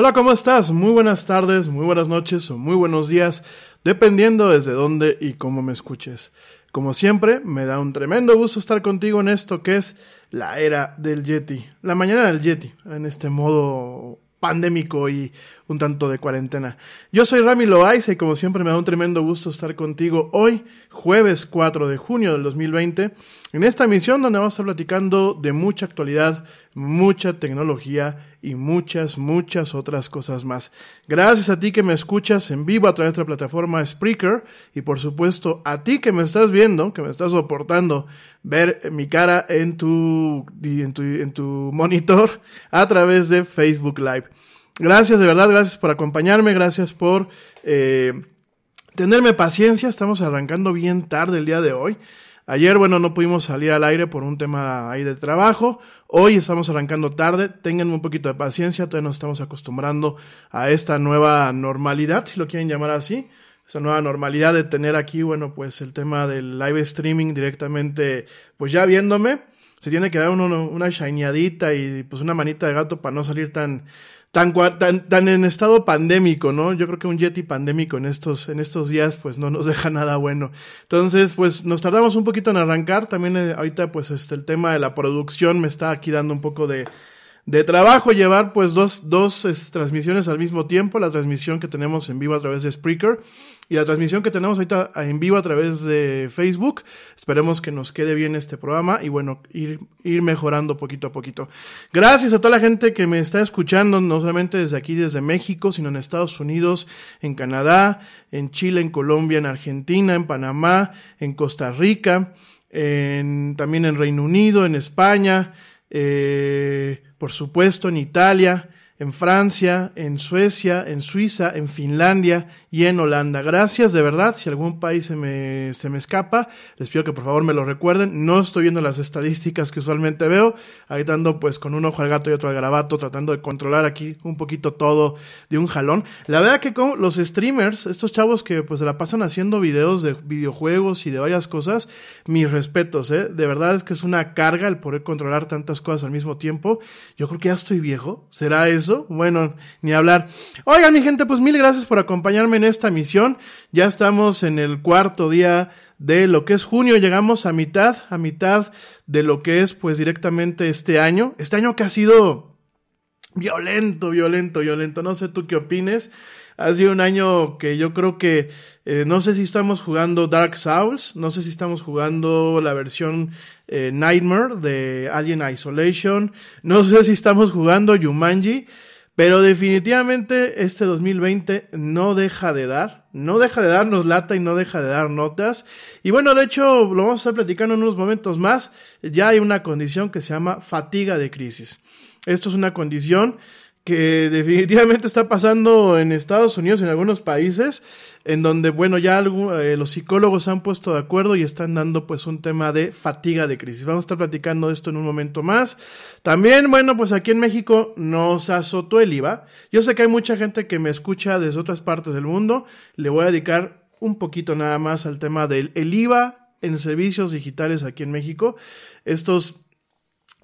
Hola, ¿cómo estás? Muy buenas tardes, muy buenas noches o muy buenos días, dependiendo desde dónde y cómo me escuches. Como siempre, me da un tremendo gusto estar contigo en esto que es la era del Yeti, la mañana del Yeti, en este modo pandémico y un tanto de cuarentena. Yo soy Rami Loaiza y como siempre me da un tremendo gusto estar contigo hoy, jueves 4 de junio del 2020, en esta emisión donde vamos a estar platicando de mucha actualidad, mucha tecnología y muchas, muchas otras cosas más. Gracias a ti que me escuchas en vivo a través de la plataforma Spreaker y por supuesto a ti que me estás viendo, que me estás soportando ver mi cara en tu, en tu, en tu monitor a través de Facebook Live. Gracias, de verdad, gracias por acompañarme, gracias por eh, tenerme paciencia. Estamos arrancando bien tarde el día de hoy. Ayer, bueno, no pudimos salir al aire por un tema ahí de trabajo. Hoy estamos arrancando tarde. Tengan un poquito de paciencia. Todavía nos estamos acostumbrando a esta nueva normalidad, si lo quieren llamar así. Esta nueva normalidad de tener aquí, bueno, pues el tema del live streaming directamente, pues ya viéndome. Se tiene que dar uno, una shineadita y pues una manita de gato para no salir tan, tan, tan, tan en estado pandémico, ¿no? Yo creo que un Yeti pandémico en estos, en estos días, pues no nos deja nada bueno. Entonces, pues nos tardamos un poquito en arrancar. También eh, ahorita, pues este, el tema de la producción me está aquí dando un poco de, de trabajo llevar pues dos, dos transmisiones al mismo tiempo, la transmisión que tenemos en vivo a través de Spreaker y la transmisión que tenemos ahorita en vivo a través de Facebook. Esperemos que nos quede bien este programa y bueno, ir, ir mejorando poquito a poquito. Gracias a toda la gente que me está escuchando, no solamente desde aquí, desde México, sino en Estados Unidos, en Canadá, en Chile, en Colombia, en Argentina, en Panamá, en Costa Rica, en, también en Reino Unido, en España, eh, por supuesto en Italia, en Francia, en Suecia, en Suiza, en Finlandia y en Holanda. Gracias, de verdad. Si algún país se me, se me escapa, les pido que por favor me lo recuerden. No estoy viendo las estadísticas que usualmente veo. Ahí dando pues con un ojo al gato y otro al garabato, tratando de controlar aquí un poquito todo de un jalón. La verdad que como los streamers, estos chavos que pues se la pasan haciendo videos de videojuegos y de varias cosas, mis respetos, eh. De verdad es que es una carga el poder controlar tantas cosas al mismo tiempo. Yo creo que ya estoy viejo. ¿Será eso? Bueno, ni hablar. Oigan, mi gente, pues mil gracias por acompañarme en esta misión. Ya estamos en el cuarto día de lo que es junio. Llegamos a mitad, a mitad de lo que es pues directamente este año. Este año que ha sido violento, violento, violento. No sé tú qué opines. Ha sido un año que yo creo que eh, no sé si estamos jugando Dark Souls, no sé si estamos jugando la versión eh, Nightmare de Alien Isolation, no sé si estamos jugando Yumanji. Pero definitivamente este 2020 no deja de dar, no deja de darnos lata y no deja de dar notas. Y bueno, de hecho, lo vamos a estar platicando en unos momentos más. Ya hay una condición que se llama fatiga de crisis. Esto es una condición que definitivamente está pasando en Estados Unidos, en algunos países, en donde, bueno, ya eh, los psicólogos se han puesto de acuerdo y están dando pues un tema de fatiga de crisis. Vamos a estar platicando esto en un momento más. También, bueno, pues aquí en México nos azotó el IVA. Yo sé que hay mucha gente que me escucha desde otras partes del mundo. Le voy a dedicar un poquito nada más al tema del el IVA en servicios digitales aquí en México. Estos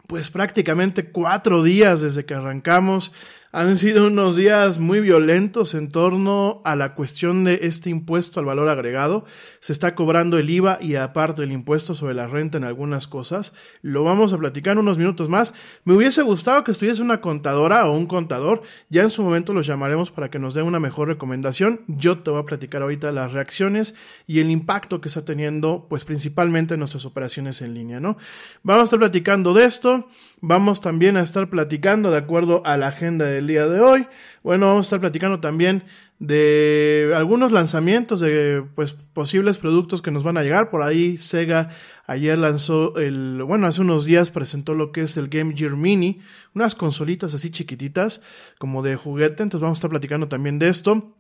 pues prácticamente cuatro días desde que arrancamos. Han sido unos días muy violentos en torno a la cuestión de este impuesto al valor agregado. Se está cobrando el IVA y aparte el impuesto sobre la renta en algunas cosas. Lo vamos a platicar unos minutos más. Me hubiese gustado que estuviese una contadora o un contador. Ya en su momento los llamaremos para que nos den una mejor recomendación. Yo te voy a platicar ahorita las reacciones y el impacto que está teniendo, pues principalmente en nuestras operaciones en línea, ¿no? Vamos a estar platicando de esto. Vamos también a estar platicando de acuerdo a la agenda del día de hoy. Bueno, vamos a estar platicando también de algunos lanzamientos de pues posibles productos que nos van a llegar. Por ahí Sega ayer lanzó el, bueno, hace unos días presentó lo que es el Game Gear Mini, unas consolitas así chiquititas como de juguete. Entonces vamos a estar platicando también de esto.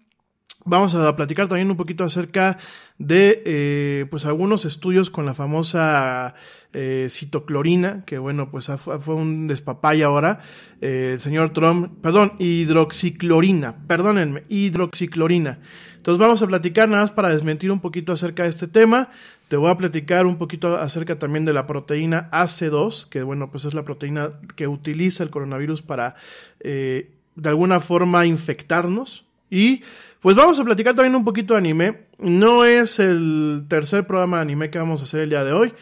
Vamos a platicar también un poquito acerca de eh, pues algunos estudios con la famosa eh, citoclorina, que bueno, pues fue un despapaya ahora. Eh, el señor Trump, perdón, hidroxiclorina, perdónenme, hidroxiclorina. Entonces vamos a platicar nada más para desmentir un poquito acerca de este tema. Te voy a platicar un poquito acerca también de la proteína AC2, que bueno, pues es la proteína que utiliza el coronavirus para de alguna forma infectarnos. Y pues vamos a platicar también un poquito de anime. No es el tercer programa de anime que vamos a hacer el día de hoy.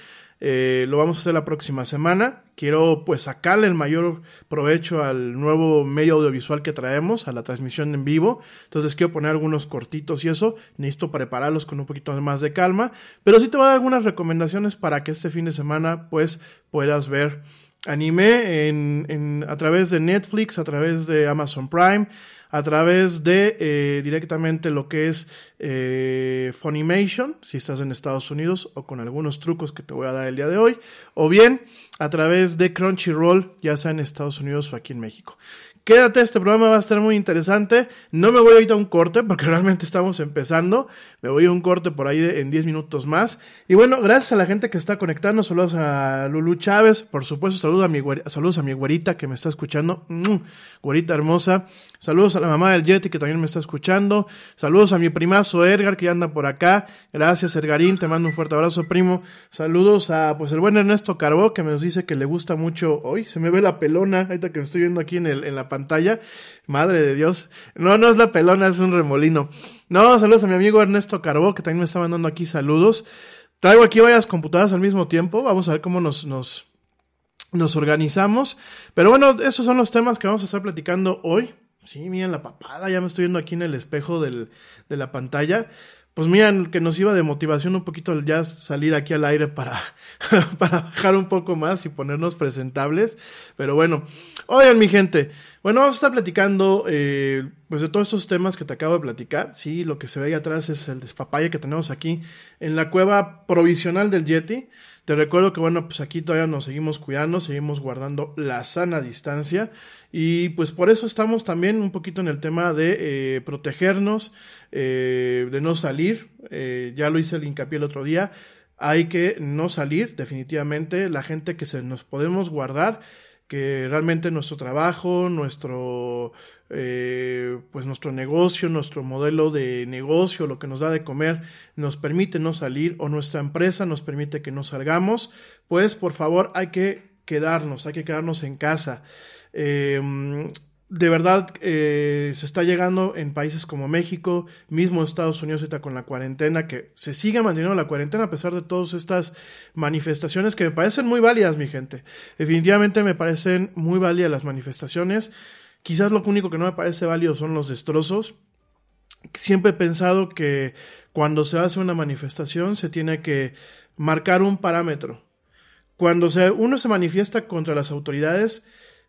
Eh, lo vamos a hacer la próxima semana. Quiero pues sacarle el mayor provecho al nuevo medio audiovisual que traemos, a la transmisión en vivo. Entonces quiero poner algunos cortitos y eso. Necesito prepararlos con un poquito más de calma. Pero sí te voy a dar algunas recomendaciones para que este fin de semana pues puedas ver anime en, en, a través de Netflix, a través de Amazon Prime, a través de eh, directamente lo que es eh, Funimation, si estás en Estados Unidos, o con algunos trucos que te voy a dar el día de hoy, o bien a través de Crunchyroll, ya sea en Estados Unidos o aquí en México. Quédate, este programa va a estar muy interesante. No me voy a ir a un corte porque realmente estamos empezando. Me voy a un corte por ahí en 10 minutos más. Y bueno, gracias a la gente que está conectando. Saludos a Lulu Chávez. Por supuesto, saludos a mi, saludos güerita que me está escuchando. Mm, güerita hermosa. Saludos a la mamá del Yeti que también me está escuchando. Saludos a mi primazo Edgar que ya anda por acá. Gracias, Edgarín. Te mando un fuerte abrazo, primo. Saludos a pues el buen Ernesto Carbó que me dice que le gusta mucho. Hoy se me ve la pelona. Ahorita que me estoy viendo aquí en, el, en la pantalla. Madre de Dios. No, no es la pelona, es un remolino. No, saludos a mi amigo Ernesto Carbó, que también me está mandando aquí saludos. Traigo aquí varias computadoras al mismo tiempo. Vamos a ver cómo nos, nos, nos organizamos. Pero bueno, esos son los temas que vamos a estar platicando hoy. Sí, miren la papada, ya me estoy viendo aquí en el espejo del, de la pantalla pues miren, que nos iba de motivación un poquito ya salir aquí al aire para, para bajar un poco más y ponernos presentables. Pero bueno, oigan mi gente, bueno, vamos a estar platicando eh, pues de todos estos temas que te acabo de platicar. Sí, lo que se ve ahí atrás es el despapalle que tenemos aquí en la cueva provisional del Yeti. Te recuerdo que, bueno, pues aquí todavía nos seguimos cuidando, seguimos guardando la sana distancia y pues por eso estamos también un poquito en el tema de eh, protegernos, eh, de no salir. Eh, ya lo hice el hincapié el otro día. Hay que no salir, definitivamente. La gente que se nos podemos guardar, que realmente nuestro trabajo, nuestro eh, pues nuestro negocio, nuestro modelo de negocio, lo que nos da de comer, nos permite no salir o nuestra empresa nos permite que no salgamos, pues por favor hay que quedarnos, hay que quedarnos en casa. Em, de verdad eh, se está llegando en países como México, mismo Estados Unidos está con la cuarentena, que se sigue manteniendo la cuarentena a pesar de todas estas manifestaciones que me parecen muy válidas, mi gente. Definitivamente me parecen muy válidas las manifestaciones. Quizás lo único que no me parece válido son los destrozos. Siempre he pensado que cuando se hace una manifestación se tiene que marcar un parámetro. Cuando uno se manifiesta contra las autoridades,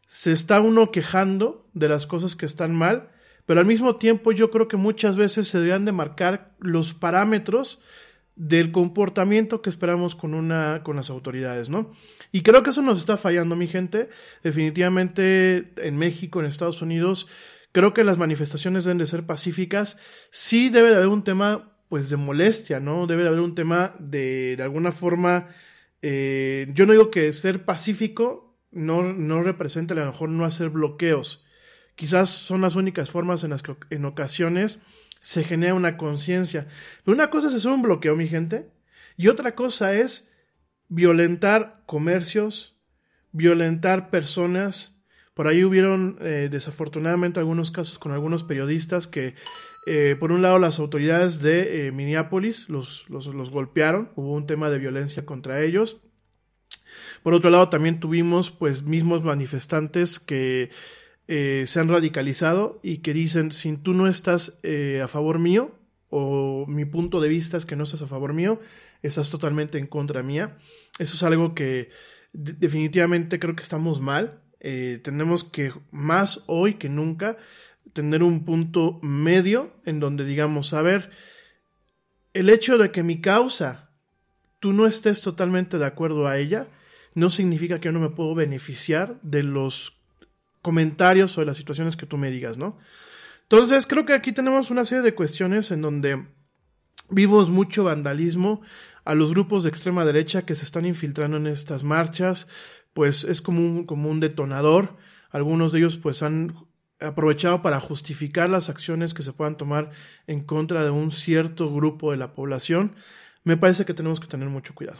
se está uno quejando de las cosas que están mal, pero al mismo tiempo yo creo que muchas veces se deben de marcar los parámetros del comportamiento que esperamos con una con las autoridades, ¿no? Y creo que eso nos está fallando, mi gente. Definitivamente en México, en Estados Unidos, creo que las manifestaciones deben de ser pacíficas. Sí debe de haber un tema pues de molestia, ¿no? Debe de haber un tema de de alguna forma eh, yo no digo que ser pacífico no, no represente a lo mejor no hacer bloqueos. Quizás son las únicas formas en las que en ocasiones se genera una conciencia. Pero una cosa es hacer un bloqueo, mi gente, y otra cosa es violentar comercios, violentar personas. Por ahí hubieron eh, desafortunadamente algunos casos con algunos periodistas que, eh, por un lado, las autoridades de eh, Minneapolis los, los, los golpearon, hubo un tema de violencia contra ellos. Por otro lado, también tuvimos pues mismos manifestantes que eh, se han radicalizado y que dicen, si tú no estás eh, a favor mío, o mi punto de vista es que no estás a favor mío, estás totalmente en contra mía. Eso es algo que definitivamente creo que estamos mal. Eh, tenemos que, más hoy que nunca, tener un punto medio en donde digamos, a ver, el hecho de que mi causa tú no estés totalmente de acuerdo a ella, no significa que yo no me puedo beneficiar de los comentarios de las situaciones que tú me digas, ¿no? Entonces, creo que aquí tenemos una serie de cuestiones en donde vimos mucho vandalismo a los grupos de extrema derecha que se están infiltrando en estas marchas, pues es como un, como un detonador. Algunos de ellos pues han aprovechado para justificar las acciones que se puedan tomar en contra de un cierto grupo de la población. Me parece que tenemos que tener mucho cuidado.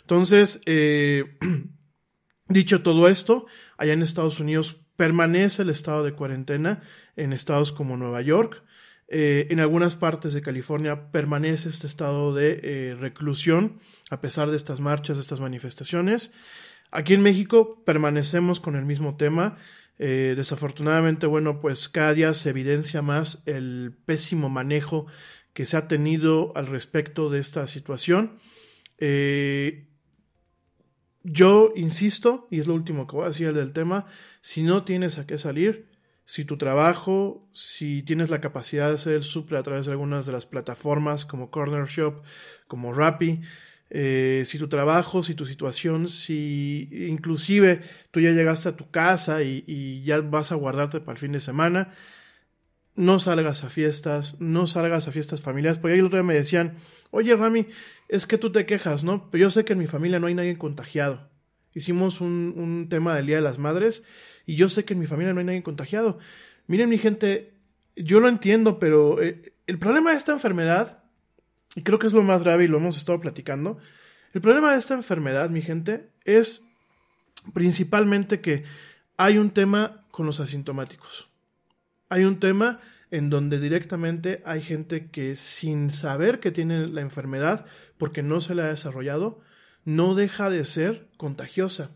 Entonces, eh, dicho todo esto, allá en Estados Unidos permanece el estado de cuarentena en estados como Nueva York. Eh, en algunas partes de California permanece este estado de eh, reclusión a pesar de estas marchas, de estas manifestaciones. Aquí en México permanecemos con el mismo tema. Eh, desafortunadamente, bueno, pues cada día se evidencia más el pésimo manejo que se ha tenido al respecto de esta situación. Yo insisto, y es lo último que voy a decir del tema, si no tienes a qué salir, si tu trabajo, si tienes la capacidad de hacer el suple a través de algunas de las plataformas como Corner Shop, como Rappi, eh, si tu trabajo, si tu situación, si inclusive tú ya llegaste a tu casa y, ya vas a guardarte para el fin de semana, no salgas a fiestas, no salgas a fiestas familiares, porque ahí el otro día me decían, oye Rami, es que tú te quejas, ¿no? Pero yo sé que en mi familia no hay nadie contagiado. Hicimos un, un tema del Día de las Madres y yo sé que en mi familia no hay nadie contagiado. Miren mi gente, yo lo entiendo, pero eh, el problema de esta enfermedad, y creo que es lo más grave y lo hemos estado platicando, el problema de esta enfermedad, mi gente, es principalmente que hay un tema con los asintomáticos. Hay un tema en donde directamente hay gente que sin saber que tiene la enfermedad, porque no se la ha desarrollado, no deja de ser contagiosa.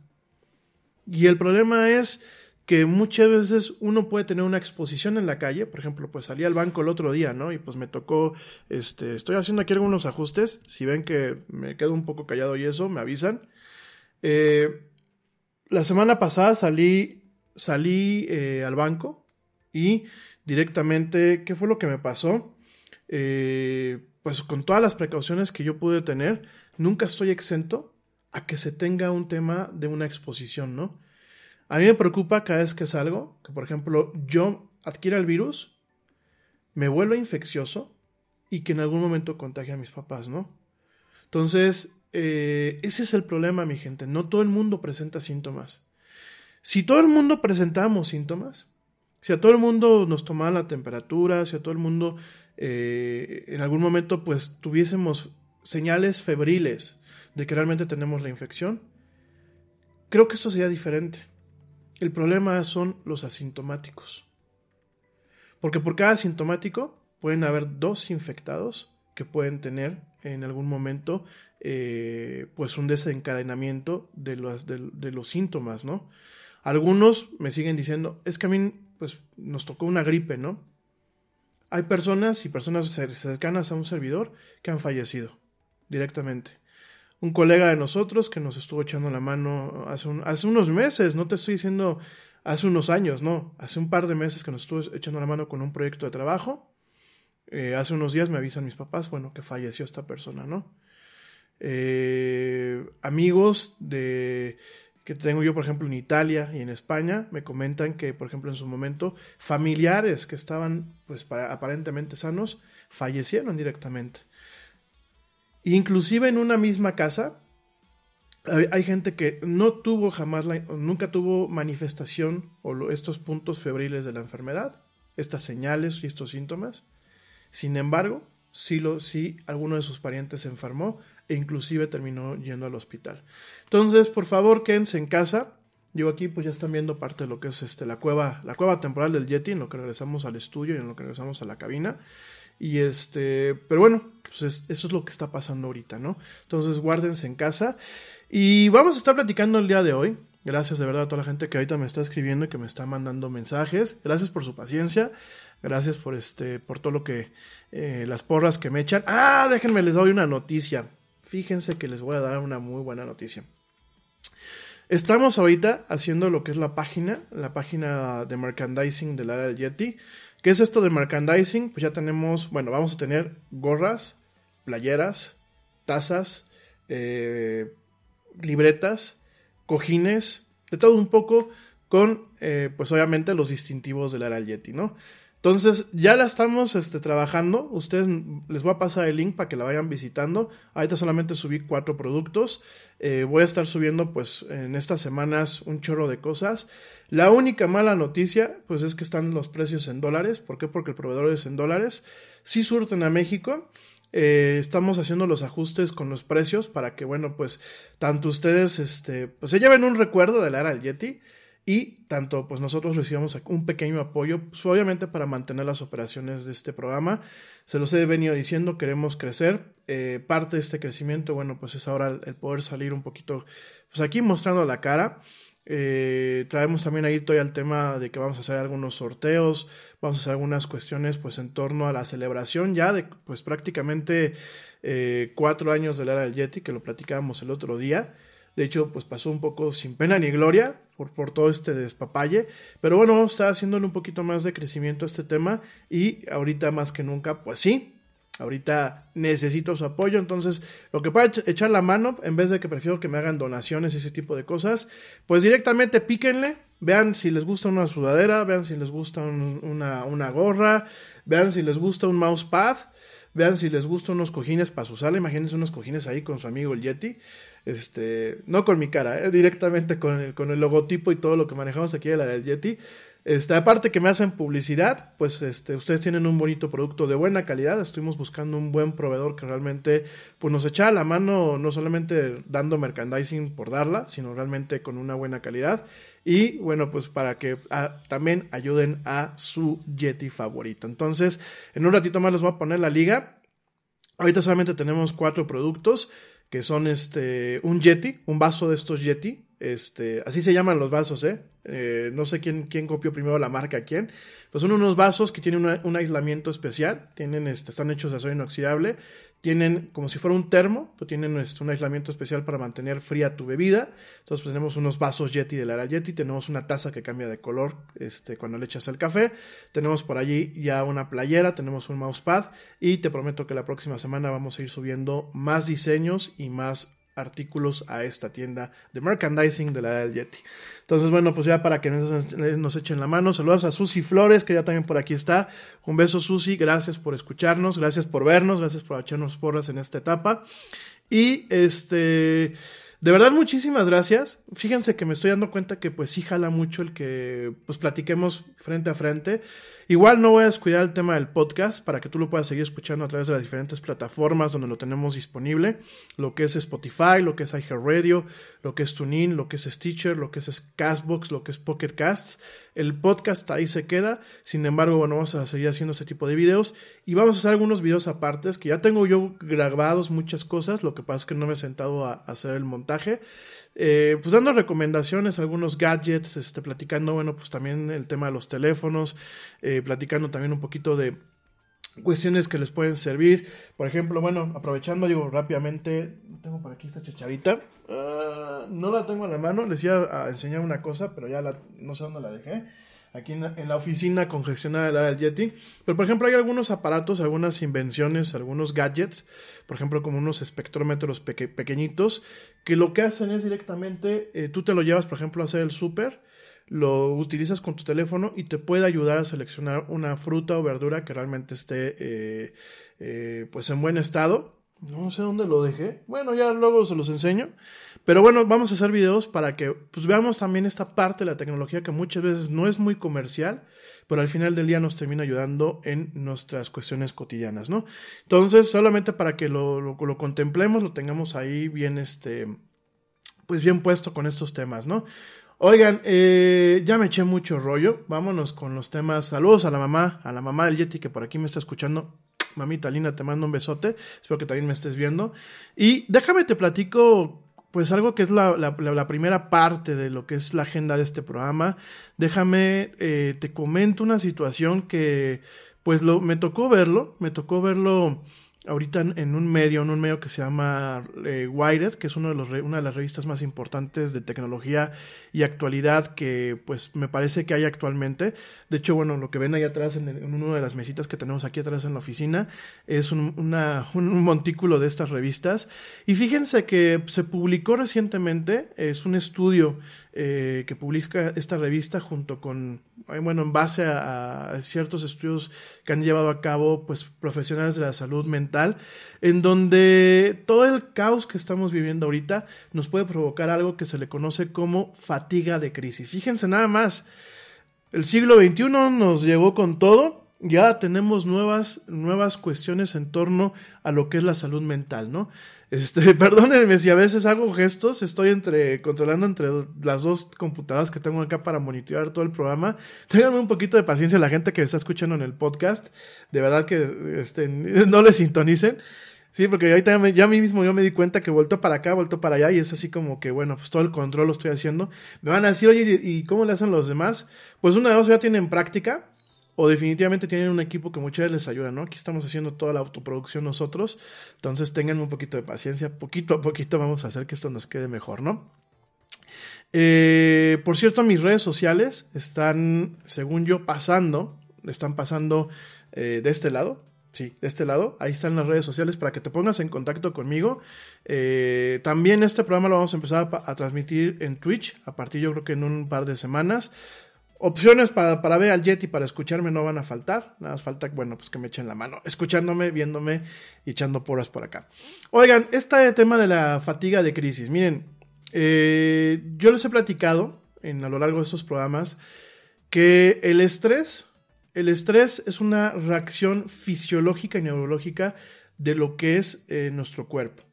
Y el problema es que muchas veces uno puede tener una exposición en la calle, por ejemplo, pues salí al banco el otro día, ¿no? Y pues me tocó, este, estoy haciendo aquí algunos ajustes, si ven que me quedo un poco callado y eso, me avisan. Eh, la semana pasada salí, salí eh, al banco y directamente, ¿qué fue lo que me pasó? Eh, pues con todas las precauciones que yo pude tener, nunca estoy exento a que se tenga un tema de una exposición, ¿no? A mí me preocupa cada vez que salgo, que por ejemplo yo adquiera el virus, me vuelva infeccioso y que en algún momento contagie a mis papás, ¿no? Entonces, eh, ese es el problema, mi gente. No todo el mundo presenta síntomas. Si todo el mundo presentamos síntomas, si a todo el mundo nos tomaba la temperatura, si a todo el mundo eh, en algún momento pues tuviésemos señales febriles de que realmente tenemos la infección, creo que esto sería diferente. El problema son los asintomáticos. Porque por cada asintomático pueden haber dos infectados que pueden tener en algún momento eh, pues un desencadenamiento de los, de, los síntomas, ¿no? Algunos me siguen diciendo, es que a mí pues nos tocó una gripe, ¿no? Hay personas y personas cercanas a un servidor que han fallecido directamente un colega de nosotros que nos estuvo echando la mano hace, unos meses, no te estoy diciendo hace unos años, no, hace un par de meses que nos estuvo echando la mano con un proyecto de trabajo. Eh, hace unos días me avisan mis papás, bueno, que falleció esta persona, ¿no? Eh, amigos de que tengo yo, por ejemplo, en Italia y en España, me comentan que, por ejemplo, en su momento, familiares que estaban, pues, aparentemente sanos, fallecieron directamente. Inclusive en una misma casa hay, gente que no tuvo jamás, nunca tuvo manifestación o estos puntos febriles de la enfermedad, estas señales y estos síntomas. Sin embargo, sí, lo, sí alguno de sus parientes se enfermó e inclusive terminó yendo al hospital. Entonces, por favor, quédense en casa. Yo aquí pues ya están viendo parte de lo que es este, la cueva, la cueva temporal del Yeti, en lo que regresamos al estudio y en lo que regresamos a la cabina. Y este, pero bueno, pues eso es lo que está pasando ahorita, ¿no? Entonces guárdense en casa. Y vamos a estar platicando el día de hoy. Gracias de verdad a toda la gente que ahorita me está escribiendo y que me está mandando mensajes. Gracias por su paciencia. Gracias por este, por todo lo que, eh, las porras que me echan. Ah, déjenme les doy una noticia. Fíjense que les voy a dar una muy buena noticia. Estamos ahorita haciendo lo que es la página, la página de merchandising del área del Yeti. ¿Qué es esto de merchandising? Pues ya tenemos, bueno, vamos a tener gorras, playeras, tazas, eh, libretas, cojines, de todo un poco con, eh, pues obviamente, los distintivos del área Yeti, ¿no? Entonces, ya la estamos este, trabajando. Ustedes les voy a pasar el link para que la vayan visitando. Ahorita solamente subí cuatro productos. Eh, voy a estar subiendo, pues, en estas semanas un chorro de cosas. La única mala noticia, pues, es que están los precios en dólares. ¿Por qué? Porque el proveedor es en dólares. Sí surten a México. Eh, estamos haciendo los ajustes con los precios para que, bueno, pues, tanto ustedes, este, pues, se lleven un recuerdo del Ara del Yeti y tanto pues nosotros recibimos un pequeño apoyo, pues obviamente para mantener las operaciones de este programa. Se los he venido diciendo, queremos crecer. Eh, parte de este crecimiento, bueno, pues es ahora el, poder salir un poquito, pues aquí mostrando la cara. Eh, traemos también ahí todo el tema de que vamos a hacer algunos sorteos, vamos a hacer algunas cuestiones pues en torno a la celebración ya de pues prácticamente eh, cuatro años de la era del Yeti, que lo platicábamos el otro día. De hecho, pues pasó un poco sin pena ni gloria por, por todo este despapalle. Pero bueno, estar haciéndole un poquito más de crecimiento a este tema. Y ahorita más que nunca, pues sí, ahorita necesito su apoyo. Entonces, lo que pueda echar la mano, en vez de que prefiero que me hagan donaciones y ese tipo de cosas, pues directamente píquenle. Vean si les gusta una sudadera, vean si les gusta una, una gorra, vean si les gusta un mousepad. Vean si les gustan unos cojines para su sala. Imagínense unos cojines ahí con su amigo el Yeti. Este, no con mi cara, eh, directamente con el, con el logotipo y todo lo que manejamos aquí de la del Yeti. Este, aparte que me hacen publicidad, pues este, ustedes tienen un bonito producto de buena calidad. Estuvimos buscando un buen proveedor que realmente pues, nos echara la mano, no solamente dando merchandising por darla, sino realmente con una buena calidad. Y bueno, pues para que ah, también ayuden a su Yeti favorito. Entonces, en un ratito más les voy a poner la liga. Ahorita solamente tenemos cuatro productos que son este un Yeti, un vaso de estos Yeti, este, así se llaman los vasos, ¿eh? eh no sé quién, copió primero la marca quién. Pues son unos vasos que tienen un aislamiento especial, tienen, este, están hechos de acero inoxidable, tienen como si fuera un termo, pues tienen este, un aislamiento especial para mantener fría tu bebida. Entonces pues, tenemos unos vasos Yeti de la era Yeti, tenemos una taza que cambia de color este, cuando le echas el café, tenemos por allí ya una playera, tenemos un mousepad y te prometo que la próxima semana vamos a ir subiendo más diseños y más artículos a esta tienda de merchandising de la del Yeti. Entonces, bueno, pues ya para que nos, echen la mano, saludos a Susi Flores, que ya también por aquí está. Un beso, Susi, gracias por escucharnos, gracias por vernos, gracias por echarnos porras en esta etapa. Y este, de verdad, muchísimas gracias. Fíjense que me estoy dando cuenta que pues sí jala mucho el que pues platiquemos frente a frente. Igual no voy a descuidar el tema del podcast para que tú lo puedas seguir escuchando a través de las diferentes plataformas donde lo tenemos disponible, lo que es Spotify, lo que es iHeartRadio, lo que es TuneIn, lo que es Stitcher, lo que es Castbox, lo que es Pocket Casts. El podcast ahí se queda, sin embargo, bueno, vamos a seguir haciendo ese tipo de videos y vamos a hacer algunos videos apartes que ya tengo yo grabados muchas cosas, lo que pasa es que no me he sentado a hacer el montaje. Eh, pues dando recomendaciones, algunos gadgets, este, platicando, bueno, pues también el tema de los teléfonos, eh, platicando también un poquito de cuestiones que les pueden servir. Por ejemplo, bueno, aprovechando, digo, rápidamente, tengo por aquí esta chacharita, ah, no la tengo en la mano, les iba a enseñar una cosa, pero ya no sé dónde la dejé aquí en la, oficina congestionada del área del Yeti. Pero, por ejemplo, hay algunos aparatos, algunas invenciones, algunos gadgets, por ejemplo, como unos espectrómetros pequeñitos, que lo que hacen es directamente, eh, tú te lo llevas, por ejemplo, a hacer el súper, lo utilizas con tu teléfono y te puede ayudar a seleccionar una fruta o verdura que realmente esté eh, eh, pues en buen estado. No sé dónde lo dejé. Bueno, ya luego se los enseño. Pero bueno, vamos a hacer videos para que pues, veamos también esta parte de la tecnología que muchas veces no es muy comercial, pero al final del día nos termina ayudando en nuestras cuestiones cotidianas, ¿no? Entonces, solamente para que lo, lo, contemplemos, lo tengamos ahí bien, este, pues bien puesto con estos temas, ¿no? Oigan, eh, ya me eché mucho rollo. Vámonos con los temas. Saludos a la mamá, a la mamá del Yeti que por aquí me está escuchando. Mamita Lina, te mando un besote. Espero que también me estés viendo. Y déjame te platico pues algo que es la, primera parte de lo que es la agenda de este programa. Déjame, eh, te comento una situación que pues lo, me tocó verlo, me tocó verlo ahorita en, un medio, en un medio que se llama eh, Wired, que es uno de los, una de las revistas más importantes de tecnología y actualidad que pues me parece que hay actualmente. De hecho, bueno, lo que ven ahí atrás en, en una de las mesitas que tenemos aquí atrás en la oficina es un, una, un, montículo de estas revistas. Y fíjense que se publicó recientemente, es un estudio eh, que publica esta revista junto con, eh, bueno, en base a, a ciertos estudios que han llevado a cabo pues profesionales de la salud mental en donde todo el caos que estamos viviendo ahorita nos puede provocar algo que se le conoce como fatiga de crisis. Fíjense nada más, el siglo XXI nos llegó con todo ya tenemos nuevas, nuevas cuestiones en torno a lo que es la salud mental, ¿no? Este, perdónenme si a veces hago gestos, estoy entre, controlando entre las dos computadoras que tengo acá para monitorear todo el programa. Ténganme un poquito de paciencia la gente que está escuchando en el podcast. De verdad que este, no le sintonicen. Sí, porque ahorita ya, ya a mí mismo yo me di cuenta que vuelto para acá, vuelto para allá y es así como que, bueno, pues todo el control lo estoy haciendo. Me van a decir, oye, ¿y cómo le hacen los demás? Pues una de dos ya tienen práctica o definitivamente tienen un equipo que muchas veces les ayuda, ¿no? Aquí estamos haciendo toda la autoproducción nosotros, entonces tengan un poquito de paciencia, poquito a poquito vamos a hacer que esto nos quede mejor, ¿no? Eh, por cierto, mis redes sociales están, según yo, pasando, están pasando eh, de este lado, sí, de este lado, ahí están las redes sociales para que te pongas en contacto conmigo. Eh, también este programa lo vamos a empezar a, a, transmitir en Twitch a partir yo creo que en un par de semanas. Opciones para, para, ver al Yeti, para escucharme no van a faltar. Nada más falta, bueno, pues que me echen la mano. Escuchándome, viéndome y echando poras por acá. Oigan, este tema de la fatiga de crisis. Miren, eh, yo les he platicado en, a lo largo de estos programas que el estrés, el estrés es una reacción fisiológica y neurológica de lo que es eh, nuestro cuerpo.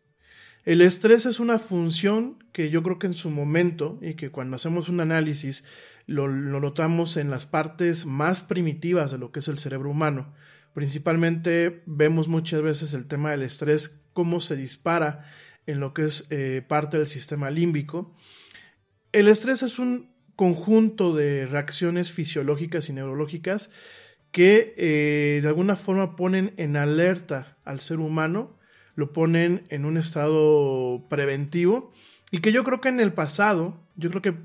El estrés es una función que yo creo que en su momento y que cuando hacemos un análisis lo, notamos en las partes más primitivas de lo que es el cerebro humano. Principalmente vemos muchas veces el tema del estrés, cómo se dispara en lo que es eh, parte del sistema límbico. El estrés es un conjunto de reacciones fisiológicas y neurológicas que eh, de alguna forma ponen en alerta al ser humano, lo ponen en un estado preventivo y que yo creo que en el pasado, yo creo que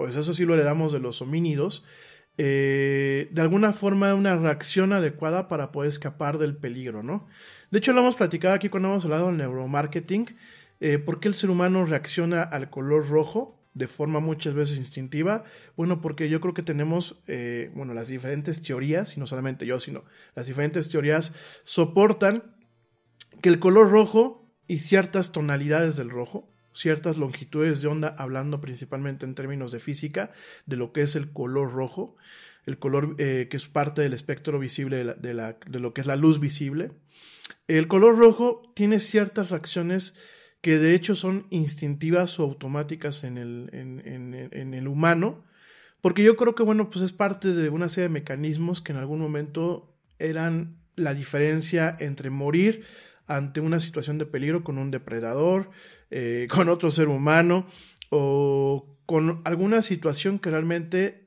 pues eso sí lo heredamos de los homínidos, eh, de alguna forma una reacción adecuada para poder escapar del peligro, ¿no? De hecho, lo hemos platicado aquí cuando hemos hablado del neuromarketing, eh, por qué el ser humano reacciona al color rojo de forma muchas veces instintiva. Bueno, porque yo creo que tenemos, eh, bueno, las diferentes teorías, y no solamente yo, sino las diferentes teorías soportan que el color rojo y ciertas tonalidades del rojo ciertas longitudes de onda, hablando principalmente en términos de física, de lo que es el color rojo, el color eh, que es parte del espectro visible de, lo que es la luz visible. El color rojo tiene ciertas reacciones que de hecho son instintivas o automáticas en el, en el humano, porque yo creo que, bueno, pues es parte de una serie de mecanismos que en algún momento eran la diferencia entre morir ante una situación de peligro con un depredador, eh, con otro ser humano o con alguna situación que realmente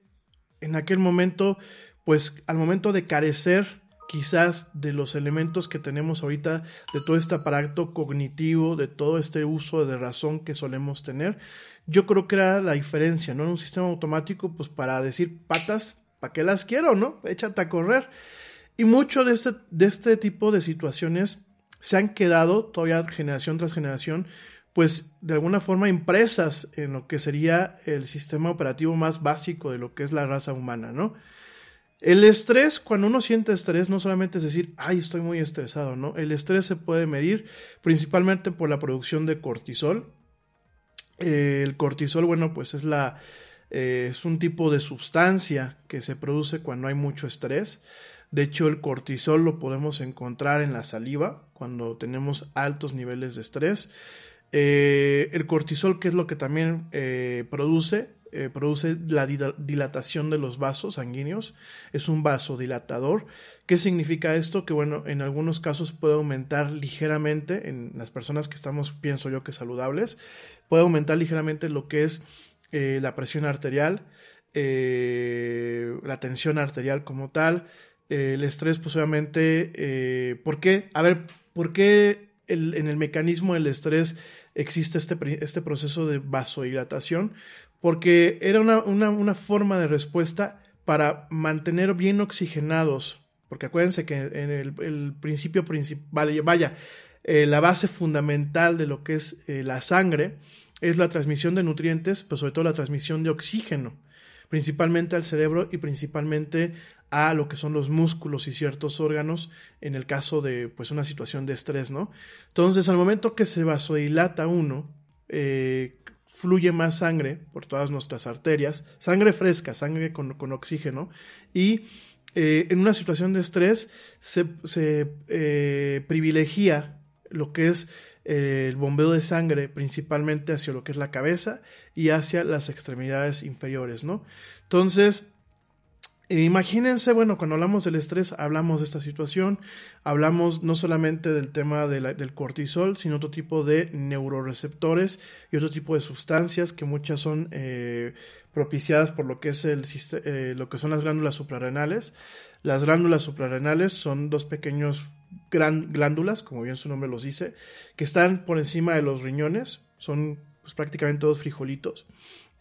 en aquel momento, pues al momento de carecer quizás de los elementos que tenemos ahorita, de todo este aparato cognitivo, de todo este uso de razón que solemos tener, yo creo que era la diferencia, ¿no? En un sistema automático, pues para decir patas, ¿para qué las quiero, no? Échate a correr. Y mucho de este, de este tipo de situaciones se han quedado todavía generación tras generación pues de alguna forma impresas en lo que sería el sistema operativo más básico de lo que es la raza humana, ¿no? El estrés, cuando uno siente estrés, no solamente es decir, ay, estoy muy estresado, ¿no? El estrés se puede medir principalmente por la producción de cortisol. El cortisol, bueno, pues es la, eh, es un tipo de sustancia que se produce cuando hay mucho estrés. De hecho, el cortisol lo podemos encontrar en la saliva cuando tenemos altos niveles de estrés. Eh, el cortisol, que es lo que también eh, produce, eh, produce la dilatación de los vasos sanguíneos, es un vasodilatador. ¿Qué significa esto? Que bueno, en algunos casos puede aumentar ligeramente, en las personas que estamos, pienso yo que saludables, puede aumentar ligeramente lo que es la presión arterial, la tensión arterial como tal, el estrés, pues obviamente, ¿por qué? A ver, ¿por qué en el mecanismo del estrés existe este, este proceso de vasodilatación, porque era una, una, una forma de respuesta para mantener bien oxigenados, porque acuérdense que en el, principio principal, vaya, eh, la base fundamental de lo que es eh, la sangre es la transmisión de nutrientes, pero sobre todo la transmisión de oxígeno, principalmente al cerebro y principalmente a lo que son los músculos y ciertos órganos en el caso de pues una situación de estrés, ¿no? Entonces al momento que se vasodilata uno, eh, fluye más sangre por todas nuestras arterias, sangre fresca, sangre con, con oxígeno, y eh, en una situación de estrés se, eh, privilegia lo que es el bombeo de sangre principalmente hacia lo que es la cabeza y hacia las extremidades inferiores, ¿no? Entonces, imagínense, bueno, cuando hablamos del estrés, hablamos de esta situación, hablamos no solamente del tema del cortisol, sino otro tipo de neuroreceptores y otro tipo de sustancias que muchas son eh, propiciadas por lo que es el eh, lo que son las glándulas suprarrenales. Las glándulas suprarrenales son dos pequeños gran, glándulas, como bien su nombre los dice, que están por encima de los riñones, son pues, prácticamente dos frijolitos.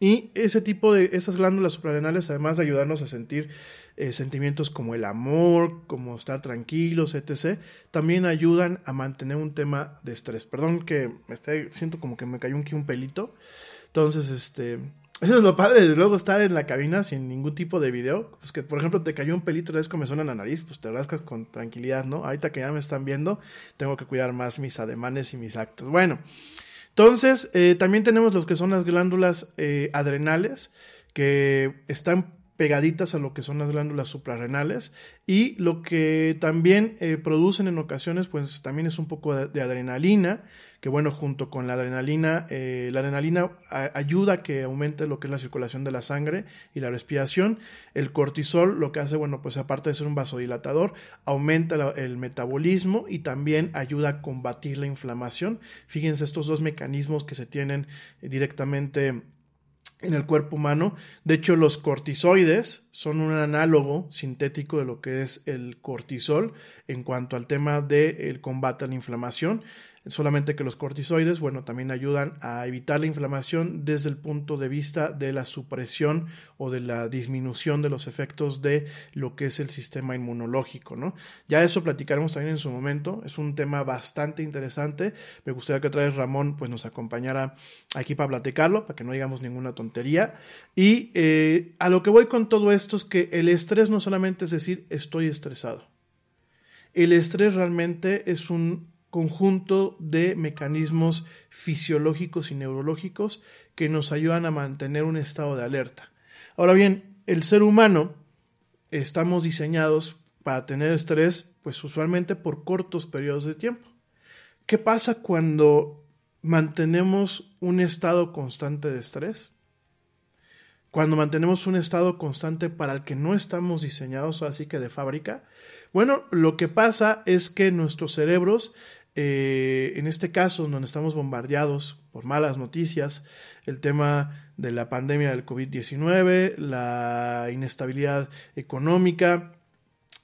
Y ese tipo de, esas glándulas suprarrenales, además de ayudarnos a sentir eh, sentimientos como el amor, como estar tranquilos, etc., también ayudan a mantener un tema de estrés. Perdón que me siento como que me cayó un, pelito. Entonces, este, eso es lo padre de luego estar en la cabina sin ningún tipo de video. Pues que, por ejemplo, te cayó un pelito, vez comezón en la nariz, pues te rascas con tranquilidad, ¿no? Ahorita que ya me están viendo, tengo que cuidar más mis ademanes y mis actos. Bueno, entonces, eh, también tenemos lo que son las glándulas eh, adrenales, que están pegaditas a lo que son las glándulas suprarrenales y lo que también eh, producen en ocasiones pues también es un poco de, adrenalina que bueno junto con la adrenalina eh, la adrenalina ayuda a que aumente lo que es la circulación de la sangre y la respiración. El cortisol lo que hace bueno pues aparte de ser un vasodilatador aumenta el metabolismo y también ayuda a combatir la inflamación. Fíjense estos dos mecanismos que se tienen directamente en el cuerpo humano. De hecho, los cortisoides son un análogo sintético de lo que es el cortisol en cuanto al tema del combate a la inflamación. Solamente que los cortisoides, bueno, también ayudan a evitar la inflamación desde el punto de vista de la supresión o de la disminución de los efectos de lo que es el sistema inmunológico, ¿no? Ya eso platicaremos también en su momento. Es un tema bastante interesante. Me gustaría que otra vez Ramón pues nos acompañara aquí para platicarlo, para que no digamos ninguna tontería. Y eh, a lo que voy con todo esto es que el estrés no solamente es decir estoy estresado. El estrés realmente es un conjunto de mecanismos fisiológicos y neurológicos que nos ayudan a mantener un estado de alerta. Ahora bien, el ser humano estamos diseñados para tener estrés, pues usualmente por cortos periodos de tiempo. ¿Qué pasa cuando mantenemos un estado constante de estrés? Cuando mantenemos un estado constante para el que no estamos diseñados, así que de fábrica, bueno, lo que pasa es que nuestros cerebros, eh, en este caso, donde estamos bombardeados por malas noticias, el tema de la pandemia del COVID-19, la inestabilidad económica,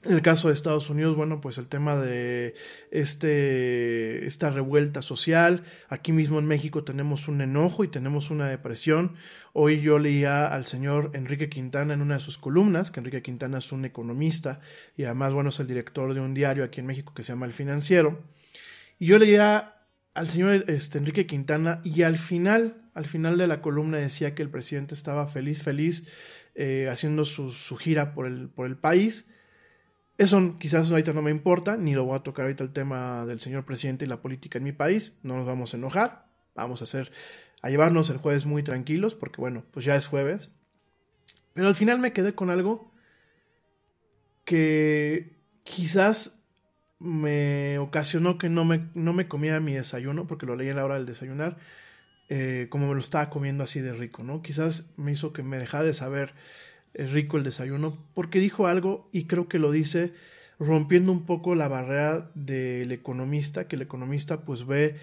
en el caso de Estados Unidos, bueno, pues el tema de este, esta revuelta social. Aquí mismo en México tenemos un enojo y tenemos una depresión. Hoy yo leía al señor Enrique Quintana en una de sus columnas, que Enrique Quintana es un economista y además, bueno, es el director de un diario aquí en México que se llama El Financiero. Y yo leía al señor este, Enrique Quintana y al final, al final de la columna decía que el presidente estaba feliz, feliz, eh, haciendo su, su gira por el, por el país eso quizás ahorita no me importa, ni lo voy a tocar ahorita el tema del señor presidente y la política en mi país. No nos vamos a enojar, vamos a hacer, a llevarnos el jueves muy tranquilos, porque bueno, pues ya es jueves. Pero al final me quedé con algo que quizás me ocasionó que no me, no me comiera mi desayuno, porque lo leí a la hora del desayunar, eh, como me lo estaba comiendo así de rico, ¿no? Quizás me hizo que me dejara de saber rico el desayuno, porque dijo algo y creo que lo dice rompiendo un poco la barrera del economista, que el economista pues ve,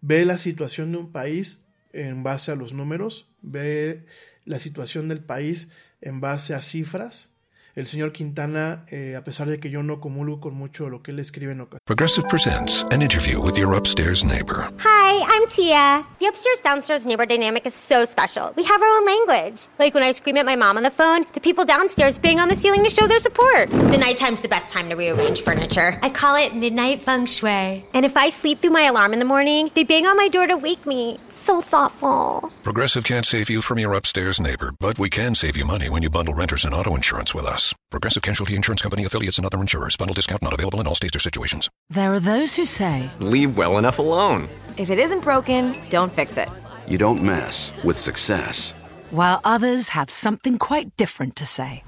ve la situación de un país en base a los números, ve la situación del país en base a cifras. El señor Quintana, eh, a pesar de que yo no comulgo con mucho lo que él escribe en ocasiones. Progressive presents an interview with your upstairs neighbor. Hi, I'm Tia. The upstairs downstairs neighbor dynamic is so special. We have our own language. Like when I scream at my mom on the phone, the people downstairs bang on the ceiling to show their support. The nighttime's the best time to rearrange furniture. I call it midnight feng shui. And if I sleep through my alarm in the morning, they bang on my door to wake me. So thoughtful. Progressive can't save you from your upstairs neighbor, but we can save you money when you bundle renters and auto insurance with us. Progressive Casualty Insurance Company affiliates and other insurers. Bundle discount not available in all states or situations. There are those who say, Leave well enough alone. If it isn't broken, don't fix it. You don't mess with success. while others have something quite different to say.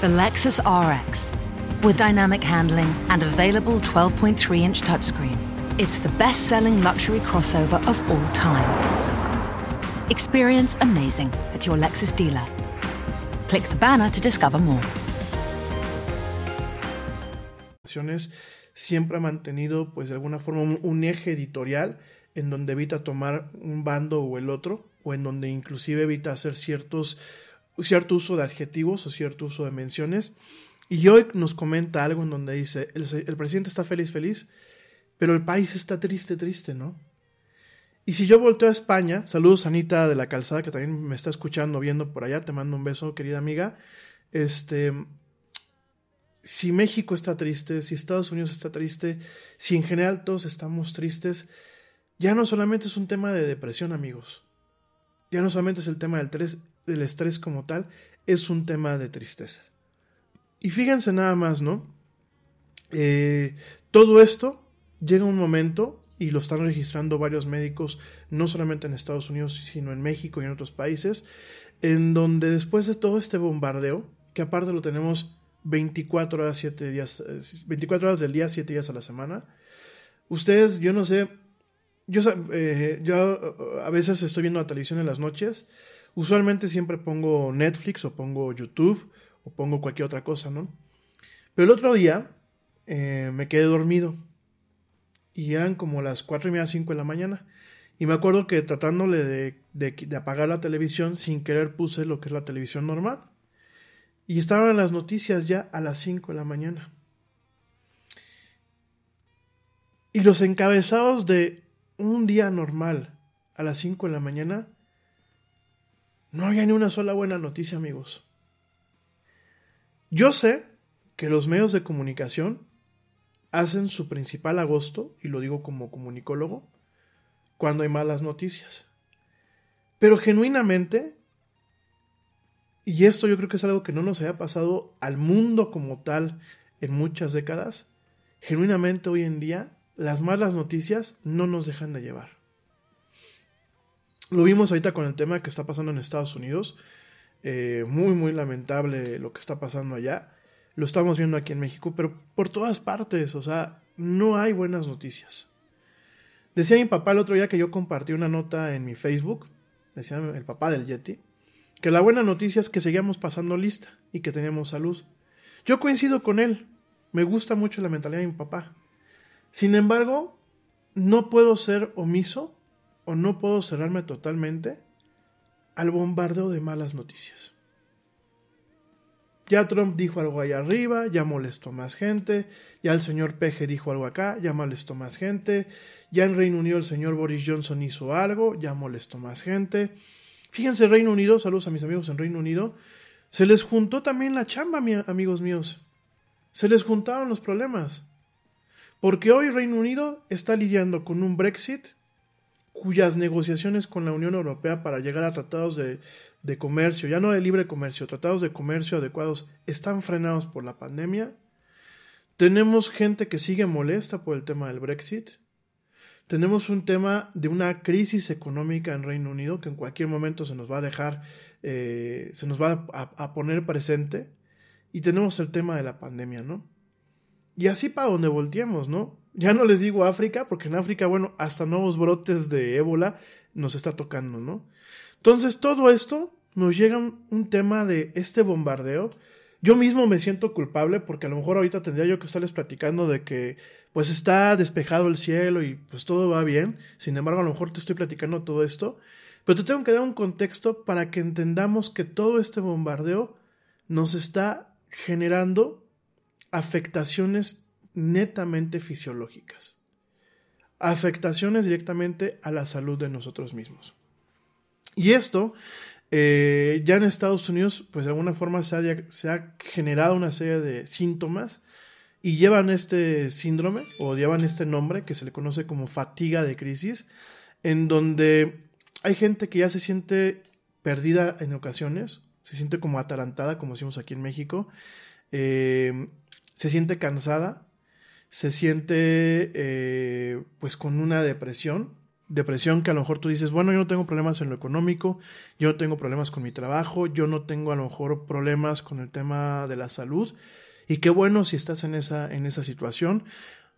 the Lexus RX. With dynamic handling and available 12.3 inch touchscreen, it's the best selling luxury crossover of all time. Experience amazing at your Lexus dealer. Click the banner to discover more. Siempre ha mantenido, pues de alguna forma, un, eje editorial en donde evita tomar un bando o el otro, o en donde inclusive evita hacer ciertos, cierto uso de adjetivos o cierto uso de menciones. Y hoy nos comenta algo en donde dice, el, el presidente está feliz, feliz, pero el país está triste, triste, ¿no? Y si yo volteo a España, saludos Anita de la Calzada, que también me está escuchando, viendo por allá, te mando un beso, querida amiga. Este, si México está triste, si Estados Unidos está triste, si en general todos estamos tristes, ya no solamente es un tema de depresión, amigos. Ya no solamente es el tema del, tres, del estrés como tal, es un tema de tristeza. Y fíjense nada más, ¿no? Eh, todo esto llega un momento, y lo están registrando varios médicos, no solamente en Estados Unidos, sino en México y en otros países, en donde después de todo este bombardeo, que aparte lo tenemos 24 horas, 7 días, 24 horas del día, 7 días a la semana, ustedes, yo no sé, yo, eh, a veces estoy viendo la televisión en las noches, usualmente siempre pongo Netflix o pongo YouTube o pongo cualquier otra cosa, ¿no? Pero el otro día eh, me quedé dormido y eran como las 4 y media, 5 de la mañana. Y me acuerdo que tratándole de, de, de, apagar la televisión, sin querer puse lo que es la televisión normal. Y estaban las noticias ya a las 5 de la mañana. Y los encabezados de un día normal a las 5 de la mañana, no había ni una sola buena noticia, amigos. Yo sé que los medios de comunicación hacen su principal agosto, y lo digo como comunicólogo, cuando hay malas noticias. Pero genuinamente, y esto yo creo que es algo que no nos haya pasado al mundo como tal en muchas décadas, genuinamente hoy en día las malas noticias no nos dejan de llevar. Lo vimos ahorita con el tema que está pasando en Estados Unidos, eh, muy muy lamentable lo que está pasando allá lo estamos viendo aquí en México, pero por todas partes, o sea, no hay buenas noticias. Decía mi papá el otro día que yo compartí una nota en mi Facebook, decía el papá del Yeti, que la buena noticia es que seguíamos pasando lista y que teníamos salud. Yo coincido con él, me gusta mucho la mentalidad de mi papá. Sin embargo, no puedo ser omiso o no puedo cerrarme totalmente al bombardeo de malas noticias. Ya Trump dijo algo allá arriba, ya molestó más gente. Ya el señor Peje dijo algo acá, ya molestó más gente. Ya en Reino Unido el señor Boris Johnson hizo algo, ya molestó más gente. Fíjense, Reino Unido, saludos a mis amigos en Reino Unido. Se les juntó también la chamba, amigos míos. Se les juntaron los problemas. Porque hoy Reino Unido está lidiando con un Brexit cuyas negociaciones con la Unión Europea para llegar a tratados de, de comercio, ya no de libre comercio, tratados de comercio adecuados, están frenados por la pandemia. Tenemos gente que sigue molesta por el tema del Brexit. Tenemos un tema de una crisis económica en Reino Unido que en cualquier momento se nos va a dejar, eh, se nos va a, a, poner presente. Y tenemos el tema de la pandemia, ¿no? Y así para donde volteemos, ¿no? Ya no les digo África, porque en África, bueno, hasta nuevos brotes de ébola nos está tocando, ¿no? Entonces, todo esto nos llega un, tema de este bombardeo. Yo mismo me siento culpable porque a lo mejor ahorita tendría yo que estarles platicando de que pues está despejado el cielo y pues todo va bien. Sin embargo, a lo mejor te estoy platicando todo esto. Pero te tengo que dar un contexto para que entendamos que todo este bombardeo nos está generando afectaciones netamente fisiológicas. Afectaciones directamente a la salud de nosotros mismos. Y esto, eh, ya en Estados Unidos, pues de alguna forma se ha, generado una serie de síntomas y llevan este síndrome o llevan este nombre que se le conoce como fatiga de crisis, en donde hay gente que ya se siente perdida en ocasiones, se siente como atarantada, como decimos aquí en México, eh, se siente cansada, se siente eh, pues con una depresión Depresión que a lo mejor tú dices, bueno, yo no tengo problemas en lo económico, yo no tengo problemas con mi trabajo, yo no tengo a lo mejor problemas con el tema de la salud. Y qué bueno si estás en esa, en esa situación.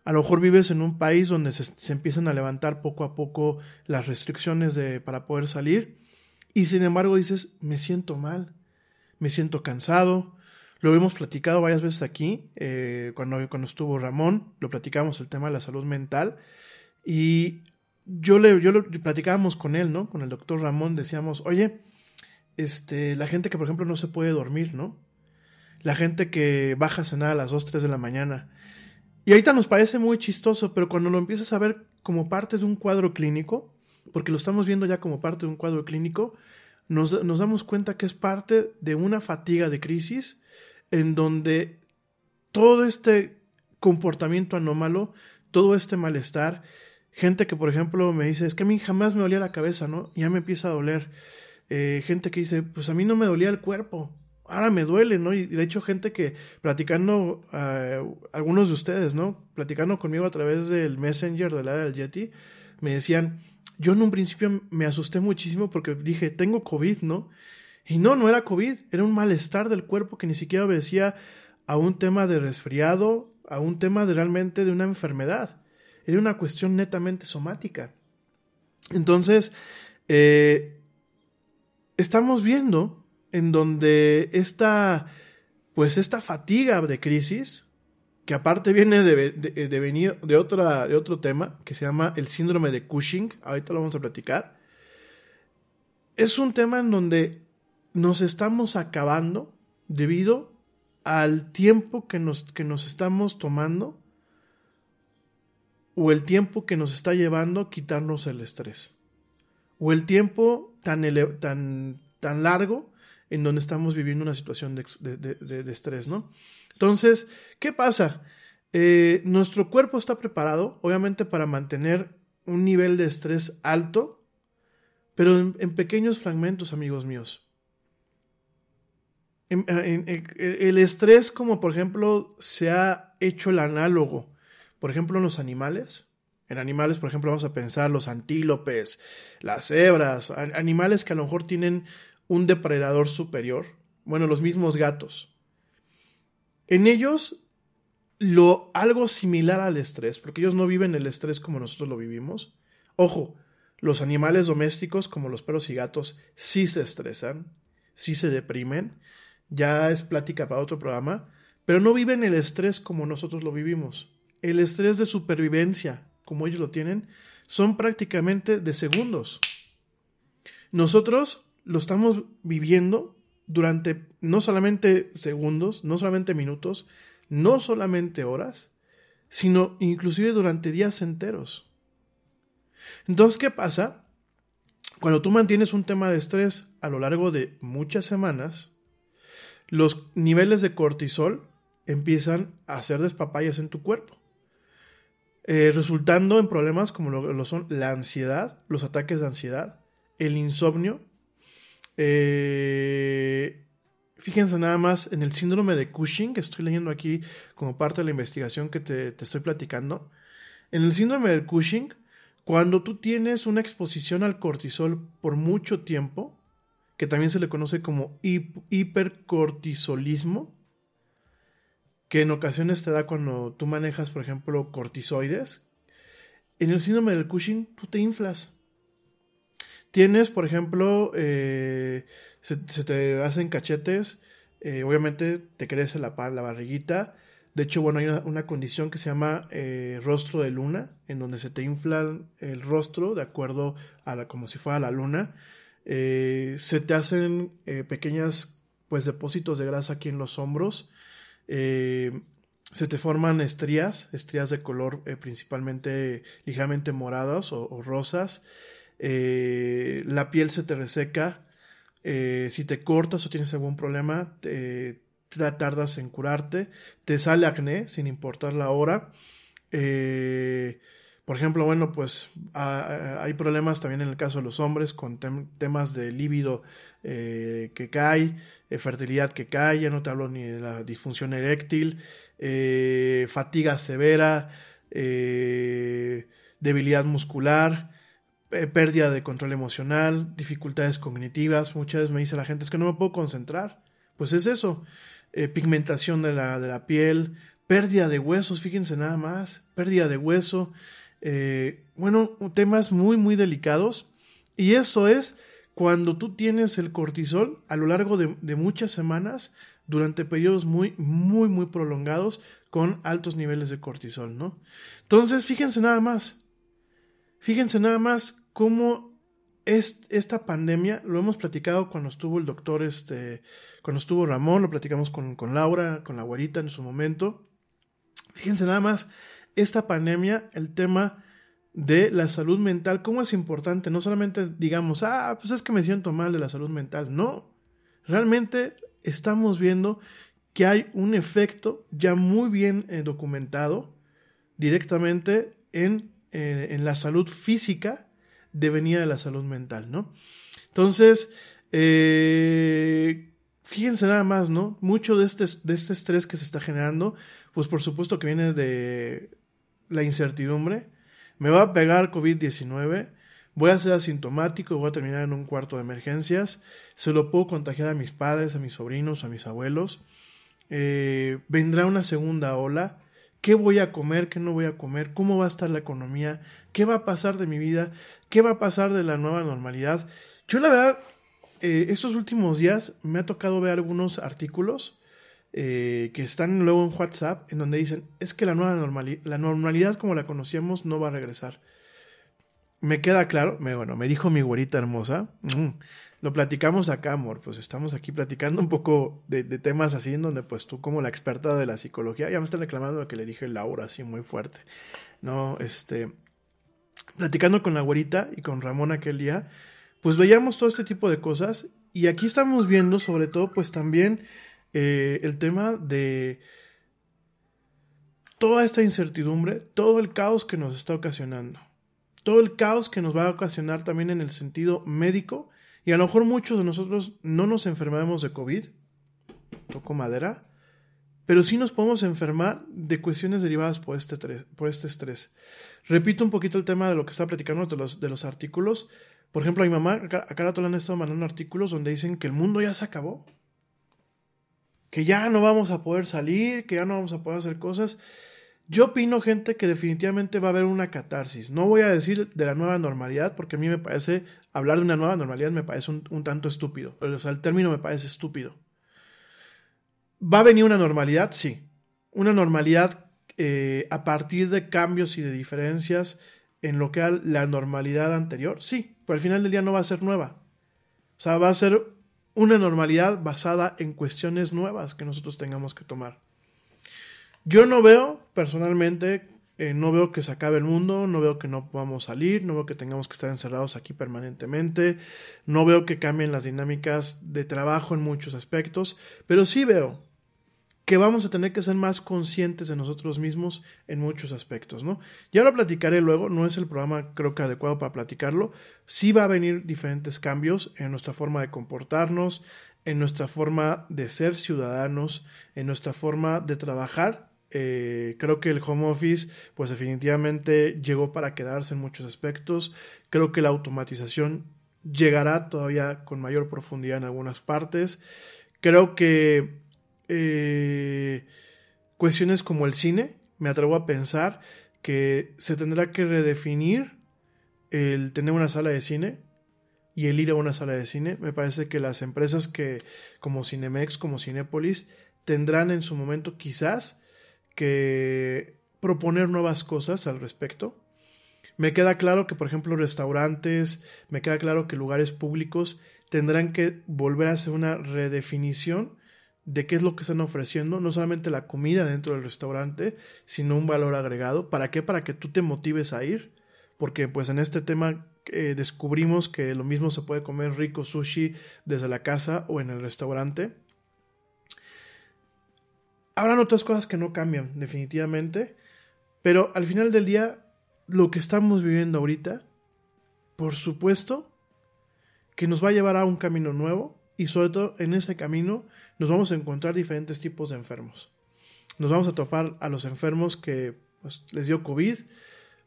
A lo mejor vives en un país donde se, empiezan a levantar poco a poco las restricciones de, para poder salir. Y sin embargo dices, me siento mal, me siento cansado. Lo hemos platicado varias veces aquí, eh, cuando, cuando estuvo Ramón, lo platicamos el tema de la salud mental. Y yo le, yo platicábamos con él, ¿no? Con el doctor Ramón, decíamos, oye, este, la gente que por ejemplo no se puede dormir, ¿no? La gente que baja a cenar a las 2, 3 de la mañana. Y ahorita nos parece muy chistoso, pero cuando lo empiezas a ver como parte de un cuadro clínico, porque lo estamos viendo ya como parte de un cuadro clínico, nos, nos damos cuenta que es parte de una fatiga de crisis en donde todo este comportamiento anómalo, todo este malestar, Gente que, por ejemplo, me dice, es que a mí jamás me dolía la cabeza, ¿no? Ya me empieza a doler. Eh, gente que dice, pues a mí no me dolía el cuerpo, ahora me duele, ¿no? Y de hecho, gente que platicando, uh, algunos de ustedes, ¿no? Platicando conmigo a través del Messenger del área del Yeti, me decían, yo en un principio me asusté muchísimo porque dije, tengo COVID, ¿no? Y no, no era COVID, era un malestar del cuerpo que ni siquiera obedecía a un tema de resfriado, a un tema de realmente de una enfermedad era una cuestión netamente somática. Entonces, eh, estamos viendo en donde esta, pues esta fatiga de crisis, que aparte viene de, de, venir de, de otro tema, que se llama el síndrome de Cushing, ahorita lo vamos a platicar, es un tema en donde nos estamos acabando debido al tiempo que nos, que nos estamos tomando o el tiempo que nos está llevando quitarnos el estrés, o el tiempo tan, tan, tan largo en donde estamos viviendo una situación de, estrés, ¿no? Entonces, ¿qué pasa? Eh, nuestro cuerpo está preparado, obviamente, para mantener un nivel de estrés alto, pero en, pequeños fragmentos, amigos míos. el estrés, como por ejemplo se ha hecho el análogo por ejemplo, en los animales. En animales, por ejemplo, vamos a pensar los antílopes, las cebras, animales que a lo mejor tienen un depredador superior. Bueno, los mismos gatos. En ellos, lo algo similar al estrés, porque ellos no viven el estrés como nosotros lo vivimos. Ojo, los animales domésticos, como los perros y gatos, sí se estresan, sí se deprimen. Ya es plática para otro programa, pero no viven el estrés como nosotros lo vivimos el estrés de supervivencia, como ellos lo tienen, son prácticamente de segundos. Nosotros lo estamos viviendo durante no solamente segundos, no solamente minutos, no solamente horas, sino inclusive durante días enteros. Entonces, ¿qué pasa? Cuando tú mantienes un tema de estrés a lo largo de muchas semanas, los niveles de cortisol empiezan a hacer despapayas en tu cuerpo. Eh, resultando en problemas como lo, son la ansiedad, los ataques de ansiedad, el insomnio. Eh, fíjense nada más en el síndrome de Cushing, que estoy leyendo aquí como parte de la investigación que te, estoy platicando. En el síndrome de Cushing, cuando tú tienes una exposición al cortisol por mucho tiempo, que también se le conoce como hipercortisolismo, que en ocasiones te da cuando tú manejas, por ejemplo, cortisoides. En el síndrome del Cushing, tú te inflas. Tienes, por ejemplo, eh, se, te hacen cachetes, eh, obviamente te crece la, la barriguita. De hecho, bueno, hay una, condición que se llama eh, rostro de luna, en donde se te infla el rostro de acuerdo a la, como si fuera la luna. se te hacen pequeñas, pues, depósitos de grasa aquí en los hombros. Eh, se te forman estrías, estrías de color eh, principalmente ligeramente moradas o, rosas. Eh, la piel se te reseca. si te cortas o tienes algún problema, te, tardas en curarte. Te sale acné, sin importar la hora. por ejemplo, bueno, pues hay problemas también en el caso de los hombres con temas de líbido que cae, fertilidad que cae, no te hablo ni de la disfunción eréctil, eh, fatiga severa, eh, debilidad muscular, eh, pérdida de control emocional, dificultades cognitivas. Muchas veces me dice la gente, es que no me puedo concentrar. Pues es eso. Eh, pigmentación de la, de la piel, pérdida de huesos, fíjense nada más, pérdida de hueso. Eh, bueno, temas muy, muy delicados. Y esto es cuando tú tienes el cortisol a lo largo de, de muchas semanas, durante periodos muy, muy, muy prolongados, con altos niveles de cortisol, ¿no? Entonces, fíjense nada más. Fíjense nada más cómo es, esta pandemia, lo hemos platicado cuando estuvo el doctor, este, cuando estuvo Ramón, lo platicamos con, con Laura, con la güerita en su momento. Fíjense nada más, esta pandemia, el tema de la salud mental, cómo es importante, no solamente digamos, ah, pues es que me siento mal de la salud mental, no, realmente estamos viendo que hay un efecto ya muy bien eh, documentado directamente en, eh, en, la salud física de venida de la salud mental, ¿no? Entonces, eh, fíjense nada más, ¿no? Mucho de este, de este estrés que se está generando, pues por supuesto que viene de la incertidumbre. Me va a pegar COVID-19, voy a ser asintomático, voy a terminar en un cuarto de emergencias, se lo puedo contagiar a mis padres, a mis sobrinos, a mis abuelos. Eh, vendrá una segunda ola, qué voy a comer, qué no voy a comer, cómo va a estar la economía, qué va a pasar de mi vida, qué va a pasar de la nueva normalidad. Yo la verdad, eh, estos últimos días me ha tocado ver algunos artículos eh, que están luego en WhatsApp en donde dicen, es que la nueva normalidad, la normalidad como la conocíamos no va a regresar. Me queda claro, me, bueno, me dijo mi güerita hermosa, mm, lo platicamos acá, amor, pues estamos aquí platicando un poco de, temas así en donde pues tú como la experta de la psicología, ya me están reclamando lo que le dije Laura así muy fuerte, ¿no? Este, platicando con la güerita y con Ramón aquel día, pues veíamos todo este tipo de cosas y aquí estamos viendo sobre todo pues también eh, el tema de toda esta incertidumbre, todo el caos que nos está ocasionando, todo el caos que nos va a ocasionar también en el sentido médico y a lo mejor muchos de nosotros no nos enfermamos de COVID, toco madera, pero sí nos podemos enfermar de cuestiones derivadas por este, por este estrés. Repito un poquito el tema de lo que estaba platicando de los, de los artículos. Por ejemplo, a mi mamá, acá, acá rato han estado mandando artículos donde dicen que el mundo ya se acabó. Que ya no vamos a poder salir, que ya no vamos a poder hacer cosas. Yo opino, gente, que definitivamente va a haber una catarsis. No voy a decir de la nueva normalidad, porque a mí me parece, hablar de una nueva normalidad me parece un, tanto estúpido. O sea, el término me parece estúpido. ¿Va a venir una normalidad? Sí. Una normalidad eh, a partir de cambios y de diferencias en lo que era la normalidad anterior. Sí, pero al final del día no va a ser nueva. O sea, va a ser una normalidad basada en cuestiones nuevas que nosotros tengamos que tomar. Yo no veo, personalmente, eh, no veo que se acabe el mundo, no veo que no podamos salir, no veo que tengamos que estar encerrados aquí permanentemente, no veo que cambien las dinámicas de trabajo en muchos aspectos, pero sí veo que vamos a tener que ser más conscientes de nosotros mismos en muchos aspectos, ¿no? Ya lo platicaré luego, no es el programa creo que adecuado para platicarlo, sí va a venir diferentes cambios en nuestra forma de comportarnos, en nuestra forma de ser ciudadanos, en nuestra forma de trabajar eh, creo que el home office, pues definitivamente llegó para quedarse en muchos aspectos. Creo que la automatización llegará todavía con mayor profundidad en algunas partes. Creo que eh, cuestiones como el cine, me atrevo a pensar que se tendrá que redefinir el tener una sala de cine y el ir a una sala de cine. Me parece que las empresas que como Cinemex, como Cinépolis, tendrán en su momento quizás que proponer nuevas cosas al respecto. Me queda claro que, por ejemplo, restaurantes, me queda claro que lugares públicos tendrán que volver a hacer una redefinición de qué es lo que están ofreciendo, no solamente la comida dentro del restaurante, sino un valor agregado. ¿Para qué? Para que tú te motives a ir, porque pues en este tema eh, descubrimos que lo mismo se puede comer rico sushi desde la casa o en el restaurante. Habrán otras cosas que no cambian, definitivamente. Pero al final del día, lo que estamos viviendo ahorita, por supuesto, que nos va a llevar a un camino nuevo y sobre todo en ese camino nos vamos a encontrar diferentes tipos de enfermos. Nos vamos a topar a los enfermos que pues, les dio COVID,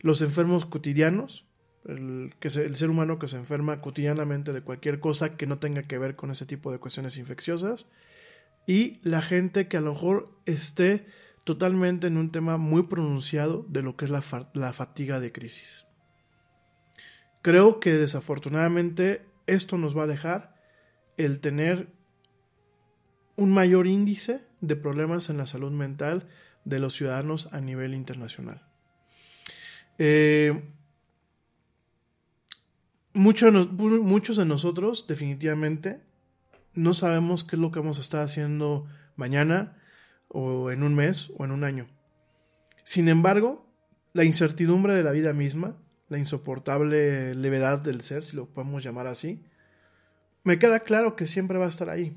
los enfermos cotidianos, el, ser humano que se enferma cotidianamente de cualquier cosa que no tenga que ver con ese tipo de cuestiones infecciosas, y la gente que a lo mejor esté totalmente en un tema muy pronunciado de lo que es la, la fatiga de crisis. Creo que desafortunadamente esto nos va a dejar el tener un mayor índice de problemas en la salud mental de los ciudadanos a nivel internacional. Eh, muchos de nosotros definitivamente no sabemos qué es lo que vamos a estar haciendo mañana o en un mes o en un año. Sin embargo, la incertidumbre de la vida misma, la insoportable levedad del ser, si lo podemos llamar así, me queda claro que siempre va a estar ahí.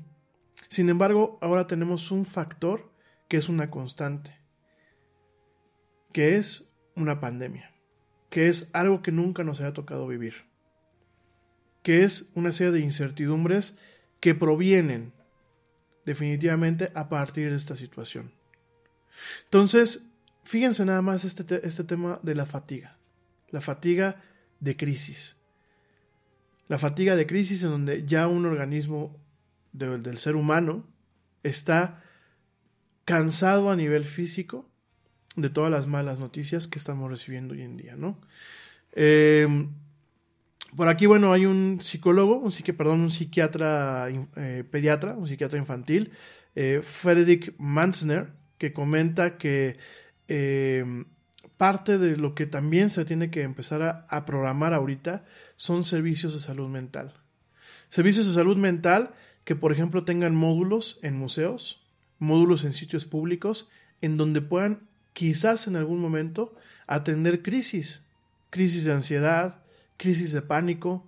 Sin embargo, ahora tenemos un factor que es una constante, que es una pandemia, que es algo que nunca nos haya tocado vivir, que es una serie de incertidumbres que provienen definitivamente a partir de esta situación. Entonces, fíjense nada más este, este tema de la fatiga, la fatiga de crisis. La fatiga de crisis en donde ya un organismo del ser humano está cansado a nivel físico de todas las malas noticias que estamos recibiendo hoy en día, ¿no? Em, por aquí, bueno, hay un psicólogo, un perdón, un psiquiatra eh, pediatra, un psiquiatra infantil, eh, Frederick Manzner, que comenta que em, parte de lo que también se tiene que empezar a programar ahorita son servicios de salud mental. Servicios de salud mental que, por ejemplo, tengan módulos en museos, módulos en sitios públicos, en donde puedan quizás en algún momento atender crisis, crisis de ansiedad, crisis de pánico.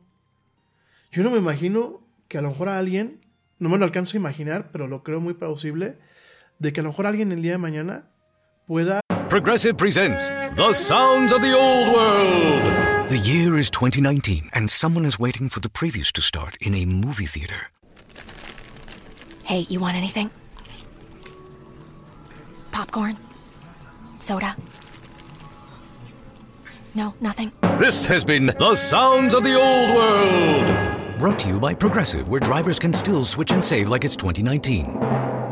Yo no me imagino que a lo mejor a alguien, no me lo alcanzo a imaginar, pero lo creo muy plausible, de que a lo mejor alguien el día de mañana pueda... Progressive presents The Sounds of the Old World. The year is 2019 and someone is waiting for the previews to start in a movie theater. Hey, you want anything? Popcorn? Soda? No, nothing? This has been The Sounds of the Old World. Brought to you by Progressive, where drivers can still switch and save like it's 2019.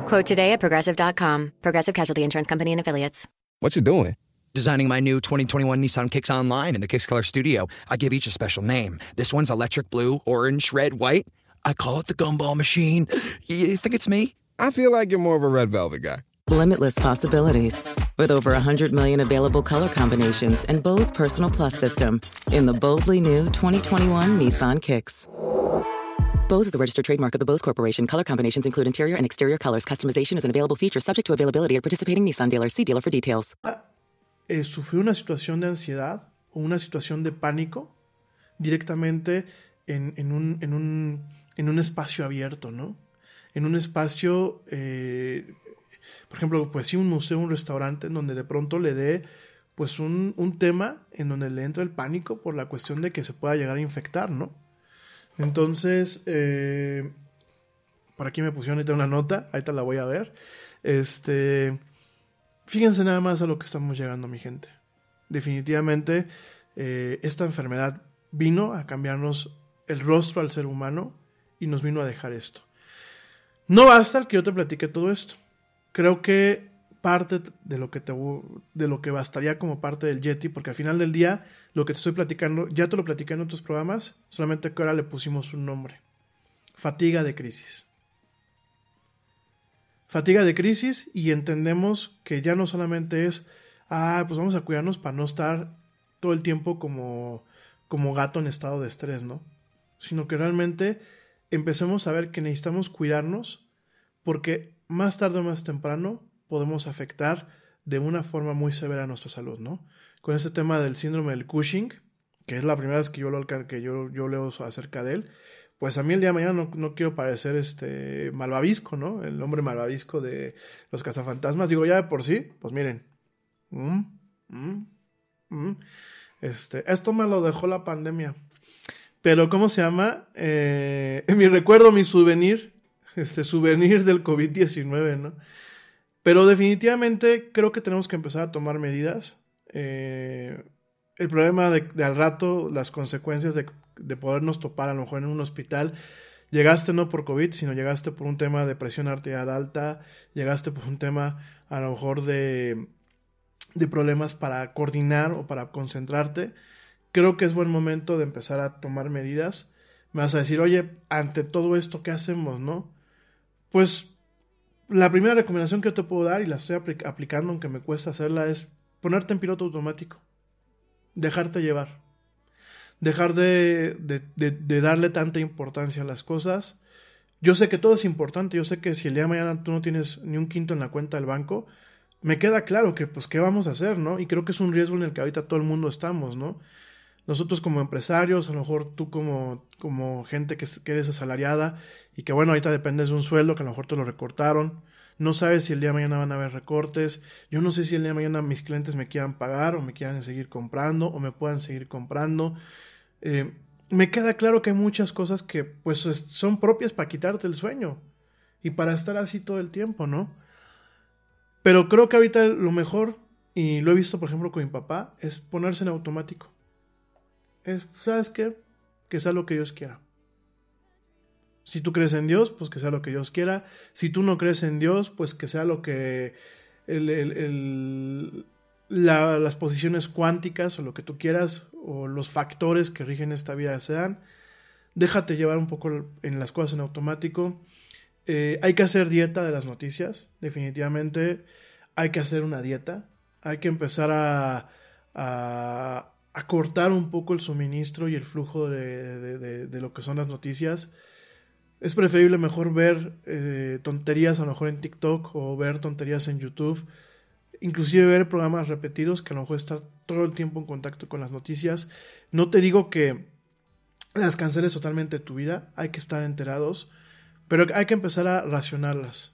Quote today at progressive.com. Progressive Casualty Insurance Company and Affiliates. What's it doing? Designing my new 2021 Nissan Kicks Online in the Kicks Color Studio. I give each a special name. This one's electric blue, orange, red, white. I call it the gumball machine. You think it's me? I feel like you're more of a red velvet guy. Limitless possibilities. With over 100 million available color combinations and Bose Personal Plus system in the boldly new 2021 Nissan Kicks. Bose is a registered trademark of the Bose Corporation. Color combinations include interior and exterior colors. Customization is an available feature subject to availability at participating Nissan dealers. See dealer for details. Eh, sufrió una situación de ansiedad o una situación de pánico directamente en, en, un, en un en un espacio abierto, ¿no? En un espacio, eh, por ejemplo, pues sí, un museo, un restaurante, en donde de pronto le dé pues un, un, tema en donde le entra el pánico por la cuestión de que se pueda llegar a infectar, ¿no? Entonces, eh, por aquí me pusieron ahorita una nota, ahorita la voy a ver. Este, fíjense nada más a lo que estamos llegando, mi gente. Definitivamente, eh, esta enfermedad vino a cambiarnos el rostro al ser humano y nos vino a dejar esto. No basta el que yo te platique todo esto. Creo que parte de lo que te, de lo que bastaría como parte del Yeti, porque al final del día lo que te estoy platicando, ya te lo platicé en otros programas, solamente que ahora le pusimos un nombre. Fatiga de crisis. Fatiga de crisis y entendemos que ya no solamente es, ah, pues vamos a cuidarnos para no estar todo el tiempo como, como gato en estado de estrés, ¿no? Sino que realmente empecemos a ver que necesitamos cuidarnos porque más tarde o más temprano podemos afectar de una forma muy severa nuestra salud, ¿no? Con este tema del síndrome del Cushing, que es la primera vez que yo, lo, que yo, yo leo acerca de él, pues a mí el día de mañana no, quiero parecer este malvavisco, ¿no? El hombre malvavisco de los cazafantasmas. Digo, ya de por sí, pues miren. Mm, mm, mm, este, esto me lo dejó la pandemia. Pero, ¿cómo se llama? Eh, mi recuerdo, mi souvenir, este souvenir del COVID-19, ¿no? Pero definitivamente creo que tenemos que empezar a tomar medidas. Eh, el problema de, de, al rato, las consecuencias de, de, podernos topar a lo mejor en un hospital. Llegaste no por COVID, sino llegaste por un tema de presión arterial alta, llegaste por un tema a lo mejor de, de problemas para coordinar o para concentrarte. Creo que es buen momento de empezar a tomar medidas. Me vas a decir, oye, ante todo esto, ¿qué hacemos, no? Pues la primera recomendación que yo te puedo dar, y la estoy aplicando aunque me cuesta hacerla, es ponerte en piloto automático dejarte llevar. Dejar de, de, darle tanta importancia a las cosas. Yo sé que todo es importante, yo sé que si el día de mañana tú no tienes ni un quinto en la cuenta del banco, me queda claro que pues qué vamos a hacer, ¿no? Y creo que es un riesgo en el que ahorita todo el mundo estamos, ¿no? Nosotros como empresarios, a lo mejor tú como, como gente que, que eres asalariada y que bueno, ahorita dependes de un sueldo que a lo mejor te lo recortaron, no sabes si el día de mañana van a haber recortes, yo no sé si el día de mañana mis clientes me quieran pagar o me quieran seguir comprando o me puedan seguir comprando. Eh, me queda claro que hay muchas cosas que pues son propias para quitarte el sueño y para estar así todo el tiempo, ¿no? Pero creo que ahorita lo mejor, y lo he visto por ejemplo con mi papá, es ponerse en automático. Es, ¿sabes qué? Que sea lo que Dios quiera. Si tú crees en Dios, pues que sea lo que Dios quiera. Si tú no crees en Dios, pues que sea lo que el, el, el, la, las posiciones cuánticas o lo que tú quieras o los factores que rigen esta vida sean. Déjate llevar un poco en las cosas en automático. Eh, hay que hacer dieta de las noticias, definitivamente. Hay que hacer una dieta. Hay que empezar a, a, a cortar un poco el suministro y el flujo de, de, lo que son las noticias es preferible mejor ver eh, tonterías a lo mejor en TikTok o ver tonterías en YouTube, inclusive ver programas repetidos que a lo mejor estar todo el tiempo en contacto con las noticias. No te digo que las canceles totalmente de tu vida, hay que estar enterados, pero hay que empezar a racionarlas.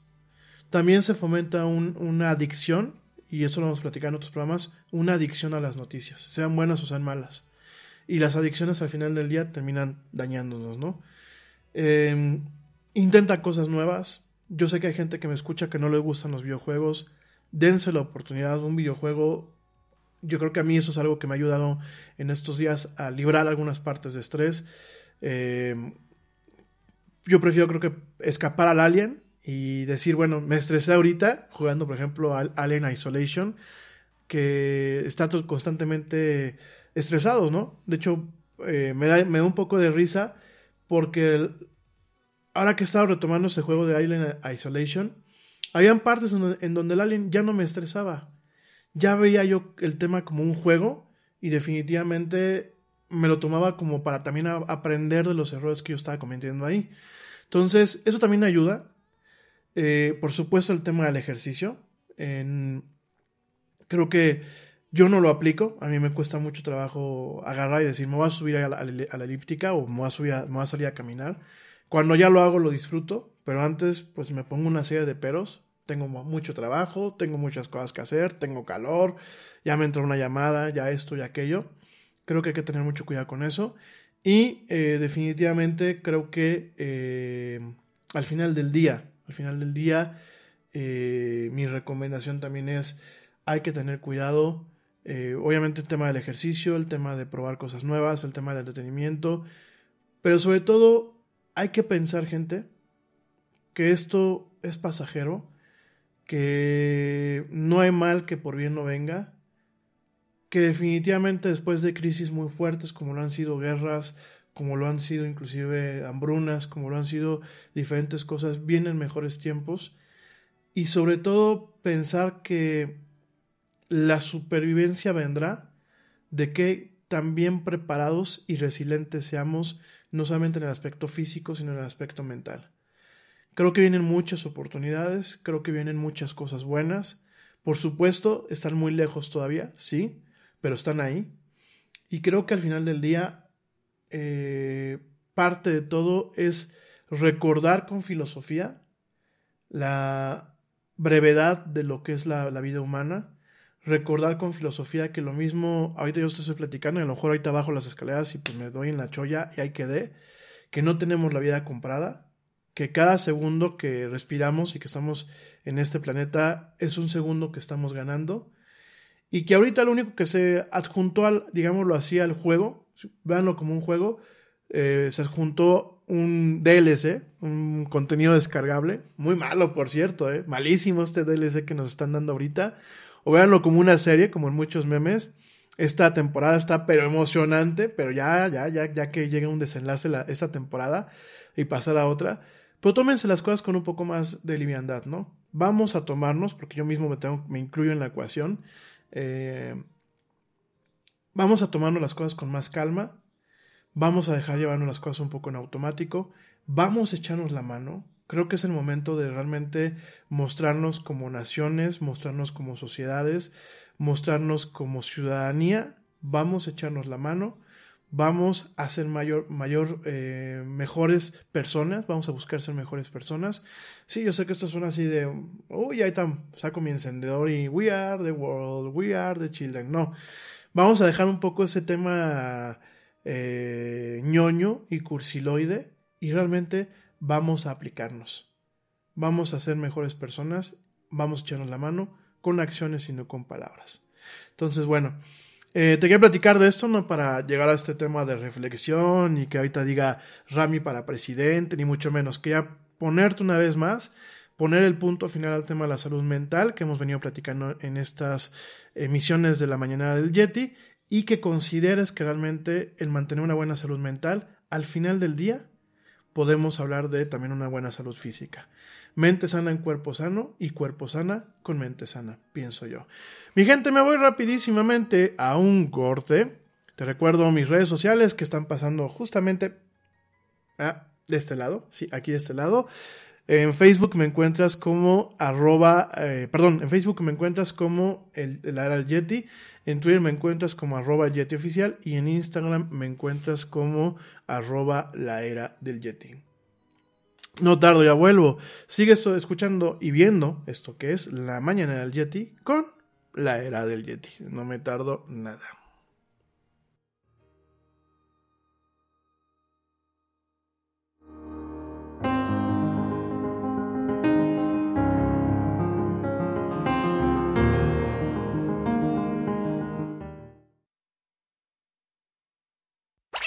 También se fomenta un, una adicción, y eso lo vamos a platicar en otros programas, una adicción a las noticias, sean buenas o sean malas. Y las adicciones al final del día terminan dañándonos, ¿no? Eh, intenta cosas nuevas. Yo sé que hay gente que me escucha que no le gustan los videojuegos. Dense la oportunidad. Un videojuego, yo creo que a mí eso es algo que me ha ayudado en estos días a librar algunas partes de estrés. Eh, yo prefiero, creo que, escapar al Alien y decir, bueno, me estresé ahorita jugando, por ejemplo, al Alien Isolation, que está constantemente estresados, ¿no? De hecho, eh, me, da, me da un poco de risa porque ahora que he estado retomando ese juego de Alien Isolation, habían partes en, donde el alien ya no me estresaba. Ya veía yo el tema como un juego y definitivamente me lo tomaba como para también aprender de los errores que yo estaba cometiendo ahí. Entonces, eso también ayuda. Eh, por supuesto, el tema del ejercicio. En, creo que yo no lo aplico, a mí me cuesta mucho trabajo agarrar y decir, me voy a subir a la, elíptica o me voy, a subir a, me a salir a caminar. Cuando ya lo hago lo disfruto, pero antes pues me pongo una serie de peros. Tengo mucho trabajo, tengo muchas cosas que hacer, tengo calor, ya me entra una llamada, ya esto y aquello. Creo que hay que tener mucho cuidado con eso. Y eh, definitivamente creo que eh, al final del día, al final del día, eh, mi recomendación también es, hay que tener cuidado eh, obviamente el tema del ejercicio, el tema de probar cosas nuevas, el tema del entretenimiento, pero sobre todo hay que pensar, gente, que esto es pasajero, que no hay mal que por bien no venga, que definitivamente después de crisis muy fuertes como lo han sido guerras, como lo han sido inclusive hambrunas, como lo han sido diferentes cosas, vienen mejores tiempos y sobre todo pensar que la supervivencia vendrá de que también preparados y resilientes seamos, no solamente en el aspecto físico, sino en el aspecto mental. Creo que vienen muchas oportunidades, creo que vienen muchas cosas buenas. Por supuesto, están muy lejos todavía, sí, pero están ahí. Y creo que al final del día, eh, parte de todo es recordar con filosofía la brevedad de lo que es la, vida humana, recordar con filosofía que lo mismo, ahorita yo estoy platicando y a lo mejor ahorita bajo las escaleras y pues me doy en la cholla y ahí quedé, que no tenemos la vida comprada, que cada segundo que respiramos y que estamos en este planeta es un segundo que estamos ganando y que ahorita lo único que se adjuntó al, digámoslo así, al juego, véanlo como un juego, eh, se adjuntó un DLC, un contenido descargable, muy malo por cierto, eh, malísimo este DLC que nos están dando ahorita, o véanlo como una serie, como en muchos memes. Esta temporada está pero emocionante, pero ya, ya, ya, ya que llegue un desenlace la, esta temporada y pasar a otra. Pero tómense las cosas con un poco más de liviandad, ¿no? Vamos a tomarnos, porque yo mismo me, me incluyo en la ecuación, eh, vamos a tomarnos las cosas con más calma, vamos a dejar llevarnos las cosas un poco en automático, vamos a echarnos la mano. Creo que es el momento de realmente mostrarnos como naciones, mostrarnos como sociedades, mostrarnos como ciudadanía. Vamos a echarnos la mano, vamos a ser mayor, mayor, eh, mejores personas, vamos a buscar ser mejores personas. Sí, yo sé que esto suena así de, uy, ahí está, saco mi encendedor y we are the world, we are the children. No, vamos a dejar un poco ese tema eh, ñoño y cursiloide y realmente vamos a aplicarnos. Vamos a ser mejores personas, vamos a echarnos la mano con acciones y no con palabras. Entonces, bueno, eh, te quería platicar de esto, no para llegar a este tema de reflexión y que ahorita diga Rami para presidente, ni mucho menos. Quería ponerte una vez más, poner el punto final al tema de la salud mental que hemos venido platicando en estas emisiones de la mañana del Yeti y que consideres que realmente el mantener una buena salud mental al final del día podemos hablar de también una buena salud física. Mente sana en cuerpo sano y cuerpo sana con mente sana, pienso yo. Mi gente, me voy rapidísimamente a un corte. Te recuerdo mis redes sociales que están pasando justamente ah, de este lado, sí, aquí de este lado. En Facebook me encuentras como arroba, eh, perdón, en Facebook me encuentras como el, Yeti, en Twitter me encuentras como arroba Yeti oficial y en Instagram me encuentras como arroba la era del Yeti. No tardo, ya vuelvo. Sigue esto, escuchando y viendo esto que es la mañana del Yeti con la era del Yeti. No me tardo nada.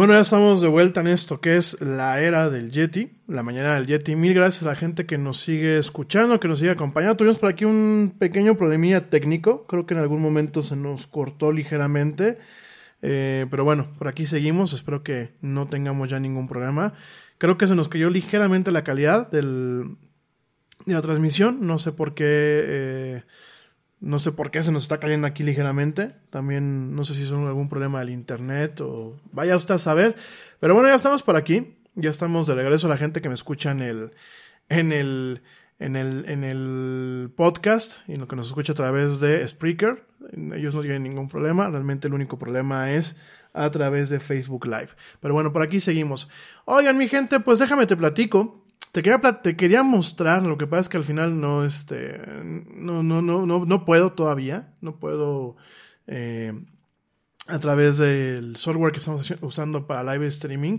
Bueno, ya estamos de vuelta en esto que es la era del Yeti, la mañana del Yeti. Mil gracias a la gente que nos sigue escuchando, que nos sigue acompañando. Tuvimos por aquí un pequeño problemilla técnico, creo que en algún momento se nos cortó ligeramente. Eh, pero bueno, por aquí seguimos, espero que no tengamos ya ningún problema. Creo que se nos cayó ligeramente la calidad del, de la transmisión, no sé por qué... Eh, no sé por qué se nos está cayendo aquí ligeramente. También no sé si es algún problema del internet o vaya usted a saber. Pero bueno, ya estamos por aquí. Ya estamos de regreso a la gente que me escucha en el, en el, en el, en el podcast y lo que nos escucha a través de Spreaker. Ellos no tienen ningún problema. Realmente el único problema es a través de Facebook Live. Pero bueno, por aquí seguimos. Oigan, mi gente, pues déjame te platico te quería, te quería mostrar, lo que pasa es que al final no, este, no, no, no, no, no puedo todavía, no puedo eh, a través del software que estamos usando para live streaming.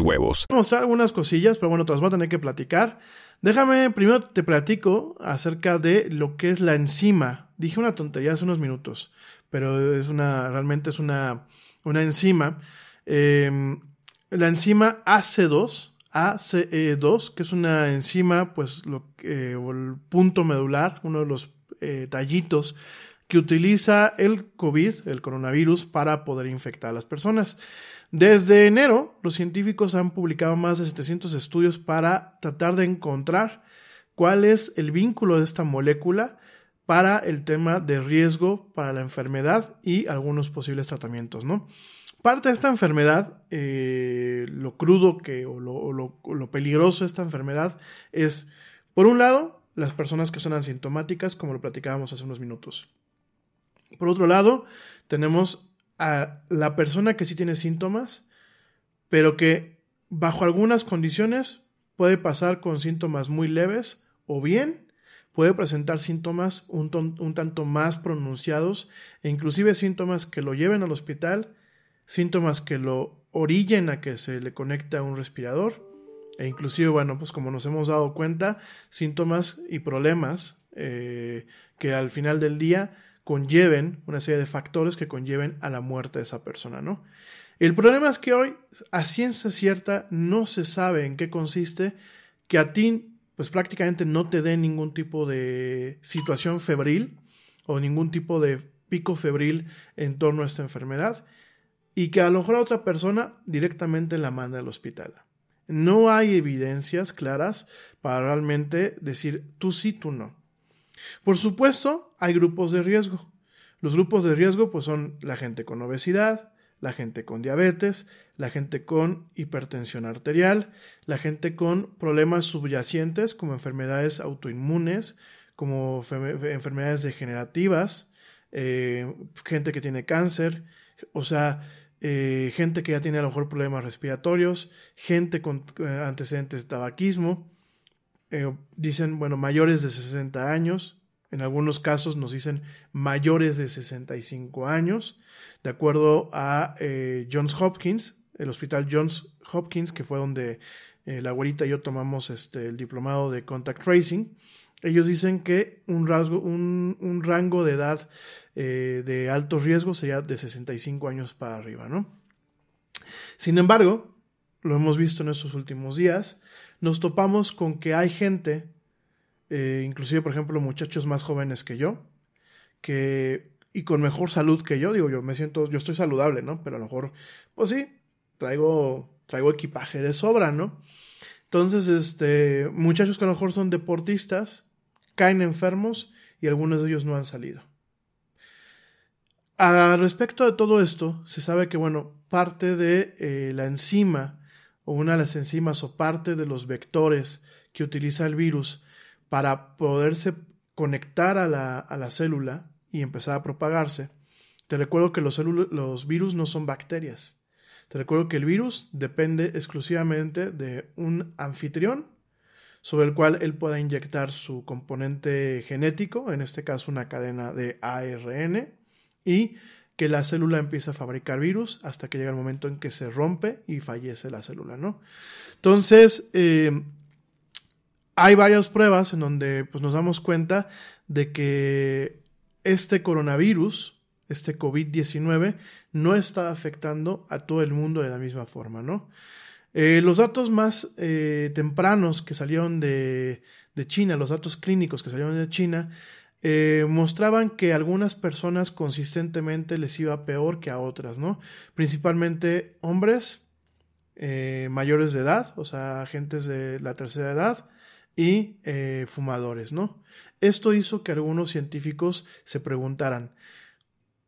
huevos. Voy a mostrar algunas cosillas, pero bueno, te las voy a tener que platicar. Déjame, primero te platico acerca de lo que es la enzima. Dije una tontería hace unos minutos, pero es una, realmente es una, una enzima. Eh, la enzima AC2, ACE2, que es una enzima, pues, lo, eh, el punto medular, uno de los eh, tallitos que utiliza el COVID, el coronavirus, para poder infectar a las personas. Desde enero, los científicos han publicado más de 700 estudios para tratar de encontrar cuál es el vínculo de esta molécula para el tema de riesgo para la enfermedad y algunos posibles tratamientos, ¿no? Parte de esta enfermedad, eh, lo crudo que, o lo, o lo, peligroso de esta enfermedad es, por un lado, las personas que son asintomáticas, como lo platicábamos hace unos minutos. Por otro lado, tenemos a la persona que sí tiene síntomas, pero que bajo algunas condiciones puede pasar con síntomas muy leves o bien puede presentar síntomas un, tanto más pronunciados e inclusive síntomas que lo lleven al hospital, síntomas que lo orillen a que se le conecte un respirador e inclusive, bueno, pues como nos hemos dado cuenta, síntomas y problemas eh, que al final del día conlleven una serie de factores que conlleven a la muerte de esa persona, ¿no? El problema es que hoy, a ciencia cierta, no se sabe en qué consiste que a ti pues prácticamente no te dé ningún tipo de situación febril o ningún tipo de pico febril en torno a esta enfermedad y que a lo mejor a otra persona directamente la manda al hospital. No hay evidencias claras para realmente decir tú sí, tú no. Por supuesto, hay grupos de riesgo. Los grupos de riesgo pues son la gente con obesidad, la gente con diabetes, la gente con hipertensión arterial, la gente con problemas subyacentes como enfermedades autoinmunes, como enfermedades degenerativas, eh, gente que tiene cáncer, o sea, eh, gente que ya tiene a lo mejor problemas respiratorios, gente con eh, antecedentes de tabaquismo, dicen, bueno, mayores de 60 años, en algunos casos nos dicen mayores de 65 años, de acuerdo a eh, Johns Hopkins, el hospital Johns Hopkins, que fue donde eh, la abuelita y yo tomamos este, el diplomado de contact tracing. Ellos dicen que un, rasgo, un, rango de edad eh, de alto riesgo sería de 65 años para arriba, ¿no? Sin embargo, lo hemos visto en estos últimos días, nos topamos con que hay gente eh, inclusive por ejemplo muchachos más jóvenes que yo, que y con mejor salud que yo, digo yo me siento, yo estoy saludable, ¿no? Pero a lo mejor, pues sí, traigo, traigo equipaje de sobra, ¿no? Entonces, este, muchachos que a lo mejor son deportistas, caen enfermos y algunos de ellos no han salido. A respecto de todo esto, se sabe que, bueno, parte de eh, la enzima o una de las enzimas o parte de los vectores que utiliza el virus para poderse conectar a la, a la célula y empezar a propagarse, te recuerdo que los, los virus no son bacterias. Te recuerdo que el virus depende exclusivamente de un anfitrión sobre el cual él pueda inyectar su componente genético, en este caso una cadena de ARN, y que la célula empieza a fabricar virus hasta que llega el momento en que se rompe y fallece la célula, ¿no? Entonces, eh, hay varias pruebas en donde pues, nos damos cuenta de que este coronavirus, este COVID-19, no está afectando a todo el mundo de la misma forma, ¿no? Eh, los datos más eh, tempranos que salieron de, China, los datos clínicos que salieron de China, eh, mostraban que a algunas personas consistentemente les iba peor que a otras, ¿no? Principalmente hombres mayores de edad, o sea, agentes de la tercera edad, y eh, fumadores, ¿no? Esto hizo que algunos científicos se preguntaran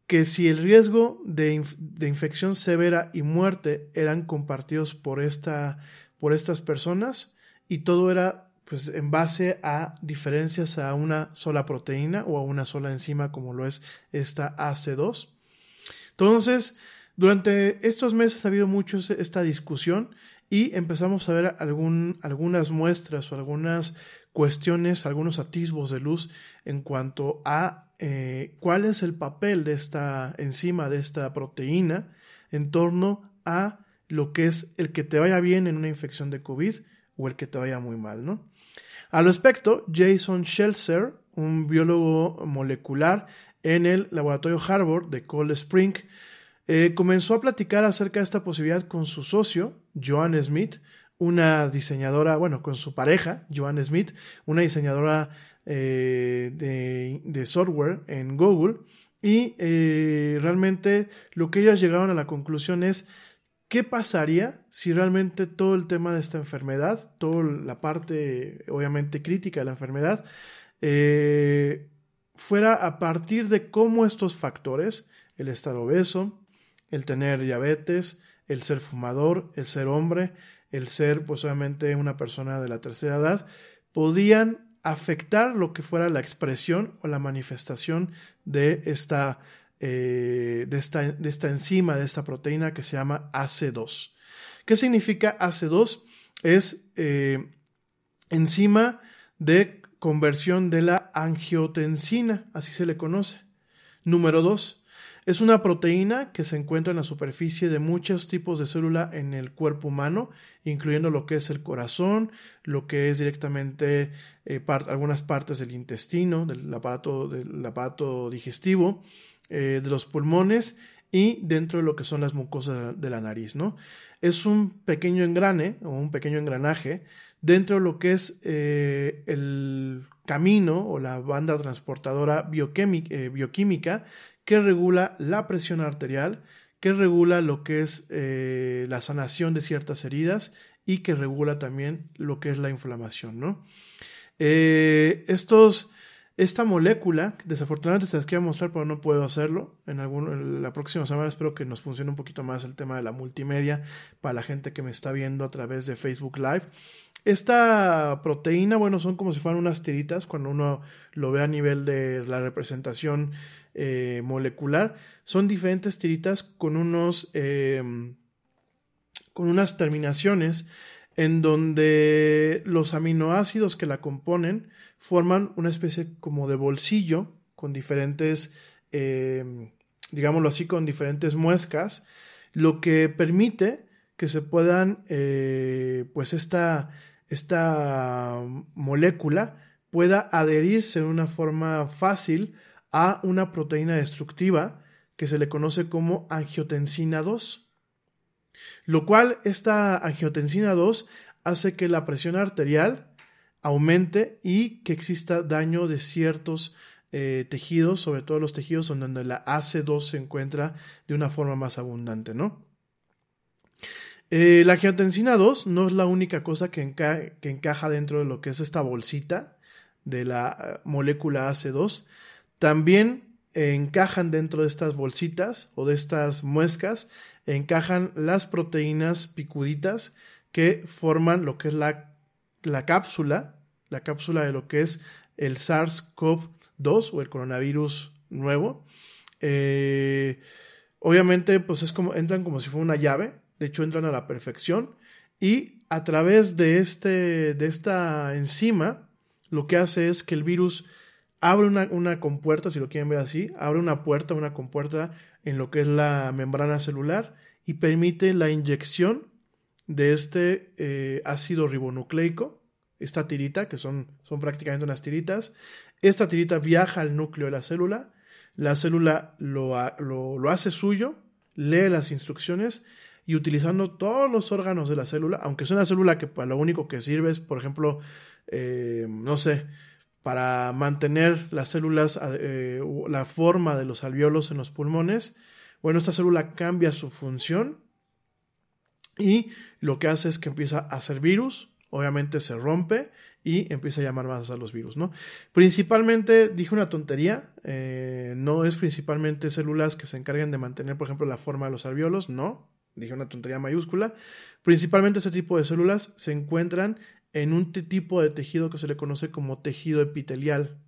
que si el riesgo de, infección severa y muerte eran compartidos por, esta, por estas personas y todo era pues en base a diferencias a una sola proteína o a una sola enzima como lo es esta AC2. Entonces, durante estos meses ha habido mucho esta discusión y empezamos a ver algún, algunas muestras o algunas cuestiones, algunos atisbos de luz en cuanto a eh, cuál es el papel de esta enzima, de esta proteína, en torno a lo que es el que te vaya bien en una infección de COVID o el que te vaya muy mal, ¿no? Al respecto, Jason Schelzer, un biólogo molecular en el laboratorio Harvard de Cold Spring, eh, comenzó a platicar acerca de esta posibilidad con su socio, Joan Smith, una diseñadora, bueno, con su pareja, Joan Smith, una diseñadora eh, de, software en Google. Y eh, realmente lo que ellas llegaron a la conclusión es, ¿qué pasaría si realmente todo el tema de esta enfermedad, toda la parte obviamente crítica de la enfermedad, fuera a partir de cómo estos factores, el estar obeso, el tener diabetes, el ser fumador, el ser hombre, el ser pues obviamente una persona de la tercera edad, podían afectar lo que fuera la expresión o la manifestación de esta, eh, de esta, de esta enzima, de esta proteína que se llama AC2. ¿Qué significa AC2? Es eh, enzima de conversión de la angiotensina, así se le conoce. Número 2, es una proteína que se encuentra en la superficie de muchos tipos de célula en el cuerpo humano, incluyendo lo que es el corazón, lo que es directamente eh, algunas partes del intestino, del aparato, del aparato digestivo, eh, de los pulmones y dentro de lo que son las mucosas de la nariz, ¿no? Es un pequeño engrane o un pequeño engranaje dentro de lo que es eh, el camino o la banda transportadora eh, bioquímica que regula la presión arterial, que regula lo que es la sanación de ciertas heridas y que regula también lo que es la inflamación, ¿no? estos esta molécula, desafortunadamente se las quiero mostrar, pero no puedo hacerlo. En, algún, la próxima semana espero que nos funcione un poquito más el tema de la multimedia para la gente que me está viendo a través de Facebook Live. Esta proteína, bueno, son como si fueran unas tiritas cuando uno lo ve a nivel de la representación eh, molecular. Son diferentes tiritas con unos, em, con unas terminaciones en donde los aminoácidos que la componen forman una especie como de bolsillo con diferentes, eh, digámoslo así, con diferentes muescas, lo que permite que se puedan, eh, pues esta, esta molécula pueda adherirse de una forma fácil a una proteína destructiva que se le conoce como angiotensina 2. Lo cual esta angiotensina 2 hace que la presión arterial aumente y que exista daño de ciertos eh, tejidos, sobre todo los tejidos donde la AC2 se encuentra de una forma más abundante, ¿no? Eh, la geotensina 2 no es la única cosa que, que, encaja dentro de lo que es esta bolsita de la eh, molécula AC2. También encajan dentro de estas bolsitas o de estas muescas, encajan las proteínas picuditas que forman lo que es la la cápsula, la cápsula de lo que es el SARS-CoV-2 o el coronavirus nuevo. Eh, obviamente, pues es como, entran como si fuera una llave, de hecho entran a la perfección y a través de, este, de esta enzima, lo que hace es que el virus abre una, una, compuerta, si lo quieren ver así, abre una puerta, una compuerta en lo que es la membrana celular y permite la inyección de este eh, ácido ribonucleico, esta tirita, que son, son prácticamente unas tiritas. Esta tirita viaja al núcleo de la célula, la célula lo, lo, hace suyo, lee las instrucciones y utilizando todos los órganos de la célula, aunque es una célula que para lo único que sirve es, por ejemplo, eh, no sé, para mantener las células, eh, la forma de los alveolos en los pulmones, bueno, esta célula cambia su función y lo que hace es que empieza a hacer virus, obviamente se rompe y empieza a llamar más a los virus, ¿no? Principalmente, dije una tontería, eh, no es principalmente células que se encarguen de mantener, por ejemplo, la forma de los alveolos, no, dije una tontería mayúscula. Principalmente ese tipo de células se encuentran en un tipo de tejido que se le conoce como tejido epitelial.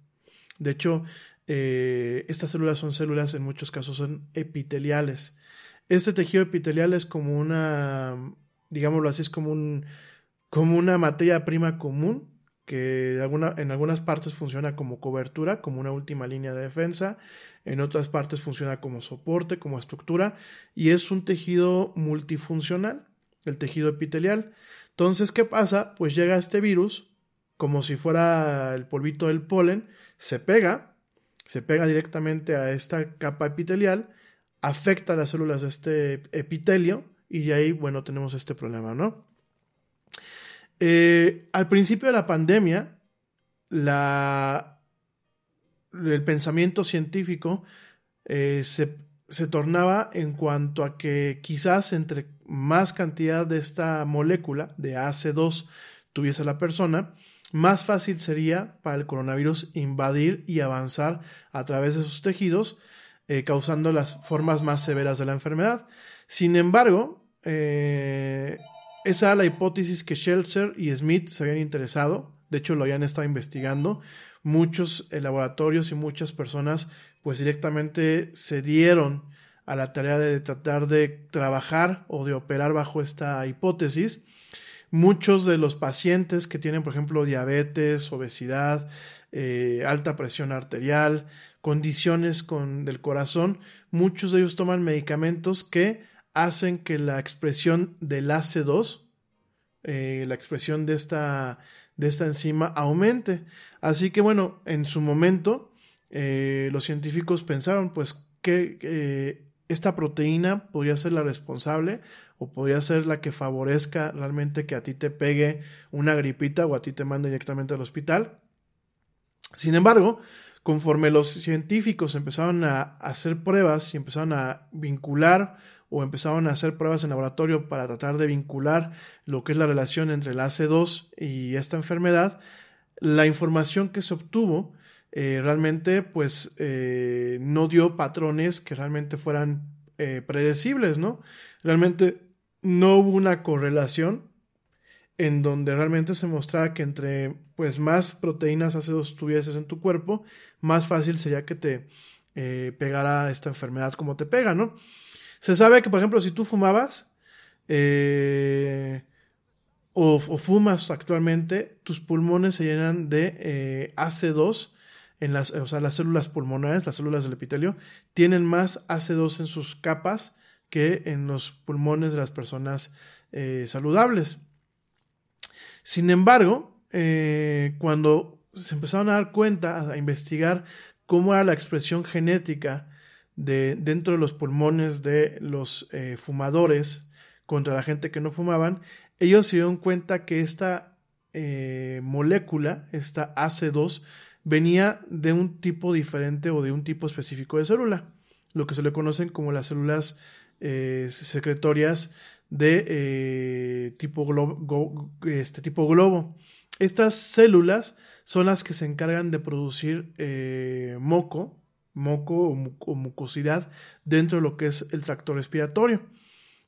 De hecho, eh, estas células son células, en muchos casos son epiteliales. Este tejido epitelial es como una, digámoslo así, es como, un, como una materia prima común que en algunas partes funciona como cobertura, como una última línea de defensa, en otras partes funciona como soporte, como estructura, y es un tejido multifuncional, el tejido epitelial. Entonces, ¿qué pasa? Pues llega este virus, como si fuera el polvito del polen, se pega, se pega directamente a esta capa epitelial, afecta a las células de este epitelio y ahí, bueno, tenemos este problema, ¿no? Eh, al principio de la pandemia, la, el pensamiento científico eh, se, se tornaba en cuanto a que quizás entre más cantidad de esta molécula de AC2 tuviese la persona, más fácil sería para el coronavirus invadir y avanzar a través de sus tejidos, eh, causando las formas más severas de la enfermedad. Sin embargo, eh, esa era la hipótesis que Shelter y Smith se habían interesado, de hecho lo habían estado investigando, muchos eh, laboratorios y muchas personas pues directamente se dieron a la tarea de tratar de trabajar o de operar bajo esta hipótesis. Muchos de los pacientes que tienen, por ejemplo, diabetes, obesidad, alta presión arterial, condiciones con, del corazón, muchos de ellos toman medicamentos que hacen que la expresión del AC2, eh, la expresión de esta, de esta enzima aumente. Así que bueno, en su momento eh, los científicos pensaron pues que esta proteína podría ser la responsable o podría ser la que favorezca realmente que a ti te pegue una gripita o a ti te mande directamente al hospital. Sin embargo, conforme los científicos empezaron a hacer pruebas y empezaron a vincular o empezaron a hacer pruebas en laboratorio para tratar de vincular lo que es la relación entre el AC2 y esta enfermedad, la información que se obtuvo eh, realmente pues eh, no dio patrones que realmente fueran eh, predecibles, ¿no? Realmente no hubo una correlación en donde realmente se mostraba que entre pues más proteínas AC2 tuvieses en tu cuerpo, más fácil sería que te pegara esta enfermedad como te pega, ¿no? Se sabe que, por ejemplo, si tú fumabas o, o, fumas actualmente, tus pulmones se llenan de AC2 en las, o sea, las células pulmonares, las células del epitelio, tienen más AC2 en sus capas que en los pulmones de las personas eh, saludables. Sin embargo, eh, cuando se empezaron a dar cuenta, a investigar cómo era la expresión genética de, dentro de los pulmones de los eh, fumadores contra la gente que no fumaban, ellos se dieron cuenta que esta molécula, esta AC2, venía de un tipo diferente o de un tipo específico de célula, lo que se le conocen como las células eh, secretorias de eh, tipo, globo, este, tipo globo. Estas células son las que se encargan de producir eh, moco, moco o mucosidad dentro de lo que es el tracto respiratorio.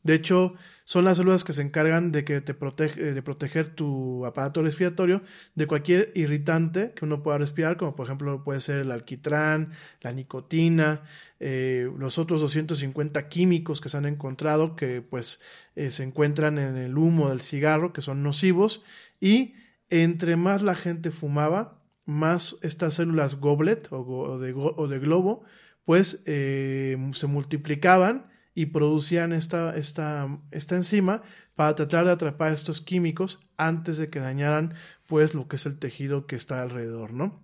De hecho, son las células que se encargan de, que te protege, de proteger tu aparato respiratorio de cualquier irritante que uno pueda respirar, como por ejemplo puede ser el alquitrán, la nicotina, eh, los otros 250 químicos que se han encontrado que pues eh, se encuentran en el humo del cigarro, que son nocivos, y entre más la gente fumaba, más estas células goblet o, de, de, globo, pues eh, se multiplicaban y producían esta, esta, esta enzima para tratar de atrapar estos químicos antes de que dañaran pues lo que es el tejido que está alrededor, ¿no?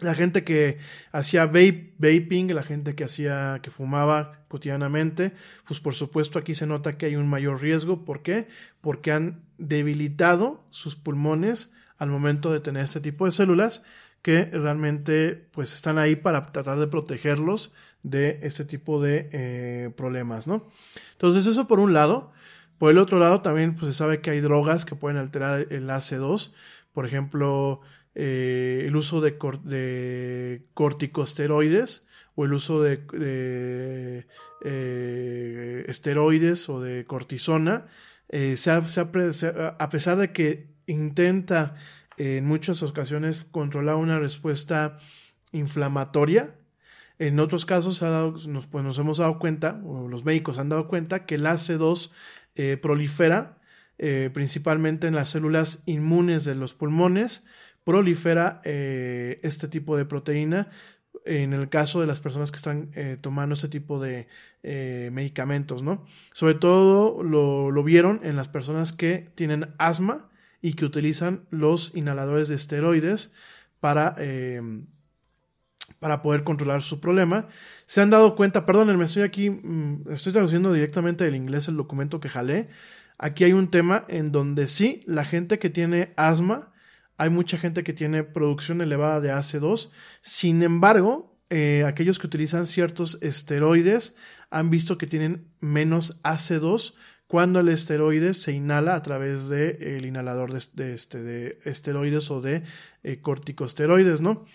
La gente que hacía vaping, la gente que hacía, que fumaba cotidianamente, pues por supuesto aquí se nota que hay un mayor riesgo. ¿Por qué? Porque han debilitado sus pulmones al momento de tener este tipo de células que realmente pues están ahí para tratar de protegerlos de ese tipo de eh, problemas, ¿no? Entonces eso por un lado. Por el otro lado también pues, se sabe que hay drogas que pueden alterar el AC2. Por ejemplo, eh, el uso de, corticosteroides o el uso de, eh, esteroides o de cortisona. a pesar de que intenta en muchas ocasiones controlar una respuesta inflamatoria, en otros casos nos, pues nos hemos dado cuenta, o los médicos han dado cuenta, que el AC2 eh, prolifera eh, principalmente en las células inmunes de los pulmones, prolifera eh, este tipo de proteína en el caso de las personas que están tomando este tipo de medicamentos, ¿no? Sobre todo lo, lo, vieron en las personas que tienen asma y que utilizan los inhaladores de esteroides para para poder controlar su problema. Se han dado cuenta, perdónenme, estoy aquí, mm, estoy traduciendo directamente del inglés el documento que jalé. Aquí hay un tema en donde sí, la gente que tiene asma, hay mucha gente que tiene producción elevada de AC2. Sin embargo, eh, aquellos que utilizan ciertos esteroides han visto que tienen menos AC2 cuando el esteroide se inhala a través del el inhalador de, este, de esteroides o de eh, corticosteroides, ¿no?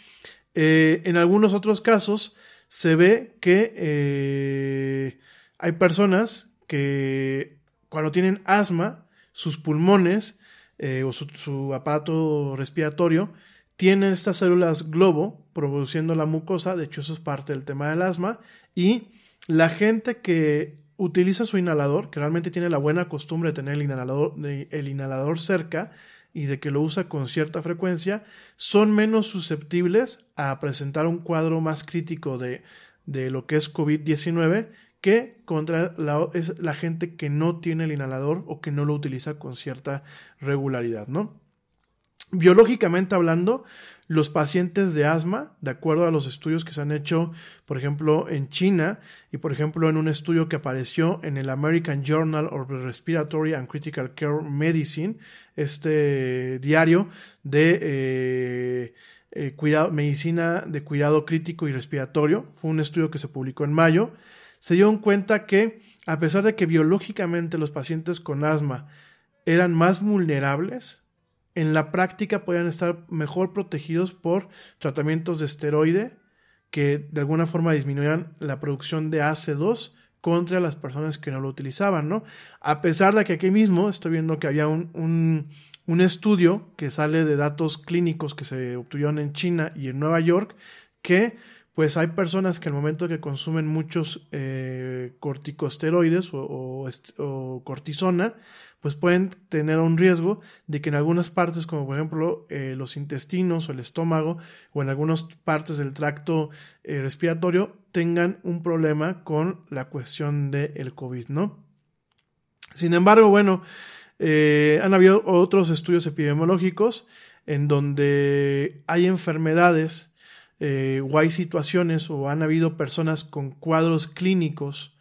Eh, en algunos otros casos se ve que eh, hay personas que cuando tienen asma, sus pulmones eh, o su, aparato respiratorio tienen estas células globo produciendo la mucosa, de hecho eso es parte del tema del asma, y la gente que utiliza su inhalador, que realmente tiene la buena costumbre de tener el inhalador, el inhalador cerca, y de que lo usa con cierta frecuencia, son menos susceptibles a presentar un cuadro más crítico de, de lo que es COVID-19 que contra la, es la gente que no tiene el inhalador o que no lo utiliza con cierta regularidad, ¿no? biológicamente hablando, los pacientes de asma, de acuerdo a los estudios que se han hecho, por ejemplo, en China y, por ejemplo, en un estudio que apareció en el American Journal of Respiratory and Critical Care Medicine, este diario de eh, eh, cuidado, medicina de cuidado crítico y respiratorio, fue un estudio que se publicó en mayo, se dieron cuenta que, a pesar de que biológicamente los pacientes con asma eran más vulnerables, en la práctica podían estar mejor protegidos por tratamientos de esteroide que de alguna forma disminuían la producción de AC2 contra las personas que no lo utilizaban, ¿no? A pesar de que aquí mismo estoy viendo que había un, un, estudio que sale de datos clínicos que se obtuvieron en China y en Nueva York que pues hay personas que al momento que consumen muchos eh, corticosteroides o, cortisona, pues pueden tener un riesgo de que en algunas partes, como por ejemplo eh, los intestinos o el estómago, o en algunas partes del tracto eh, respiratorio, tengan un problema con la cuestión del COVID, ¿no? Sin embargo, bueno, han habido otros estudios epidemiológicos en donde hay enfermedades eh, o hay situaciones o han habido personas con cuadros clínicos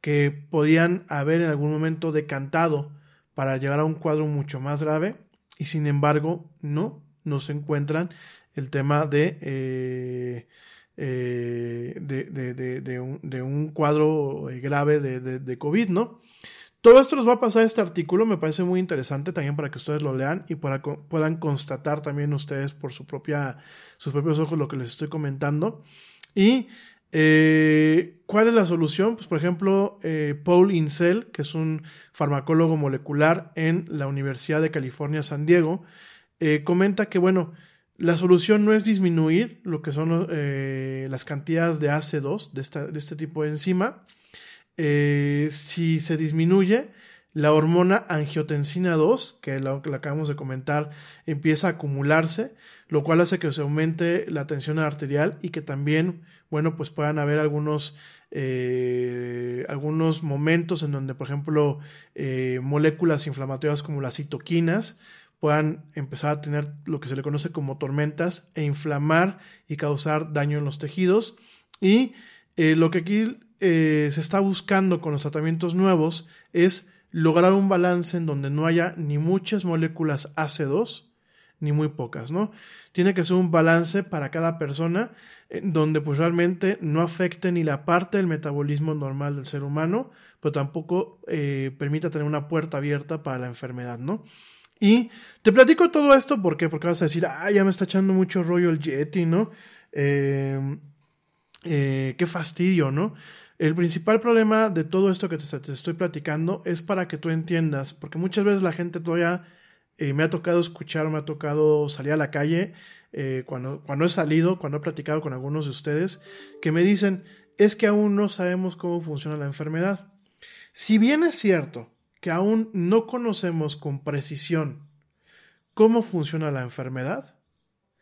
que podían haber en algún momento decantado para llegar a un cuadro mucho más grave y sin embargo no, no se encuentran el tema de, eh, eh, de, un, cuadro grave de, COVID, ¿no? Todo esto nos va a pasar este artículo, me parece muy interesante también para que ustedes lo lean y para, puedan constatar también ustedes por su propia, sus propios ojos lo que les estoy comentando. Y eh, ¿cuál es la solución? Pues por ejemplo, eh, Paul Incel, que es un farmacólogo molecular en la Universidad de California, San Diego, eh, comenta que, bueno, la solución no es disminuir lo que son las cantidades de AC2 de, este tipo de enzima, si se disminuye, la hormona angiotensina 2, que lo que acabamos de comentar, empieza a acumularse, lo cual hace que se aumente la tensión arterial y que también, bueno, pues puedan haber algunos, eh, algunos momentos en donde, por ejemplo, eh, moléculas inflamatorias como las citoquinas puedan empezar a tener lo que se le conoce como tormentas e inflamar y causar daño en los tejidos. Y lo que aquí eh, se está buscando con los tratamientos nuevos es lograr un balance en donde no haya ni muchas moléculas AC2 ni muy pocas, ¿no? Tiene que ser un balance para cada persona en donde pues realmente no afecte ni la parte del metabolismo normal del ser humano, pero tampoco eh, permita tener una puerta abierta para la enfermedad, ¿no? Y te platico todo esto porque, porque vas a decir, ah, ya me está echando mucho rollo el Yeti, ¿no? Eh, qué fastidio, ¿no? El principal problema de todo esto que te, estoy platicando es para que tú entiendas, porque muchas veces la gente todavía eh, me ha tocado escuchar, me ha tocado salir a la calle, eh, cuando, cuando he salido, cuando he platicado con algunos de ustedes, que me dicen, es que aún no sabemos cómo funciona la enfermedad. Si bien es cierto que aún no conocemos con precisión cómo funciona la enfermedad,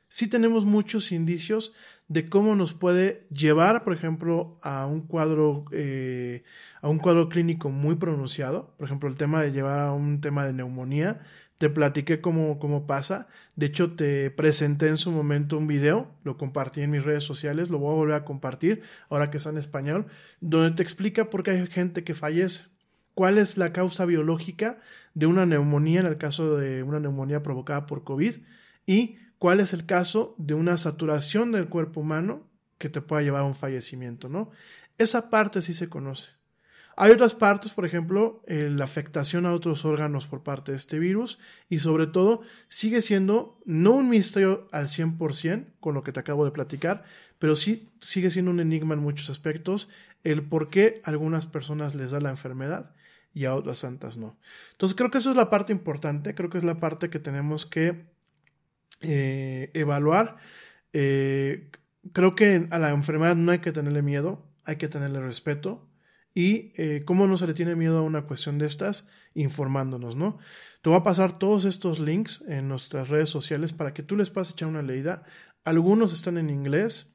sí tenemos muchos indicios de cómo nos puede llevar, por ejemplo, a un cuadro, eh, a un cuadro clínico muy pronunciado. Por ejemplo, el tema de llevar a un tema de neumonía. Te platiqué cómo, cómo pasa. De hecho, te presenté en su momento un video, lo compartí en mis redes sociales, lo voy a volver a compartir ahora que está en español, donde te explica por qué hay gente que fallece. ¿Cuál es la causa biológica de una neumonía en el caso de una neumonía provocada por COVID? Y cuál es el caso de una saturación del cuerpo humano que te pueda llevar a un fallecimiento, ¿no? Esa parte sí se conoce. Hay otras partes, por ejemplo, la afectación a otros órganos por parte de este virus y sobre todo sigue siendo no un misterio al 100% con lo que te acabo de platicar, pero sí sigue siendo un enigma en muchos aspectos el por qué a algunas personas les da la enfermedad y a otras santas no. Entonces creo que eso es la parte importante, creo que es la parte que tenemos que eh, evaluar. Eh, creo que a la enfermedad no hay que tenerle miedo, hay que tenerle respeto. Y eh, cómo no se le tiene miedo a una cuestión de estas, informándonos, ¿no? Te voy a pasar todos estos links en nuestras redes sociales para que tú les puedas echar una leída. Algunos están en inglés,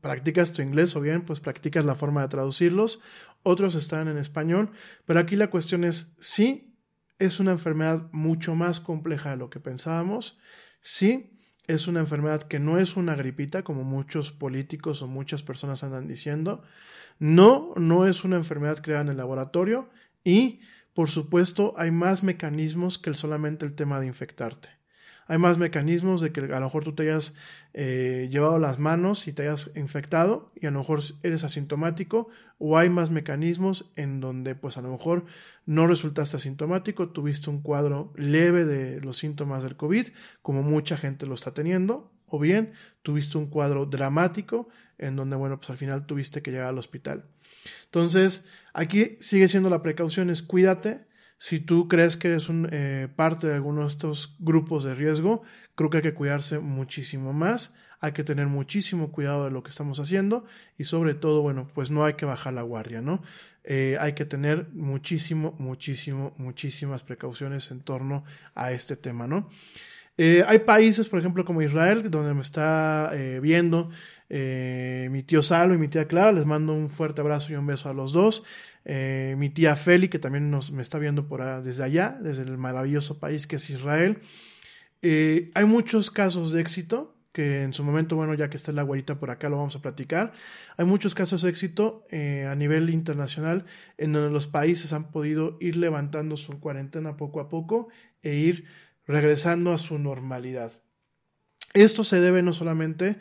practicas tu inglés o bien pues practicas la forma de traducirlos, otros están en español, pero aquí la cuestión es sí es una enfermedad mucho más compleja de lo que pensábamos. Sí, es una enfermedad que no es una gripita, como muchos políticos o muchas personas andan diciendo. No, no es una enfermedad creada en el laboratorio y, por supuesto, hay más mecanismos que solamente el tema de infectarte hay más mecanismos de que a lo mejor tú te hayas eh, llevado las manos y te hayas infectado y a lo mejor eres asintomático o hay más mecanismos en donde pues a lo mejor no resultaste asintomático, tuviste un cuadro leve de los síntomas del COVID como mucha gente lo está teniendo o bien tuviste un cuadro dramático en donde bueno pues al final tuviste que llegar al hospital. Entonces aquí sigue siendo la precaución es cuídate, si tú crees que eres un, eh, parte de alguno de estos grupos de riesgo, creo que hay que cuidarse muchísimo más, hay que tener muchísimo cuidado de lo que estamos haciendo y sobre todo, bueno, pues no hay que bajar la guardia, ¿no? Eh, hay que tener muchísimo, muchísimo, muchísimas precauciones en torno a este tema, ¿no? Eh, hay países, por ejemplo, como Israel, donde me está viendo mi tío Salo y mi tía Clara. Les mando un fuerte abrazo y un beso a los dos. Eh, mi tía Feli, que también nos, me está viendo por desde allá, desde el maravilloso país que es Israel. Eh, hay muchos casos de éxito, que en su momento, bueno, ya que está la güerita por acá, lo vamos a platicar. Hay muchos casos de éxito eh, a nivel internacional en donde los países han podido ir levantando su cuarentena poco a poco e ir regresando a su normalidad. Esto se debe no solamente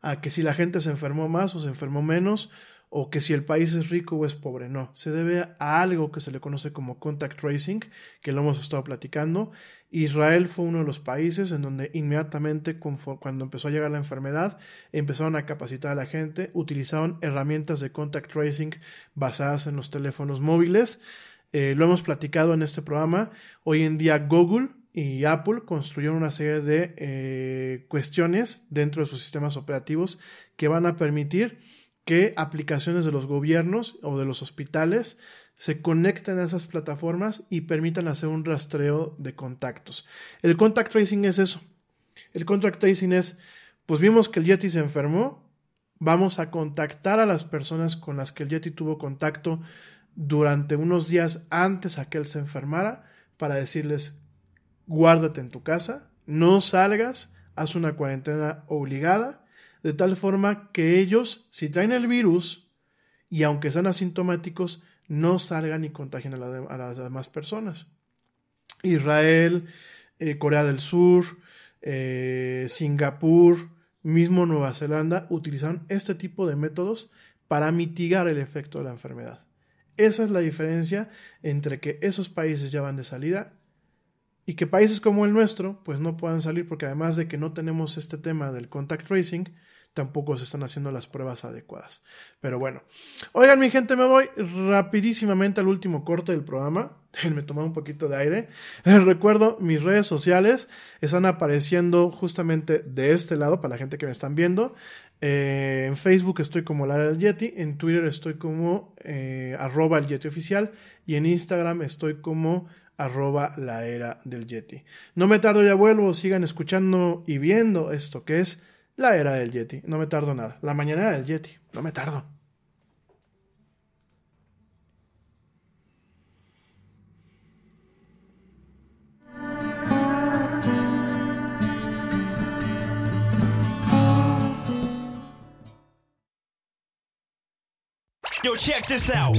a que si la gente se enfermó más o se enfermó menos, o que si el país es rico o es pobre, no, se debe a algo que se le conoce como contact tracing, que lo hemos estado platicando. Israel fue uno de los países en donde inmediatamente cuando empezó a llegar la enfermedad, empezaron a capacitar a la gente, utilizaron herramientas de contact tracing basadas en los teléfonos móviles. Eh, lo hemos platicado en este programa. Hoy en día Google y Apple construyeron una serie de eh, cuestiones dentro de sus sistemas operativos que van a permitir que aplicaciones de los gobiernos o de los hospitales se conecten a esas plataformas y permitan hacer un rastreo de contactos. El contact tracing es eso. El contact tracing es, pues vimos que el Yeti se enfermó, vamos a contactar a las personas con las que el Yeti tuvo contacto durante unos días antes a que él se enfermara para decirles, guárdate en tu casa, no salgas, haz una cuarentena obligada de tal forma que ellos, si traen el virus, y aunque sean asintomáticos, no salgan y contagien a, las demás personas. Israel, eh, Corea del Sur, eh, Singapur, mismo Nueva Zelanda, utilizaron este tipo de métodos para mitigar el efecto de la enfermedad. Esa es la diferencia entre que esos países ya van de salida y que países como el nuestro pues no puedan salir porque además de que no tenemos este tema del contact tracing, tampoco se están haciendo las pruebas adecuadas. Pero bueno, oigan mi gente, me voy rapidísimamente al último corte del programa. Me tomé un poquito de aire. recuerdo, mis redes sociales están apareciendo justamente de este lado para la gente que me están viendo. Eh, en Facebook estoy como la era del Yeti, en Twitter estoy como eh, arroba el Yeti oficial y en Instagram estoy como arroba la era del Yeti. No me tardo, ya vuelvo, sigan escuchando y viendo esto que es la era del Yeti, no me tardo nada. La mañana del Yeti, no me tardo. Yo, check this out.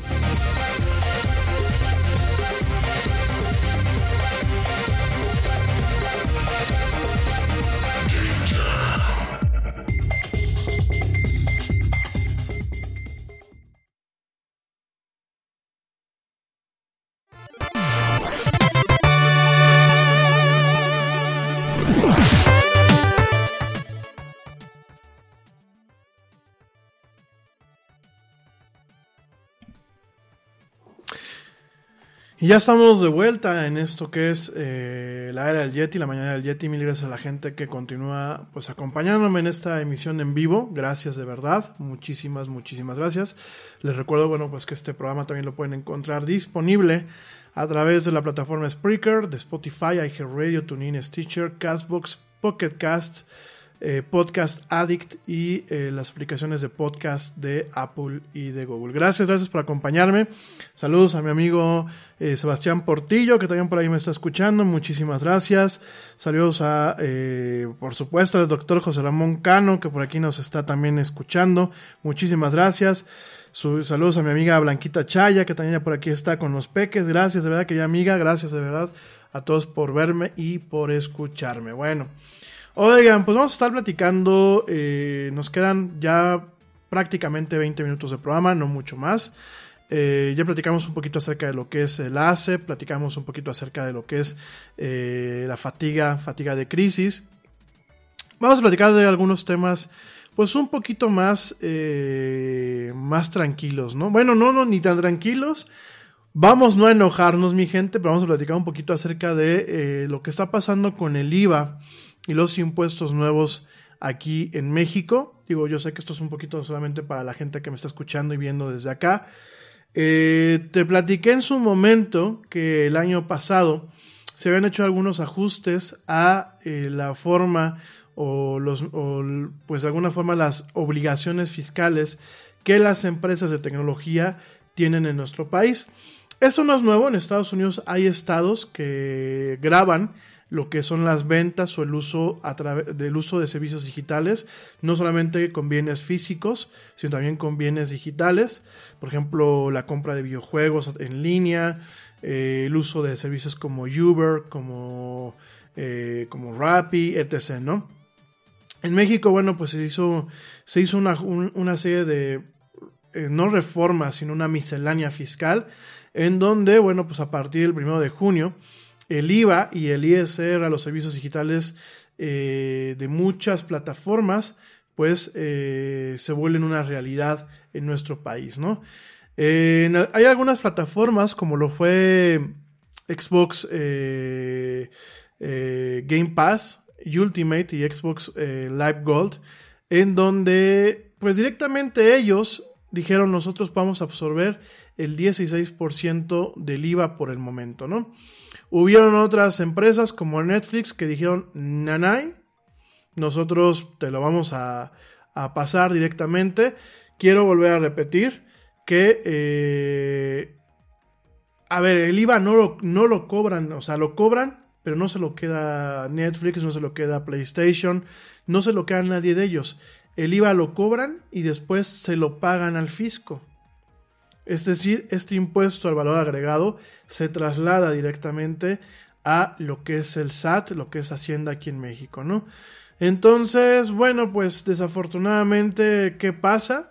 Y ya estamos de vuelta en esto que es eh, la era del Yeti, la mañana del Yeti. Mil gracias a la gente que continúa pues acompañándome en esta emisión en vivo. Gracias de verdad. Muchísimas, muchísimas gracias. Les recuerdo, bueno, pues que este programa también lo pueden encontrar disponible a través de la plataforma Spreaker, de Spotify, iHeartRadio, TuneIn, Stitcher, Castbox, Pocket Casts, eh, Podcast Addict y eh, las aplicaciones de podcast de Apple y de Google. Gracias, gracias por acompañarme. Saludos a mi amigo eh, Sebastián Portillo, que también por ahí me está escuchando. Muchísimas gracias. Saludos a, por supuesto, al doctor José Ramón Cano, que por aquí nos está también escuchando. Muchísimas gracias. saludos a mi amiga Blanquita Chaya, que también ya por aquí está con los peques. Gracias, de verdad, querida amiga. Gracias, de verdad, a todos por verme y por escucharme. Bueno. Oigan, pues vamos a estar platicando. Eh, nos quedan ya prácticamente 20 minutos de programa, no mucho más. Eh, ya platicamos un poquito acerca de lo que es el ACE, platicamos un poquito acerca de lo que es eh, la fatiga, fatiga de crisis. Vamos a platicar de algunos temas, pues un poquito más, más tranquilos, ¿no? Bueno, no, no, ni tan tranquilos. Vamos no a enojarnos, mi gente, pero vamos a platicar un poquito acerca de lo que está pasando con el IVA y los impuestos nuevos aquí en México. Digo, yo sé que esto es un poquito solamente para la gente que me está escuchando y viendo desde acá. Eh, te platiqué en su momento que el año pasado se habían hecho algunos ajustes a eh, la forma o los pues de alguna forma las obligaciones fiscales que las empresas de tecnología tienen en nuestro país. Esto no es nuevo, en Estados Unidos hay estados que graban lo que son las ventas o el uso a del uso de servicios digitales, no solamente con bienes físicos, sino también con bienes digitales, por ejemplo, la compra de videojuegos en línea, eh, el uso de servicios como Uber, como, eh, como Rappi, etc. ¿no? En México, bueno, pues se hizo, se hizo una, una serie de, eh, no reformas, sino una miscelánea fiscal, en donde, bueno, pues a partir del primero de junio, el IVA y el ISR a los servicios digitales eh, de muchas plataformas, pues eh, se vuelven una realidad en nuestro país, ¿no? hay algunas plataformas como lo fue Xbox eh, Game Pass, Ultimate y Xbox Live Gold, en donde pues directamente ellos dijeron nosotros vamos a absorber el 16% del IVA por el momento, ¿no? Hubieron otras empresas como Netflix que dijeron, nanay, nosotros te lo vamos a, pasar directamente. Quiero volver a repetir que, eh, a ver, el IVA no lo, no lo cobran, o sea, lo cobran, pero no se lo queda Netflix, no se lo queda PlayStation, no se lo queda nadie de ellos. El IVA lo cobran y después se lo pagan al fisco. Es decir, este impuesto al valor agregado se traslada directamente a lo que es el SAT, lo que es Hacienda aquí en México, ¿no? Entonces, bueno, pues desafortunadamente, ¿qué pasa?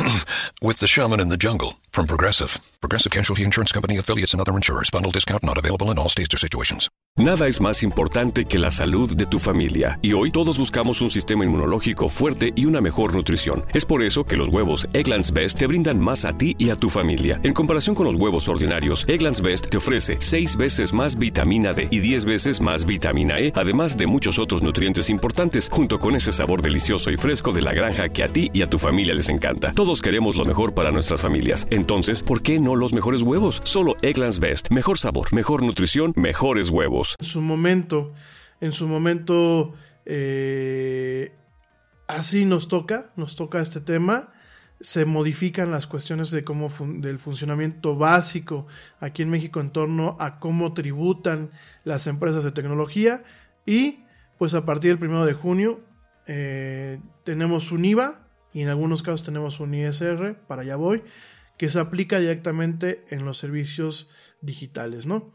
with the shaman in the jungle. From Progressive. Progressive Casualty Insurance Company affiliates and other insurers. Bundle discount not available in all states or situations. Nada es más importante que la salud de tu familia, y hoy todos buscamos un sistema inmunológico fuerte y una mejor nutrición. Es por eso que los huevos Egglands Best te brindan más a ti y a tu familia. En comparación con los huevos ordinarios, Egglands Best te ofrece 6 veces más vitamina D y 10 veces más vitamina E, además de muchos otros nutrientes importantes, junto con ese sabor delicioso y fresco de la granja que a ti y a tu familia les encanta. Todos queremos lo mejor para nuestras familias. Entonces, ¿por qué no los mejores huevos? Solo Egglands Best. Mejor sabor, mejor nutrición, mejores huevos. En su momento, en su momento, eh, así nos toca, nos toca este tema. Se modifican las cuestiones de cómo del funcionamiento básico aquí en México en torno a cómo tributan las empresas de tecnología y pues a partir del primero de junio eh, tenemos un IVA y en algunos casos tenemos un ISR, para allá voy, que se aplica directamente en los servicios digitales, ¿no?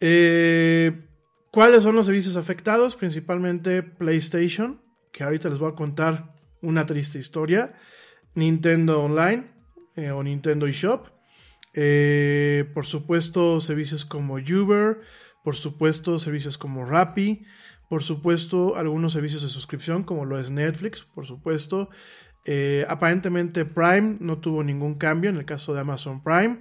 Eh, ¿Cuáles son los servicios afectados? Principalmente PlayStation, que ahorita les voy a contar una triste historia. Nintendo Online eh, o Nintendo eShop. Eh, por supuesto, servicios como Uber. Por supuesto, servicios como Rappi. Por supuesto, algunos servicios de suscripción, como lo es Netflix. Por supuesto. Eh, aparentemente Prime no tuvo ningún cambio en el caso de Amazon Prime.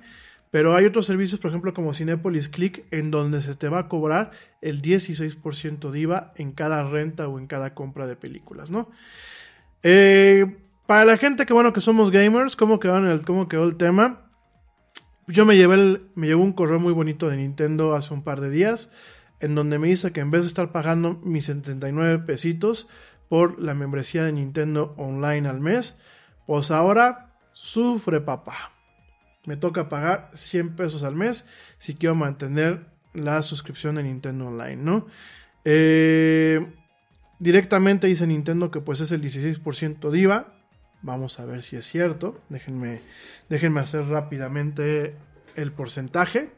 Pero hay otros servicios, por ejemplo, como Cinepolis Click, en donde se te va a cobrar el 16% de IVA en cada renta o en cada compra de películas, ¿no? Eh, para la gente que, bueno, que somos gamers, ¿cómo quedó, el, cómo quedó el tema? Yo me llevé, me un correo muy bonito de Nintendo hace un par de días, en donde me dice que en vez de estar pagando mis 79 pesitos por la membresía de Nintendo Online al mes, pues ahora sufre papá me toca pagar 100 pesos al mes si quiero mantener la suscripción de Nintendo Online, ¿no? Eh, directamente dice Nintendo que pues es el 16% de IVA. Vamos a ver si es cierto. Déjenme, déjenme hacer rápidamente el porcentaje.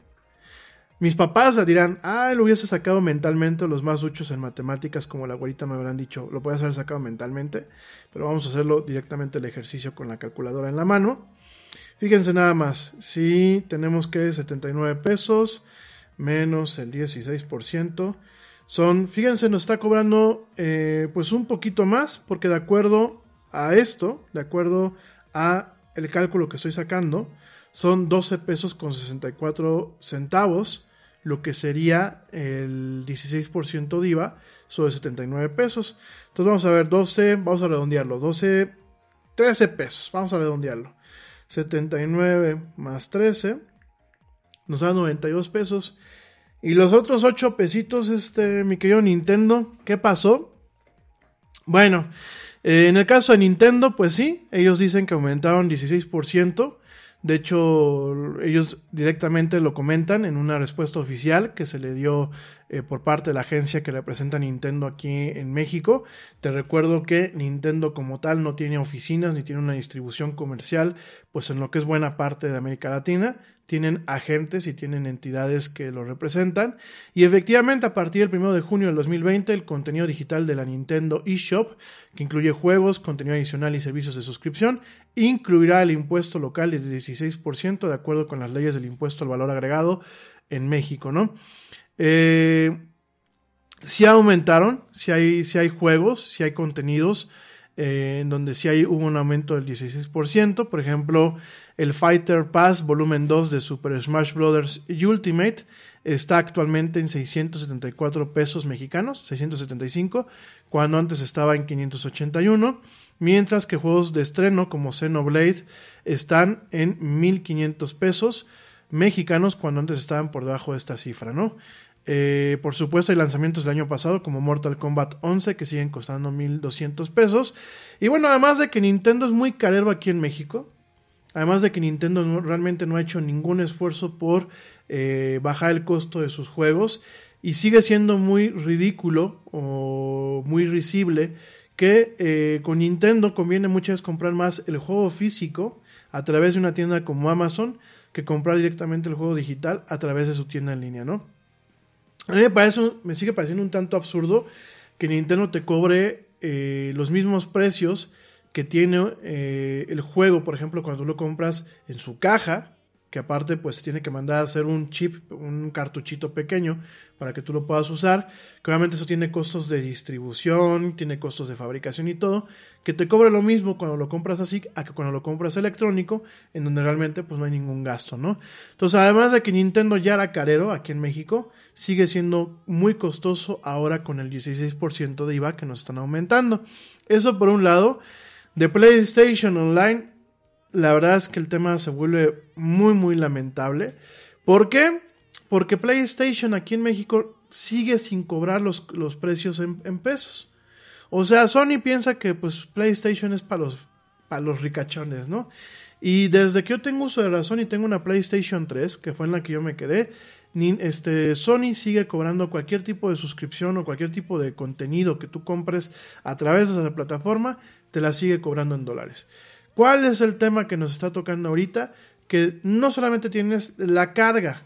Mis papás dirán, ah, lo hubiese sacado mentalmente, los más duchos en matemáticas, como la abuelita me habrán dicho, lo puedes haber sacado mentalmente, pero vamos a hacerlo directamente el ejercicio con la calculadora en la mano. Fíjense nada más, si tenemos que 79 pesos menos el 16%, son, fíjense, nos está cobrando eh, pues un poquito más, porque de acuerdo a esto, de acuerdo a el cálculo que estoy sacando, son 12 pesos con 64 centavos, lo que sería el 16% de IVA sobre 79 pesos. Entonces vamos a ver, 12, vamos a redondearlo, 12, 13 pesos, vamos a redondearlo. 79 más 13 nos da 92 pesos. Y los otros 8 pesitos, este, mi querido Nintendo, ¿qué pasó? Bueno, eh, en el caso de Nintendo, pues sí, ellos dicen que aumentaron 16%. De hecho, ellos directamente lo comentan en una respuesta oficial que se le dio eh, por parte de la agencia que representa Nintendo aquí en México. Te recuerdo que Nintendo como tal no tiene oficinas ni tiene una distribución comercial, pues en lo que es buena parte de América Latina tienen agentes y tienen entidades que lo representan. Y efectivamente, a partir del 1 de junio del 2020, el contenido digital de la Nintendo eShop, que incluye juegos, contenido adicional y servicios de suscripción, incluirá el impuesto local del 16% de acuerdo con las leyes del impuesto al valor agregado en México, ¿no? Eh, si aumentaron, si hay, si hay juegos, si hay contenidos, eh, en donde sí hay, hubo un aumento del 16%. Por ejemplo, el Fighter Pass Volumen 2 de Super Smash Bros. Ultimate está actualmente en 674 pesos mexicanos, 675, cuando antes estaba en 581, mientras que juegos de estreno como Xenoblade están en 1500 pesos mexicanos, cuando antes estaban por debajo de esta cifra, ¿no? Eh, por supuesto, hay lanzamientos del año pasado como Mortal Kombat 11 que siguen costando 1200 pesos. Y bueno, además de que Nintendo es muy carero aquí en México, además de que Nintendo realmente no ha hecho ningún esfuerzo por eh, bajar el costo de sus juegos y sigue siendo muy ridículo o muy risible que eh, con Nintendo conviene muchas veces comprar más el juego físico a través de una tienda como Amazon que comprar directamente el juego digital a través de su tienda en línea, ¿no? A mí me, parece, me sigue pareciendo un tanto absurdo que Nintendo te cobre eh, los mismos precios que tiene eh, el juego, por ejemplo, cuando lo compras en su caja, que aparte pues tiene que mandar a hacer un chip, un cartuchito pequeño para que tú lo puedas usar, que obviamente eso tiene costos de distribución, tiene costos de fabricación y todo, que te cobra lo mismo cuando lo compras así a que cuando lo compras electrónico, en donde realmente pues no hay ningún gasto, ¿no? Entonces, además de que Nintendo ya era carero aquí en México, sigue siendo muy costoso ahora con el 16% de IVA que nos están aumentando. Eso por un lado, de PlayStation Online la verdad es que el tema se vuelve muy, muy lamentable. ¿Por qué? Porque PlayStation aquí en México sigue sin cobrar los, los precios en, pesos. O sea, Sony piensa que pues PlayStation es para los, para los ricachones, ¿no? Y desde que yo tengo uso de razón y tengo una PlayStation 3, que fue en la que yo me quedé, este, Sony sigue cobrando cualquier tipo de suscripción o cualquier tipo de contenido que tú compres a través de esa plataforma, te la sigue cobrando en dólares. ¿Cuál es el tema que nos está tocando ahorita? Que no solamente tienes la carga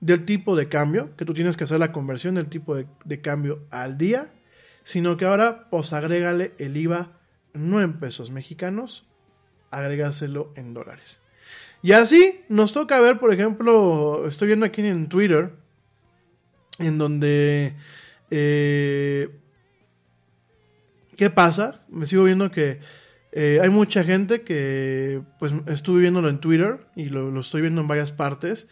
del tipo de cambio, que tú tienes que hacer la conversión del tipo de, cambio al día, sino que ahora pues agrégale el IVA no en pesos mexicanos, agrégaselo en dólares. Y así nos toca ver, por ejemplo, estoy viendo aquí en Twitter, en donde... Eh, ¿Qué pasa? Me sigo viendo que eh, hay mucha gente que, pues, estuve viéndolo en Twitter y lo, estoy viendo en varias partes,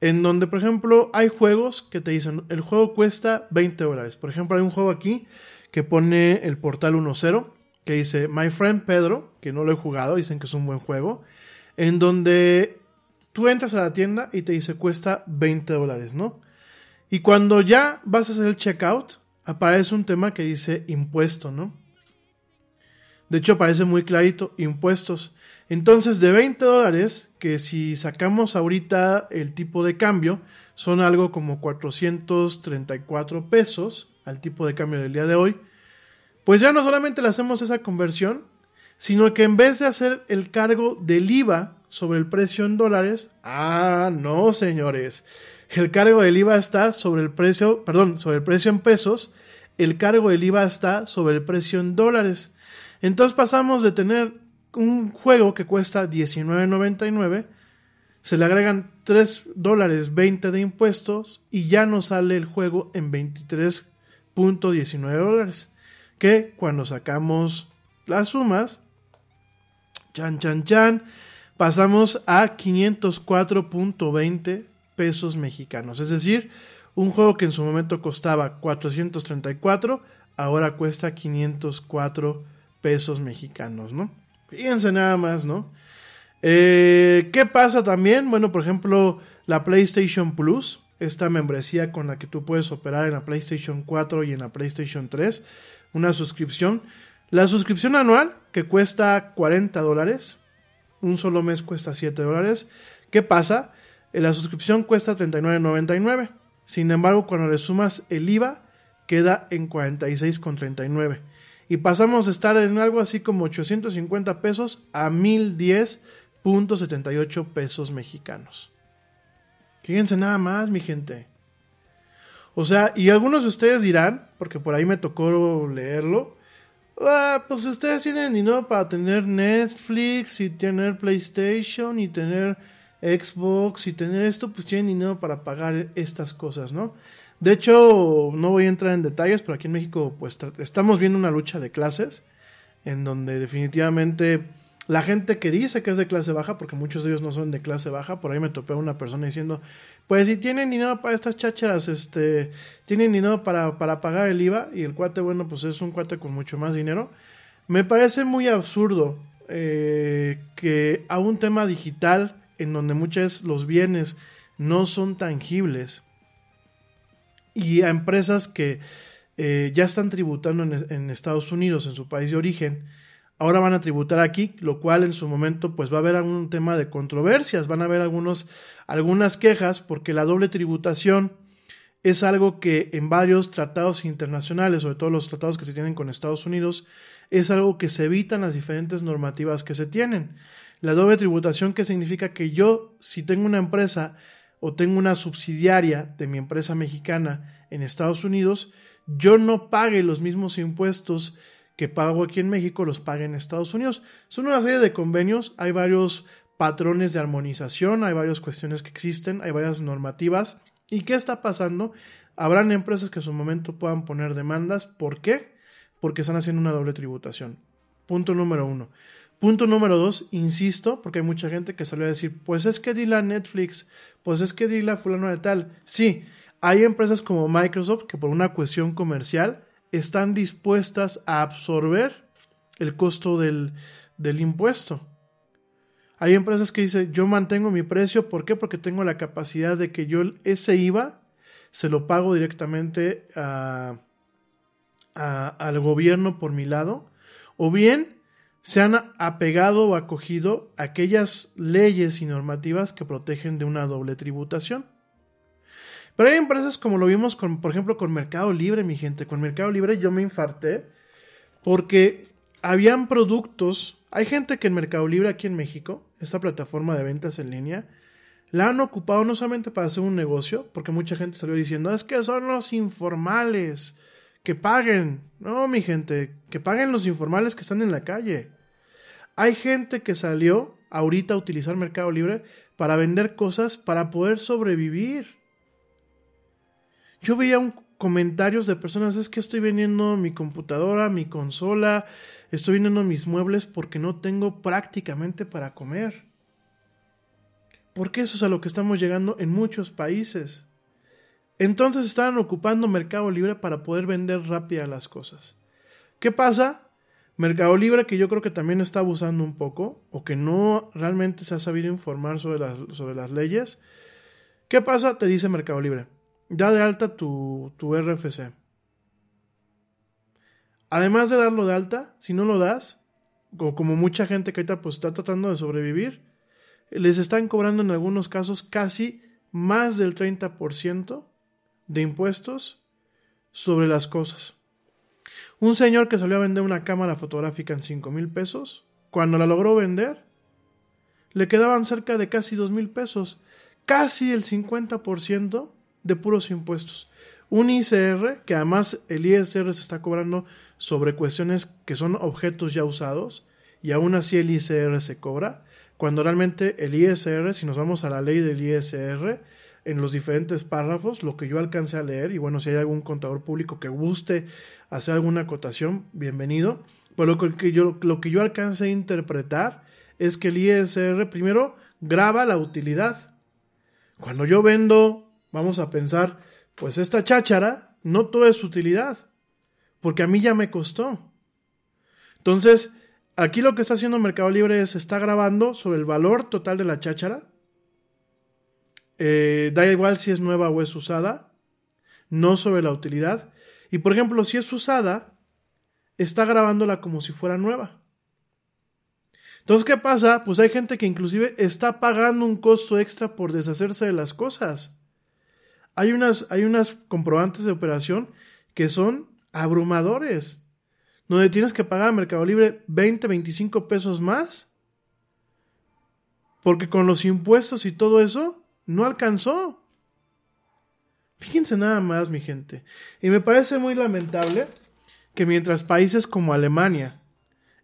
en donde, por ejemplo, hay juegos que te dicen, el juego cuesta 20 dólares. Por ejemplo, hay un juego aquí que pone el portal 1.0, que dice, My Friend Pedro, que no lo he jugado, dicen que es un buen juego, en donde tú entras a la tienda y te dice, cuesta 20 dólares, ¿no? Y cuando ya vas a hacer el checkout, aparece un tema que dice impuesto, ¿no? De hecho, aparece muy clarito, impuestos. Entonces, de 20 dólares, que si sacamos ahorita el tipo de cambio, son algo como 434 pesos al tipo de cambio del día de hoy, pues ya no solamente le hacemos esa conversión, sino que en vez de hacer el cargo del IVA sobre el precio en dólares, ah, no, señores, el cargo del IVA está sobre el precio, perdón, sobre el precio en pesos, el cargo del IVA está sobre el precio en dólares. Entonces pasamos de tener un juego que cuesta $19.99, se le agregan 3 dólares 20 de impuestos y ya nos sale el juego en 23.19 dólares. Que cuando sacamos las sumas, chan, chan, chan, pasamos a 504.20 pesos mexicanos. Es decir, un juego que en su momento costaba 434, ahora cuesta 504 pesos mexicanos, ¿no? Fíjense nada más, ¿no? Eh, ¿Qué pasa también? Bueno, por ejemplo, la PlayStation Plus, esta membresía con la que tú puedes operar en la PlayStation 4 y en la PlayStation 3, una suscripción. La suscripción anual, que cuesta 40 dólares, un solo mes cuesta 7 dólares. ¿Qué pasa? Eh, la suscripción cuesta 39.99. Sin embargo, cuando le sumas el IVA, queda en 46.39 y pasamos a estar en algo así como 850 pesos a 1010.78 pesos mexicanos. Fíjense nada más, mi gente. O sea, y algunos de ustedes dirán, porque por ahí me tocó leerlo, ah, pues ustedes tienen dinero para tener Netflix y tener PlayStation y tener Xbox y tener esto, pues tienen dinero para pagar estas cosas, ¿no? De hecho, no voy a entrar en detalles, pero aquí en México pues estamos viendo una lucha de clases en donde definitivamente la gente que dice que es de clase baja, porque muchos de ellos no son de clase baja, por ahí me topé a una persona diciendo, pues si tienen dinero para estas chácharas, este, tienen dinero para, para pagar el IVA y el cuate, bueno, pues es un cuate con mucho más dinero. Me parece muy absurdo eh, que a un tema digital en donde muchos los bienes no son tangibles, y a empresas que eh, ya están tributando en, Estados Unidos, en su país de origen, ahora van a tributar aquí, lo cual en su momento pues va a haber algún tema de controversias, van a haber algunos, algunas quejas porque la doble tributación es algo que en varios tratados internacionales, sobre todo los tratados que se tienen con Estados Unidos, es algo que se evitan las diferentes normativas que se tienen. La doble tributación que significa que yo, si tengo una empresa o tengo una subsidiaria de mi empresa mexicana en Estados Unidos, yo no pague los mismos impuestos que pago aquí en México los pague en Estados Unidos. Son una serie de convenios, hay varios patrones de armonización, hay varias cuestiones que existen, hay varias normativas. ¿Y qué está pasando? Habrán empresas que en su momento puedan poner demandas. ¿Por qué? Porque están haciendo una doble tributación. Punto número uno. Punto número dos, insisto, porque hay mucha gente que salió a decir, pues es que dile a Netflix, pues es que dile a fulano de tal. Sí, hay empresas como Microsoft que por una cuestión comercial están dispuestas a absorber el costo del, del impuesto. Hay empresas que dicen, yo mantengo mi precio, ¿por qué? Porque tengo la capacidad de que yo ese IVA se lo pago directamente al gobierno por mi lado, o bien se han apegado o acogido a aquellas leyes y normativas que protegen de una doble tributación. Pero hay empresas como lo vimos con, por ejemplo, con Mercado Libre, mi gente. Con Mercado Libre yo me infarté porque habían productos. Hay gente que en Mercado Libre aquí en México, esta plataforma de ventas en línea, la han ocupado no solamente para hacer un negocio, porque mucha gente salió diciendo, es que son los informales, que paguen. No, mi gente, que paguen los informales que están en la calle. Hay gente que salió ahorita a utilizar Mercado Libre para vender cosas para poder sobrevivir. Yo veía un, comentarios de personas, es que estoy vendiendo mi computadora, mi consola, estoy vendiendo mis muebles porque no tengo prácticamente para comer. Porque eso es a lo que estamos llegando en muchos países. Entonces estaban ocupando Mercado Libre para poder vender rápido las cosas. ¿Qué pasa? Mercado Libre, que yo creo que también está abusando un poco, o que no realmente se ha sabido informar sobre las, sobre las leyes. ¿Qué pasa? Te dice Mercado Libre da de alta tu, tu RFC. Además de darlo de alta, si no lo das, como mucha gente que ahorita pues está tratando de sobrevivir, les están cobrando en algunos casos casi más del 30% de impuestos sobre las cosas. Un señor que salió a vender una cámara fotográfica en 5 mil pesos, cuando la logró vender, le quedaban cerca de casi 2 mil pesos, casi el 50% de puros impuestos. Un ICR, que además el ISR se está cobrando sobre cuestiones que son objetos ya usados, y aún así el ISR se cobra, cuando realmente el ISR, si nos vamos a la ley del ISR, en los diferentes párrafos, lo que yo alcance a leer, y bueno, si hay algún contador público que guste hacer alguna acotación, bienvenido. Pero lo que yo, lo que yo alcance a interpretar es que el ISR primero graba la utilidad. Cuando yo vendo vamos a pensar, pues esta cháchara no toda es utilidad, porque a mí ya me costó. Entonces, aquí lo que está haciendo Mercado Libre es, está grabando sobre el valor total de la cháchara. Eh, da igual si es nueva o es usada, no sobre la utilidad. Y por ejemplo, si es usada, está grabándola como si fuera nueva. Entonces, ¿qué pasa? Pues hay gente que inclusive está pagando un costo extra por deshacerse de las cosas hay unas, hay unas comprobantes de operación que son abrumadores, donde tienes que pagar a Mercado Libre 20, 25 pesos más, porque con los impuestos y todo eso no alcanzó. Fíjense nada más, mi gente. Y me parece muy lamentable que mientras países como Alemania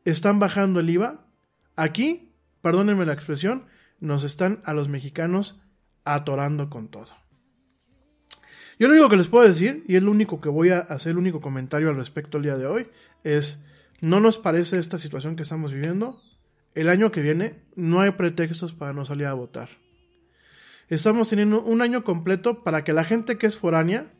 están bajando el IVA, aquí, perdónenme la expresión, nos están a los mexicanos atorando con todo. Yo lo único que les puedo decir, y es lo único que voy a hacer, el único comentario al respecto el día de hoy, es, no nos parece esta situación que estamos viviendo. El año que viene no hay pretextos para no salir a votar. Estamos teniendo un año completo para que la gente que es foránea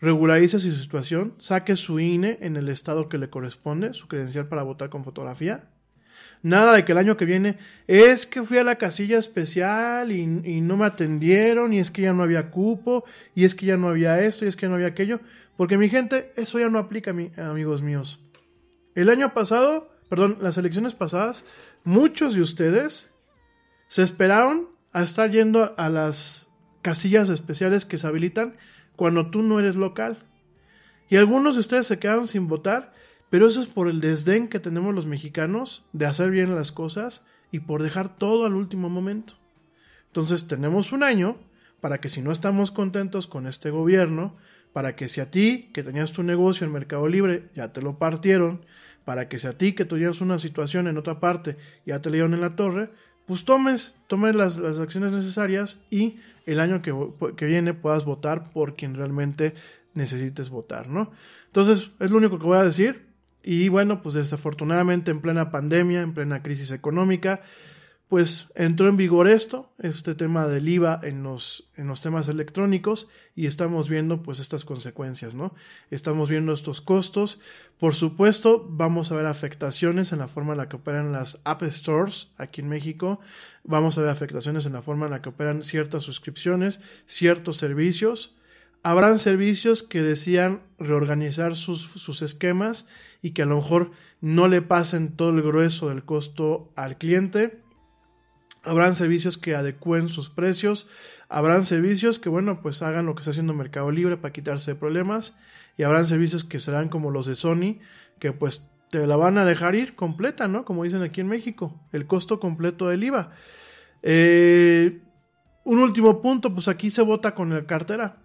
regularice su situación, saque su INE en el estado que le corresponde, su credencial para votar con fotografía, Nada de que el año que viene es que fui a la casilla especial y, no me atendieron y es que ya no había cupo y es que ya no había esto y es que ya no había aquello. Porque mi gente, eso ya no aplica, amigos míos. El año pasado, perdón, las elecciones pasadas, muchos de ustedes se esperaron a estar yendo a las casillas especiales que se habilitan cuando tú no eres local. Y algunos de ustedes se quedaron sin votar pero eso es por el desdén que tenemos los mexicanos de hacer bien las cosas y por dejar todo al último momento. Entonces tenemos un año para que si no estamos contentos con este gobierno, para que si a ti, que tenías tu negocio en Mercado Libre, ya te lo partieron, para que si a ti, que tuvieras una situación en otra parte, ya te le dieron en la torre, pues tomes, tomes las, las acciones necesarias y el año que, que, viene puedas votar por quien realmente necesites votar, ¿no? Entonces, es lo único que voy a decir. Y bueno, pues desafortunadamente en plena pandemia, en plena crisis económica, pues entró en vigor esto, este tema del IVA en los, en los temas electrónicos y estamos viendo pues estas consecuencias, ¿no? Estamos viendo estos costos. Por supuesto, vamos a ver afectaciones en la forma en la que operan las App Stores aquí en México. Vamos a ver afectaciones en la forma en la que operan ciertas suscripciones, ciertos servicios. Habrán servicios que decían reorganizar sus, sus esquemas y que a lo mejor no le pasen todo el grueso del costo al cliente Habrán servicios que adecúen sus precios. Habrán servicios que, bueno, pues hagan lo que está haciendo Mercado Libre para quitarse de problemas. Y habrán servicios que serán como los de Sony, que pues te la van a dejar ir completa, ¿no? Como dicen aquí en México, el costo completo del IVA. Eh, un último punto, pues aquí se vota con la cartera.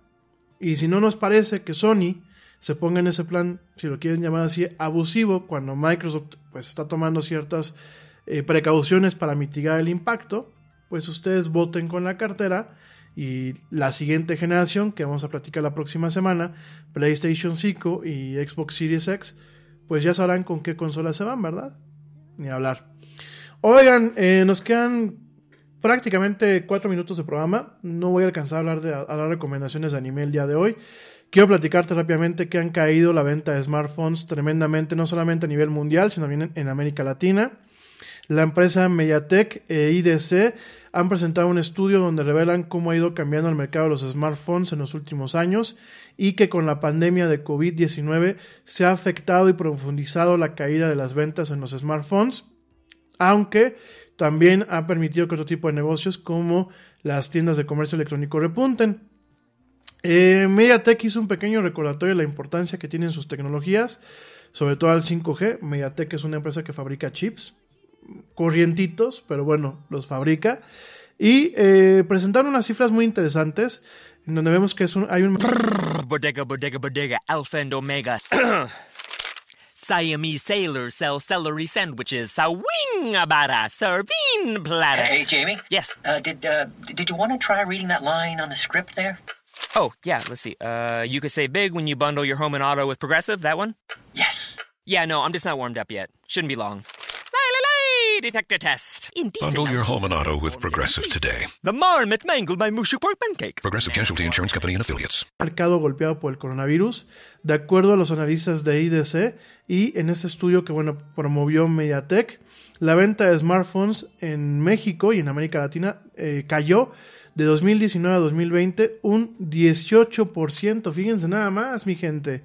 Y si no nos parece que Sony se ponga en ese plan, si lo quieren llamar así, abusivo, cuando Microsoft pues está tomando ciertas eh, precauciones para mitigar el impacto, pues ustedes voten con la cartera y la siguiente generación que vamos a platicar la próxima semana, PlayStation 5 y Xbox Series X, pues ya sabrán con qué consola se van, ¿verdad? Ni hablar. Oigan, eh, nos quedan prácticamente cuatro minutos de programa. No voy a alcanzar a hablar de a recomendaciones de anime el día de hoy. Quiero platicarte rápidamente que han caído la venta de smartphones tremendamente, no solamente a nivel mundial, sino también en América Latina. La empresa Mediatek e IDC han presentado un estudio donde revelan cómo ha ido cambiando el mercado de los smartphones en los últimos años y que con la pandemia de COVID-19 se ha afectado y profundizado la caída de las ventas en los smartphones, aunque también ha permitido que otro tipo de negocios como las tiendas de comercio electrónico repunten. Eh, Mediatek hizo un pequeño recordatorio de la importancia que tienen sus tecnologías, sobre todo al 5G. Mediatek es una empresa que fabrica chips corrientitos, pero bueno, los fabrica. Y eh, presentaron unas cifras muy interesantes, en donde vemos que es un, hay un... Bodega, bodega, bodega, alpha and omega. Siamese sailors sell celery sandwiches. Sawing abada, serving platter. Hey, Jamie. Yes. Uh, did uh, did you want to try reading that line on the script there? Oh, yeah, let's see. Uh, you could say big when you bundle your home and auto with Progressive, that one? Yes. Yeah, no, I'm just not warmed up yet. Shouldn't be long. Detector test. Bundle your home and auto with Progressive today. The marmot mangled my mushy pork pancake. Progressive Casualty Insurance Company and Affiliates. Mercado golpeado por el coronavirus, de acuerdo a los analistas de IDC y en este estudio que bueno promovió Mediatek, la venta de smartphones en México y en América Latina eh, cayó de 2019 a 2020 un 18%. Fíjense nada más, mi gente.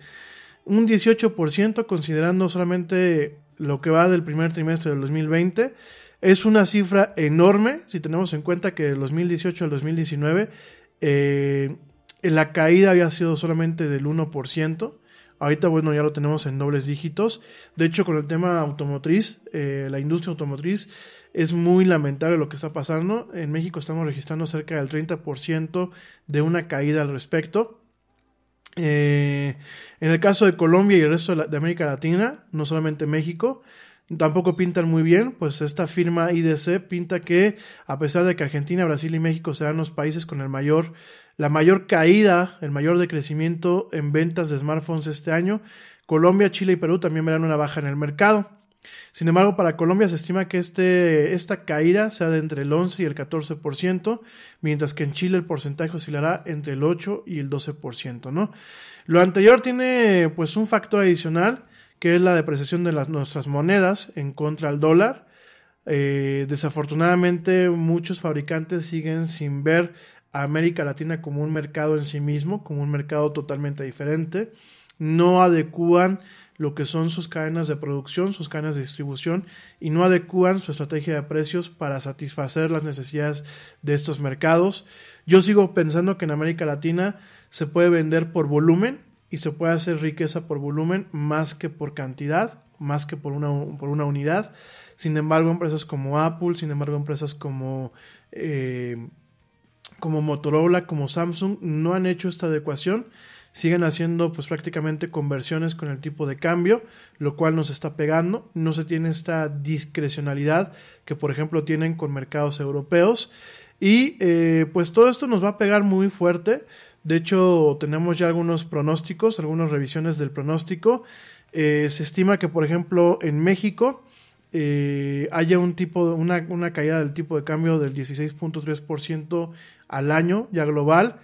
Un 18% considerando solamente lo que va del primer trimestre del 2020. Es una cifra enorme si tenemos en cuenta que del 2018 al 2019 eh, la caída había sido solamente del 1%. Ahorita, bueno, ya lo tenemos en dobles dígitos. De hecho, con el tema automotriz, eh, la industria automotriz, es muy lamentable lo que está pasando. En México estamos registrando cerca del 30% de una caída al respecto. Eh, en el caso de Colombia y el resto de, América Latina, no solamente México, tampoco pintan muy bien, pues esta firma IDC pinta que a pesar de que Argentina, Brasil y México serán los países con el mayor, la mayor caída, el mayor decrecimiento en ventas de smartphones este año, Colombia, Chile y Perú también verán una baja en el mercado. Sin embargo, para Colombia se estima que este, esta caída sea de entre el 11 y el 14%, mientras que en Chile el porcentaje oscilará entre el 8 y el 12%, ¿no? Lo anterior tiene pues un factor adicional, que es la depreciación de las, nuestras monedas en contra del dólar. Eh, desafortunadamente muchos fabricantes siguen sin ver a América Latina como un mercado en sí mismo, como un mercado totalmente diferente. No adecúan lo que son sus cadenas de producción, sus cadenas de distribución y no adecúan su estrategia de precios para satisfacer las necesidades de estos mercados. Yo sigo pensando que en América Latina se puede vender por volumen y se puede hacer riqueza por volumen más que por cantidad, más que por una, por una unidad. Sin embargo, empresas como Apple, sin embargo, empresas como, eh, como Motorola, como Samsung, no han hecho esta adecuación siguen haciendo pues prácticamente conversiones con el tipo de cambio, lo cual nos está pegando, no se tiene esta discrecionalidad que por ejemplo tienen con mercados europeos. Y eh, pues todo esto nos va a pegar muy fuerte, de hecho tenemos ya algunos pronósticos, algunas revisiones del pronóstico, eh, se estima que por ejemplo en México eh, haya un tipo, una, una caída del tipo de cambio del 16.3% al año ya global,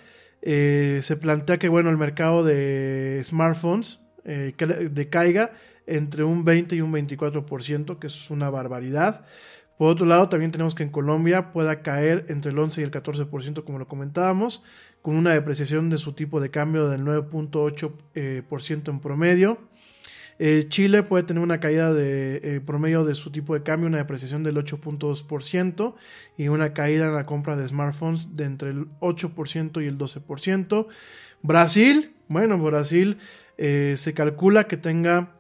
eh, se plantea que bueno, el mercado de smartphones eh, decaiga entre un 20 y un 24%, que es una barbaridad. Por otro lado, también tenemos que en Colombia pueda caer entre el 11 y el 14%, como lo comentábamos, con una depreciación de su tipo de cambio del 9.8% eh, en promedio. Eh, Chile puede tener una caída de eh, promedio de su tipo de cambio, una depreciación del 8.2% y una caída en la compra de smartphones de entre el 8% y el 12%. Brasil, bueno, Brasil eh, se calcula que tenga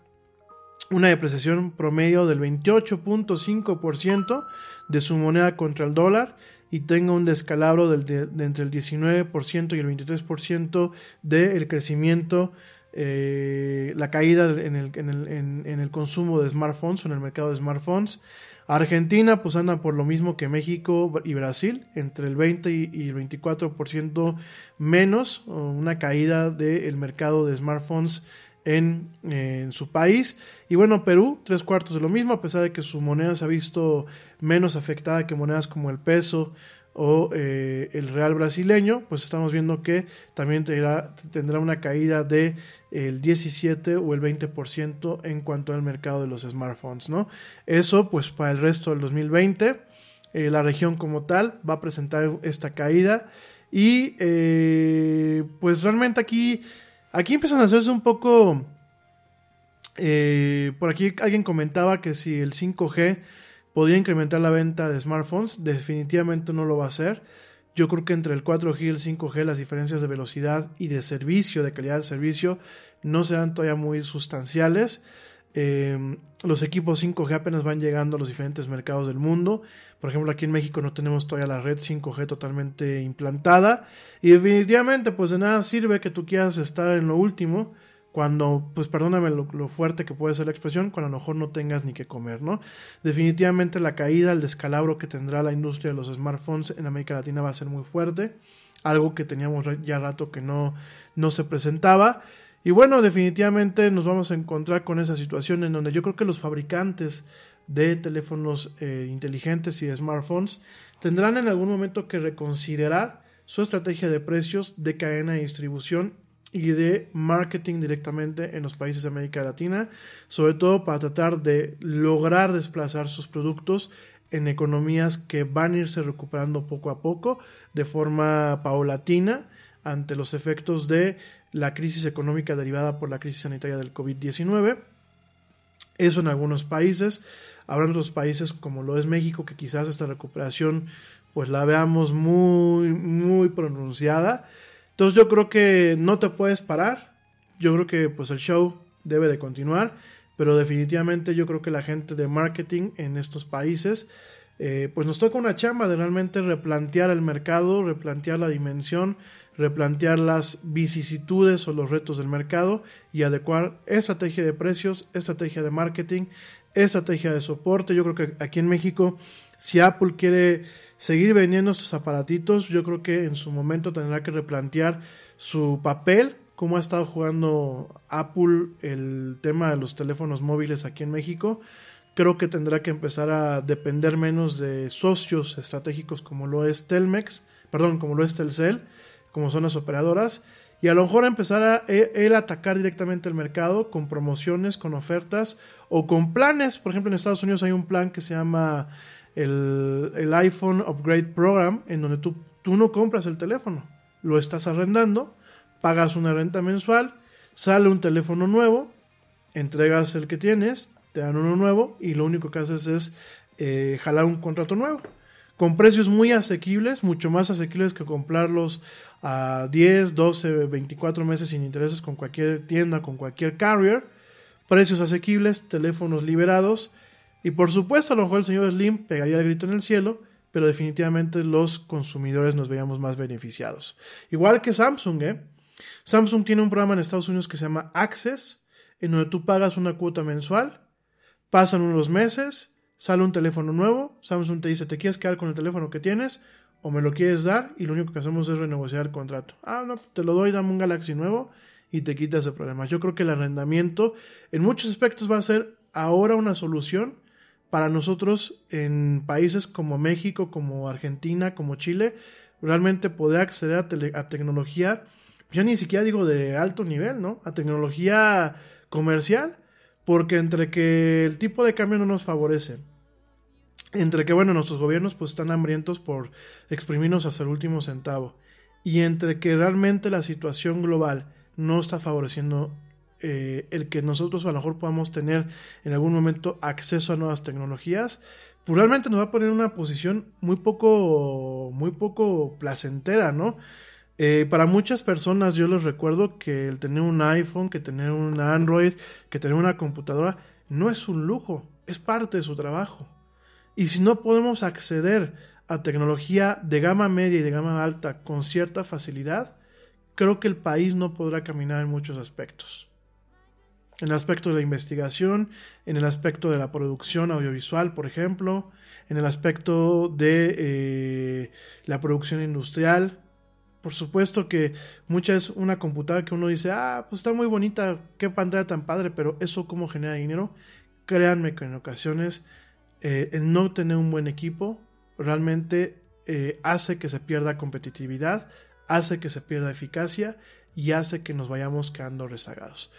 una depreciación promedio del 28.5% de su moneda contra el dólar y tenga un descalabro de, entre el 19% y el 23% del crecimiento eh, la caída en el, en, el, en, el, consumo de smartphones o en el mercado de smartphones. Argentina pues anda por lo mismo que México y Brasil, entre el 20 y, el 24% menos, una caída del mercado de smartphones en, en, su país. Y bueno, Perú, tres cuartos de lo mismo, a pesar de que su moneda se ha visto menos afectada que monedas como el peso o eh, el real brasileño, pues estamos viendo que también tendrá, tendrá una caída de el 17 o el 20% en cuanto al mercado de los smartphones, ¿no? Eso pues para el resto del 2020, eh, la región como tal va a presentar esta caída y eh, pues realmente aquí, aquí empiezan a hacerse un poco, por aquí alguien comentaba que si el 5G podría incrementar la venta de smartphones, definitivamente no lo va a hacer. Yo creo que entre el 4G y el 5G las diferencias de velocidad y de servicio, de calidad del servicio, no serán todavía muy sustanciales. Eh, los equipos 5G apenas van llegando a los diferentes mercados del mundo. Por ejemplo, aquí en México no tenemos todavía la red 5G totalmente implantada. Y definitivamente, pues de nada sirve que tú quieras estar en lo último cuando, pues perdóname lo, fuerte que puede ser la expresión, cuando a lo mejor no tengas ni que comer, ¿no? Definitivamente la caída, el descalabro que tendrá la industria de los smartphones en América Latina va a ser muy fuerte, algo que teníamos ya rato que no, no se presentaba. Y bueno, definitivamente nos vamos a encontrar con esa situación en donde yo creo que los fabricantes de teléfonos eh, inteligentes y de smartphones tendrán en algún momento que reconsiderar su estrategia de precios, de cadena de distribución y de marketing directamente en los países de América Latina, sobre todo para tratar de lograr desplazar sus productos en economías que van a irse recuperando poco a poco de forma paulatina ante los efectos de la crisis económica derivada por la crisis sanitaria del COVID-19. Eso en algunos países. Habrá otros países como lo es México que quizás esta recuperación pues la veamos muy muy pronunciada entonces yo creo que no te puedes parar. Yo creo que pues el show debe de continuar. Pero definitivamente yo creo que la gente de marketing en estos países eh, pues nos toca una chamba de realmente replantear el mercado, replantear la dimensión, replantear las vicisitudes o los retos del mercado y adecuar estrategia de precios, estrategia de marketing, estrategia de soporte. Yo creo que aquí en México, si Apple quiere seguir vendiendo estos aparatitos, yo creo que en su momento tendrá que replantear su papel, como ha estado jugando Apple el tema de los teléfonos móviles aquí en México. Creo que tendrá que empezar a depender menos de socios estratégicos como lo es Telmex, perdón, como lo es Telcel, como son las operadoras, y a lo mejor empezar a e, él atacar directamente el mercado con promociones, con ofertas o con planes. Por ejemplo, en Estados Unidos hay un plan que se llama el, iPhone Upgrade Program, en donde tú, tú no compras el teléfono, lo estás arrendando, pagas una renta mensual, sale un teléfono nuevo, entregas el que tienes, te dan uno nuevo y lo único que haces es eh, jalar un contrato nuevo. Con precios muy asequibles, mucho más asequibles que comprarlos a 10, 12, 24 meses sin intereses con cualquier tienda, con cualquier carrier. Precios asequibles, teléfonos liberados y por supuesto, a lo mejor el señor Slim pegaría el grito en el cielo, pero definitivamente los consumidores nos veíamos más beneficiados. Igual que Samsung, ¿eh? Samsung tiene un programa en Estados Unidos que se llama Access, en donde tú pagas una cuota mensual, pasan unos meses, sale un teléfono nuevo, Samsung te dice, ¿te quieres quedar con el teléfono que tienes o me lo quieres dar? Y lo único que hacemos es renegociar el contrato. Ah, no, te lo doy, dame un Galaxy nuevo y te quitas ese problema. Yo creo que el arrendamiento en muchos aspectos va a ser ahora una solución para nosotros en países como México, como Argentina, como Chile, realmente poder acceder a, tecnología, ya ni siquiera digo de alto nivel, ¿no? A tecnología comercial, porque entre que el tipo de cambio no nos favorece, entre que, bueno, nuestros gobiernos pues están hambrientos por exprimirnos hasta el último centavo, y entre que realmente la situación global no está favoreciendo eh, el que nosotros a lo mejor podamos tener en algún momento acceso a nuevas tecnologías, pues realmente nos va a poner en una posición muy poco, muy poco placentera, ¿no? Eh, para muchas personas yo les recuerdo que el tener un iPhone, que tener un Android, que tener una computadora, no es un lujo, es parte de su trabajo. Y si no podemos acceder a tecnología de gama media y de gama alta con cierta facilidad, creo que el país no podrá caminar en muchos aspectos. En el aspecto de la investigación, en el aspecto de la producción audiovisual, por ejemplo, en el aspecto de eh, la producción industrial. Por supuesto que mucha es una computadora que uno dice, ah, pues está muy bonita, qué pantalla tan padre, pero eso cómo genera dinero. Créanme que en ocasiones eh, el no tener un buen equipo realmente eh, hace que se pierda competitividad, hace que se pierda eficacia y hace que nos vayamos quedando rezagados.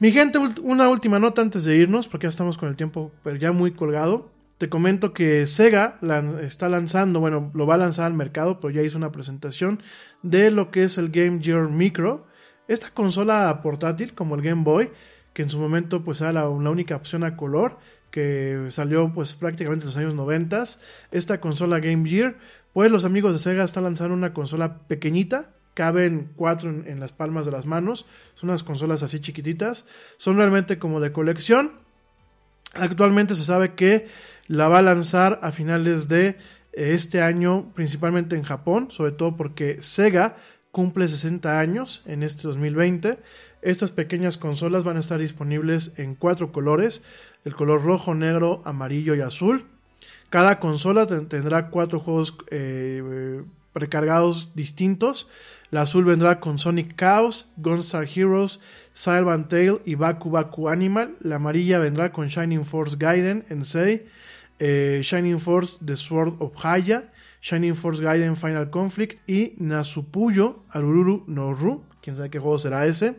Mi gente, una última nota antes de irnos, porque ya estamos con el tiempo ya muy colgado. Te comento que Sega está lanzando, bueno, lo va a lanzar al mercado, pero ya hizo una presentación de lo que es el Game Gear Micro. Esta consola portátil, como el Game Boy, que en su momento pues era la, única opción a color, que salió pues prácticamente en los años 90. Esta consola Game Gear, pues los amigos de Sega están lanzando una consola pequeñita, caben cuatro en, las palmas de las manos. Son unas consolas así chiquititas. Son realmente como de colección. Actualmente se sabe que la va a lanzar a finales de eh, este año, principalmente en Japón, sobre todo porque Sega cumple 60 años en este 2020. Estas pequeñas consolas van a estar disponibles en cuatro colores, el color rojo, negro, amarillo y azul. Cada consola tendrá cuatro juegos eh, precargados distintos. La azul vendrá con Sonic Chaos, Gunstar Heroes, Silent Tail y Baku Baku Animal. La amarilla vendrá con Shining Force Gaiden Ensei, eh, Shining Force The Sword of Haya, Shining Force Gaiden Final Conflict y Nasupuyo Arururu no. Quién sabe qué juego será ese.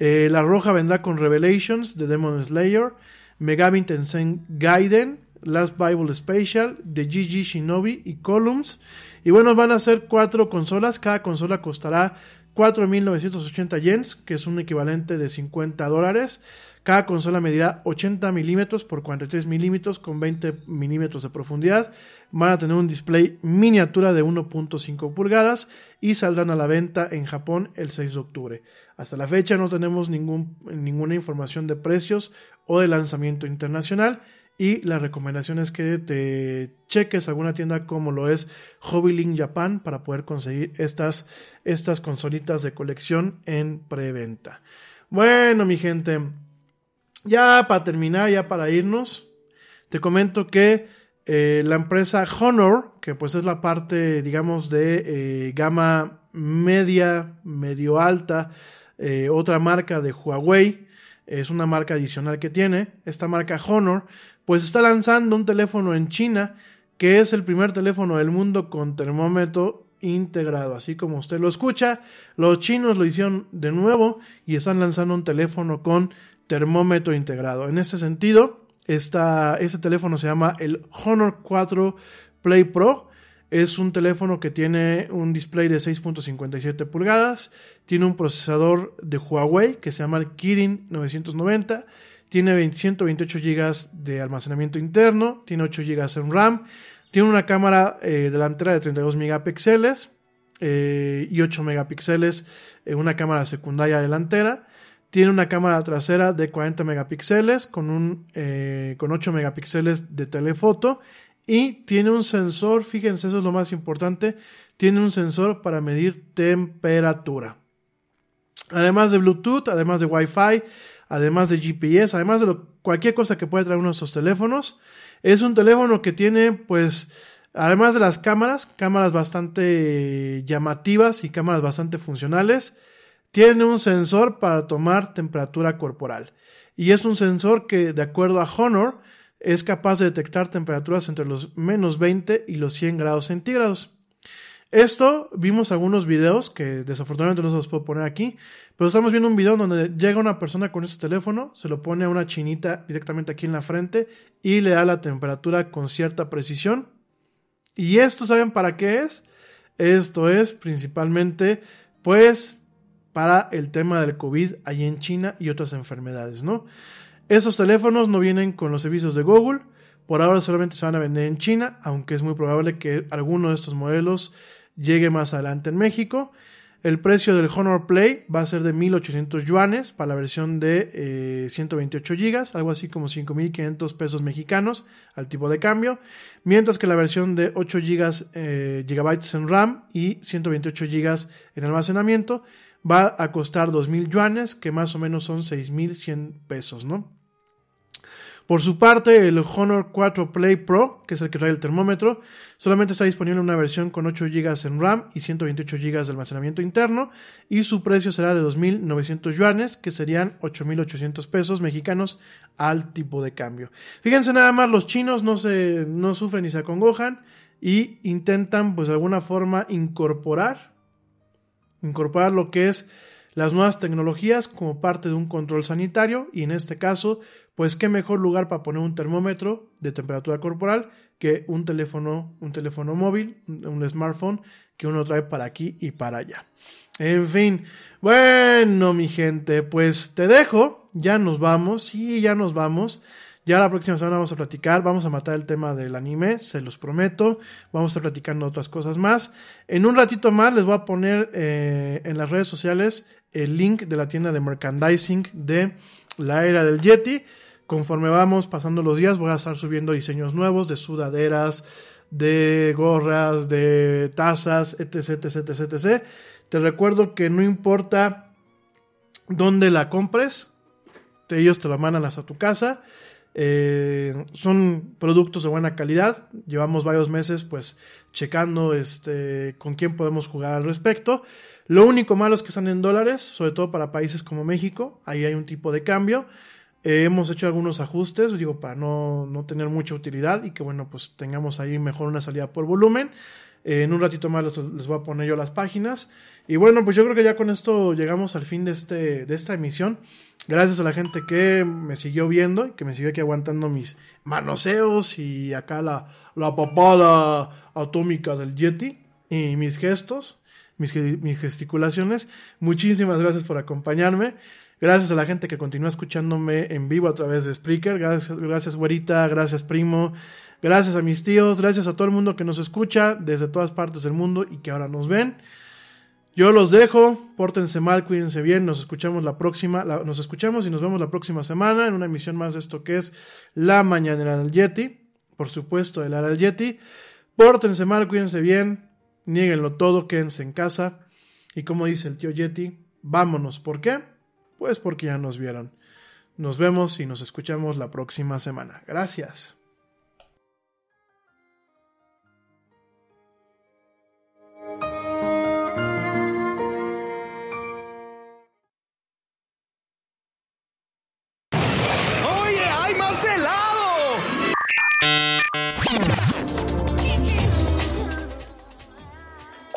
Eh, la roja vendrá con Revelations The Demon Slayer, Megami Tensei Gaiden, Last Bible Special, The GG Shinobi y Columns. Y bueno, van a ser cuatro consolas. Cada consola costará 4.980 yens, que es un equivalente de 50 dólares. Cada consola medirá 80 milímetros por 43 milímetros con 20 milímetros de profundidad. Van a tener un display miniatura de 1.5 pulgadas y saldrán a la venta en Japón el 6 de octubre. Hasta la fecha no tenemos ningún, ninguna información de precios o de lanzamiento internacional y la recomendación es que te cheques alguna tienda como lo es Hobbylink Japan para poder conseguir estas, estas consolitas de colección en preventa. Bueno, mi gente, ya para terminar, ya para irnos, te comento que eh, la empresa Honor, que pues es la parte, digamos, de eh, gama media, medio alta, eh, otra marca de Huawei, es una marca adicional que tiene. Esta marca Honor pues está lanzando un teléfono en China que es el primer teléfono del mundo con termómetro integrado. Así como usted lo escucha, los chinos lo hicieron de nuevo y están lanzando un teléfono con termómetro integrado. En ese sentido, este teléfono se llama el Honor 4 Play Pro. Es un teléfono que tiene un display de 6.57 pulgadas, tiene un procesador de Huawei que se llama el Kirin 990 tiene 128 GB de almacenamiento interno, tiene 8 GB en RAM, tiene una cámara eh, delantera de 32 megapíxeles eh, y 8 megapíxeles, en una cámara secundaria delantera. Tiene una cámara trasera de 40 megapíxeles con, un, eh, con 8 megapíxeles de telefoto y tiene un sensor, fíjense, eso es lo más importante, tiene un sensor para medir temperatura. Además de Bluetooth, además de Wi-Fi, además de GPS, además de cualquier cosa que pueda traer uno de estos teléfonos. Es un teléfono que tiene, pues, además de las cámaras, cámaras bastante llamativas y cámaras bastante funcionales, tiene un sensor para tomar temperatura corporal. Y es un sensor que, de acuerdo a Honor, es capaz de detectar temperaturas entre los menos 20 y los 100 grados centígrados. Esto vimos algunos videos que desafortunadamente no se los puedo poner aquí, pero estamos viendo un video donde llega una persona con este teléfono, se lo pone a una chinita directamente aquí en la frente y le da la temperatura con cierta precisión. ¿Y esto saben para qué es? Esto es principalmente pues para el tema del COVID ahí en China y otras enfermedades, ¿no? Esos teléfonos no vienen con los servicios de Google, por ahora solamente se van a vender en China, aunque es muy probable que alguno de estos modelos llegue más adelante en México. El precio del Honor Play va a ser de 1800 yuanes para la versión de 128 GB, algo así como 5500 pesos mexicanos al tipo de cambio, mientras que la versión de 8 GB, gigabytes en RAM y 128 GB en almacenamiento va a costar 2000 yuanes, que más o menos son 6100 pesos, ¿no? Por su parte, el Honor 4 Play Pro, que es el que trae el termómetro, solamente está disponible en una versión con 8 GB en RAM y 128 GB de almacenamiento interno, y su precio será de 2.900 yuanes, que serían 8.800 pesos mexicanos al tipo de cambio. Fíjense nada más, los chinos no, se, no sufren ni se acongojan y intentan, pues de alguna forma, incorporar, incorporar lo que es las nuevas tecnologías como parte de un control sanitario y en este caso, pues qué mejor lugar para poner un termómetro de temperatura corporal que un teléfono, un teléfono móvil, un smartphone que uno trae para aquí y para allá. En fin, bueno, mi gente, pues te dejo, ya nos vamos, sí, ya nos vamos. Ya la próxima semana vamos a platicar, vamos a matar el tema del anime, se los prometo. Vamos a estar platicando otras cosas más. En un ratito más les voy a poner eh, en las redes sociales el link de la tienda de merchandising de la era del Yeti. Conforme vamos pasando los días, voy a estar subiendo diseños nuevos de sudaderas, de gorras, de tazas, etc, etc, etc, etc. Te recuerdo que no importa dónde la compres, ellos te la mandan hasta tu casa. Eh, son productos de buena calidad. Llevamos varios meses pues checando este, con quién podemos jugar al respecto. Lo único malo es que están en dólares, sobre todo para países como México. Ahí hay un tipo de cambio. Eh, hemos hecho algunos ajustes, digo, para no, no, tener mucha utilidad y que, bueno, pues tengamos ahí mejor una salida por volumen. Eh, en un ratito más les, voy a poner yo las páginas. Y bueno, pues yo creo que ya con esto llegamos al fin de, este, de esta emisión. Gracias a la gente que me siguió viendo y que me siguió aquí aguantando mis manoseos y acá la, la papada atómica del Yeti y mis gestos, mis, gesticulaciones. Muchísimas gracias por acompañarme. Gracias a la gente que continúa escuchándome en vivo a través de Spreaker. Gracias, gracias güerita, gracias primo. Gracias a mis tíos, gracias a todo el mundo que nos escucha desde todas partes del mundo y que ahora nos ven. Yo los dejo, pórtense mal, cuídense bien, nos escuchamos la próxima, nos escuchamos y nos vemos la próxima semana en una emisión más de esto que es La Mañanera del Yeti, por supuesto, el Ara del Yeti. Pórtense mal, cuídense bien, nieguenlo todo, quédense en casa y como dice el tío Yeti, vámonos, ¿por qué? Pues porque ya nos vieron. Nos vemos y nos escuchamos la próxima semana. Gracias.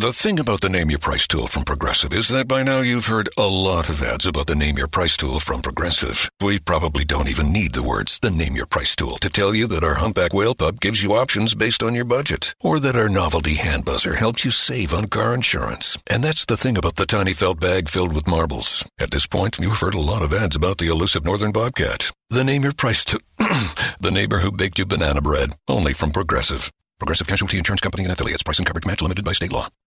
The thing about the Name Your Price tool from Progressive is that by now you've heard a lot of ads about the Name Your Price tool from Progressive. We probably don't even need the words the Name Your Price tool to tell you that our humpback whale pup gives you options based on your budget, or that our novelty hand buzzer helps you save on car insurance. And that's the thing about the tiny felt bag filled with marbles. At this point, you've heard a lot of ads about the elusive northern bobcat. The Name Your Price tool. the neighbor who baked you banana bread. Only from Progressive. Progressive Casualty Insurance Company and affiliates. Price and coverage match limited by state law.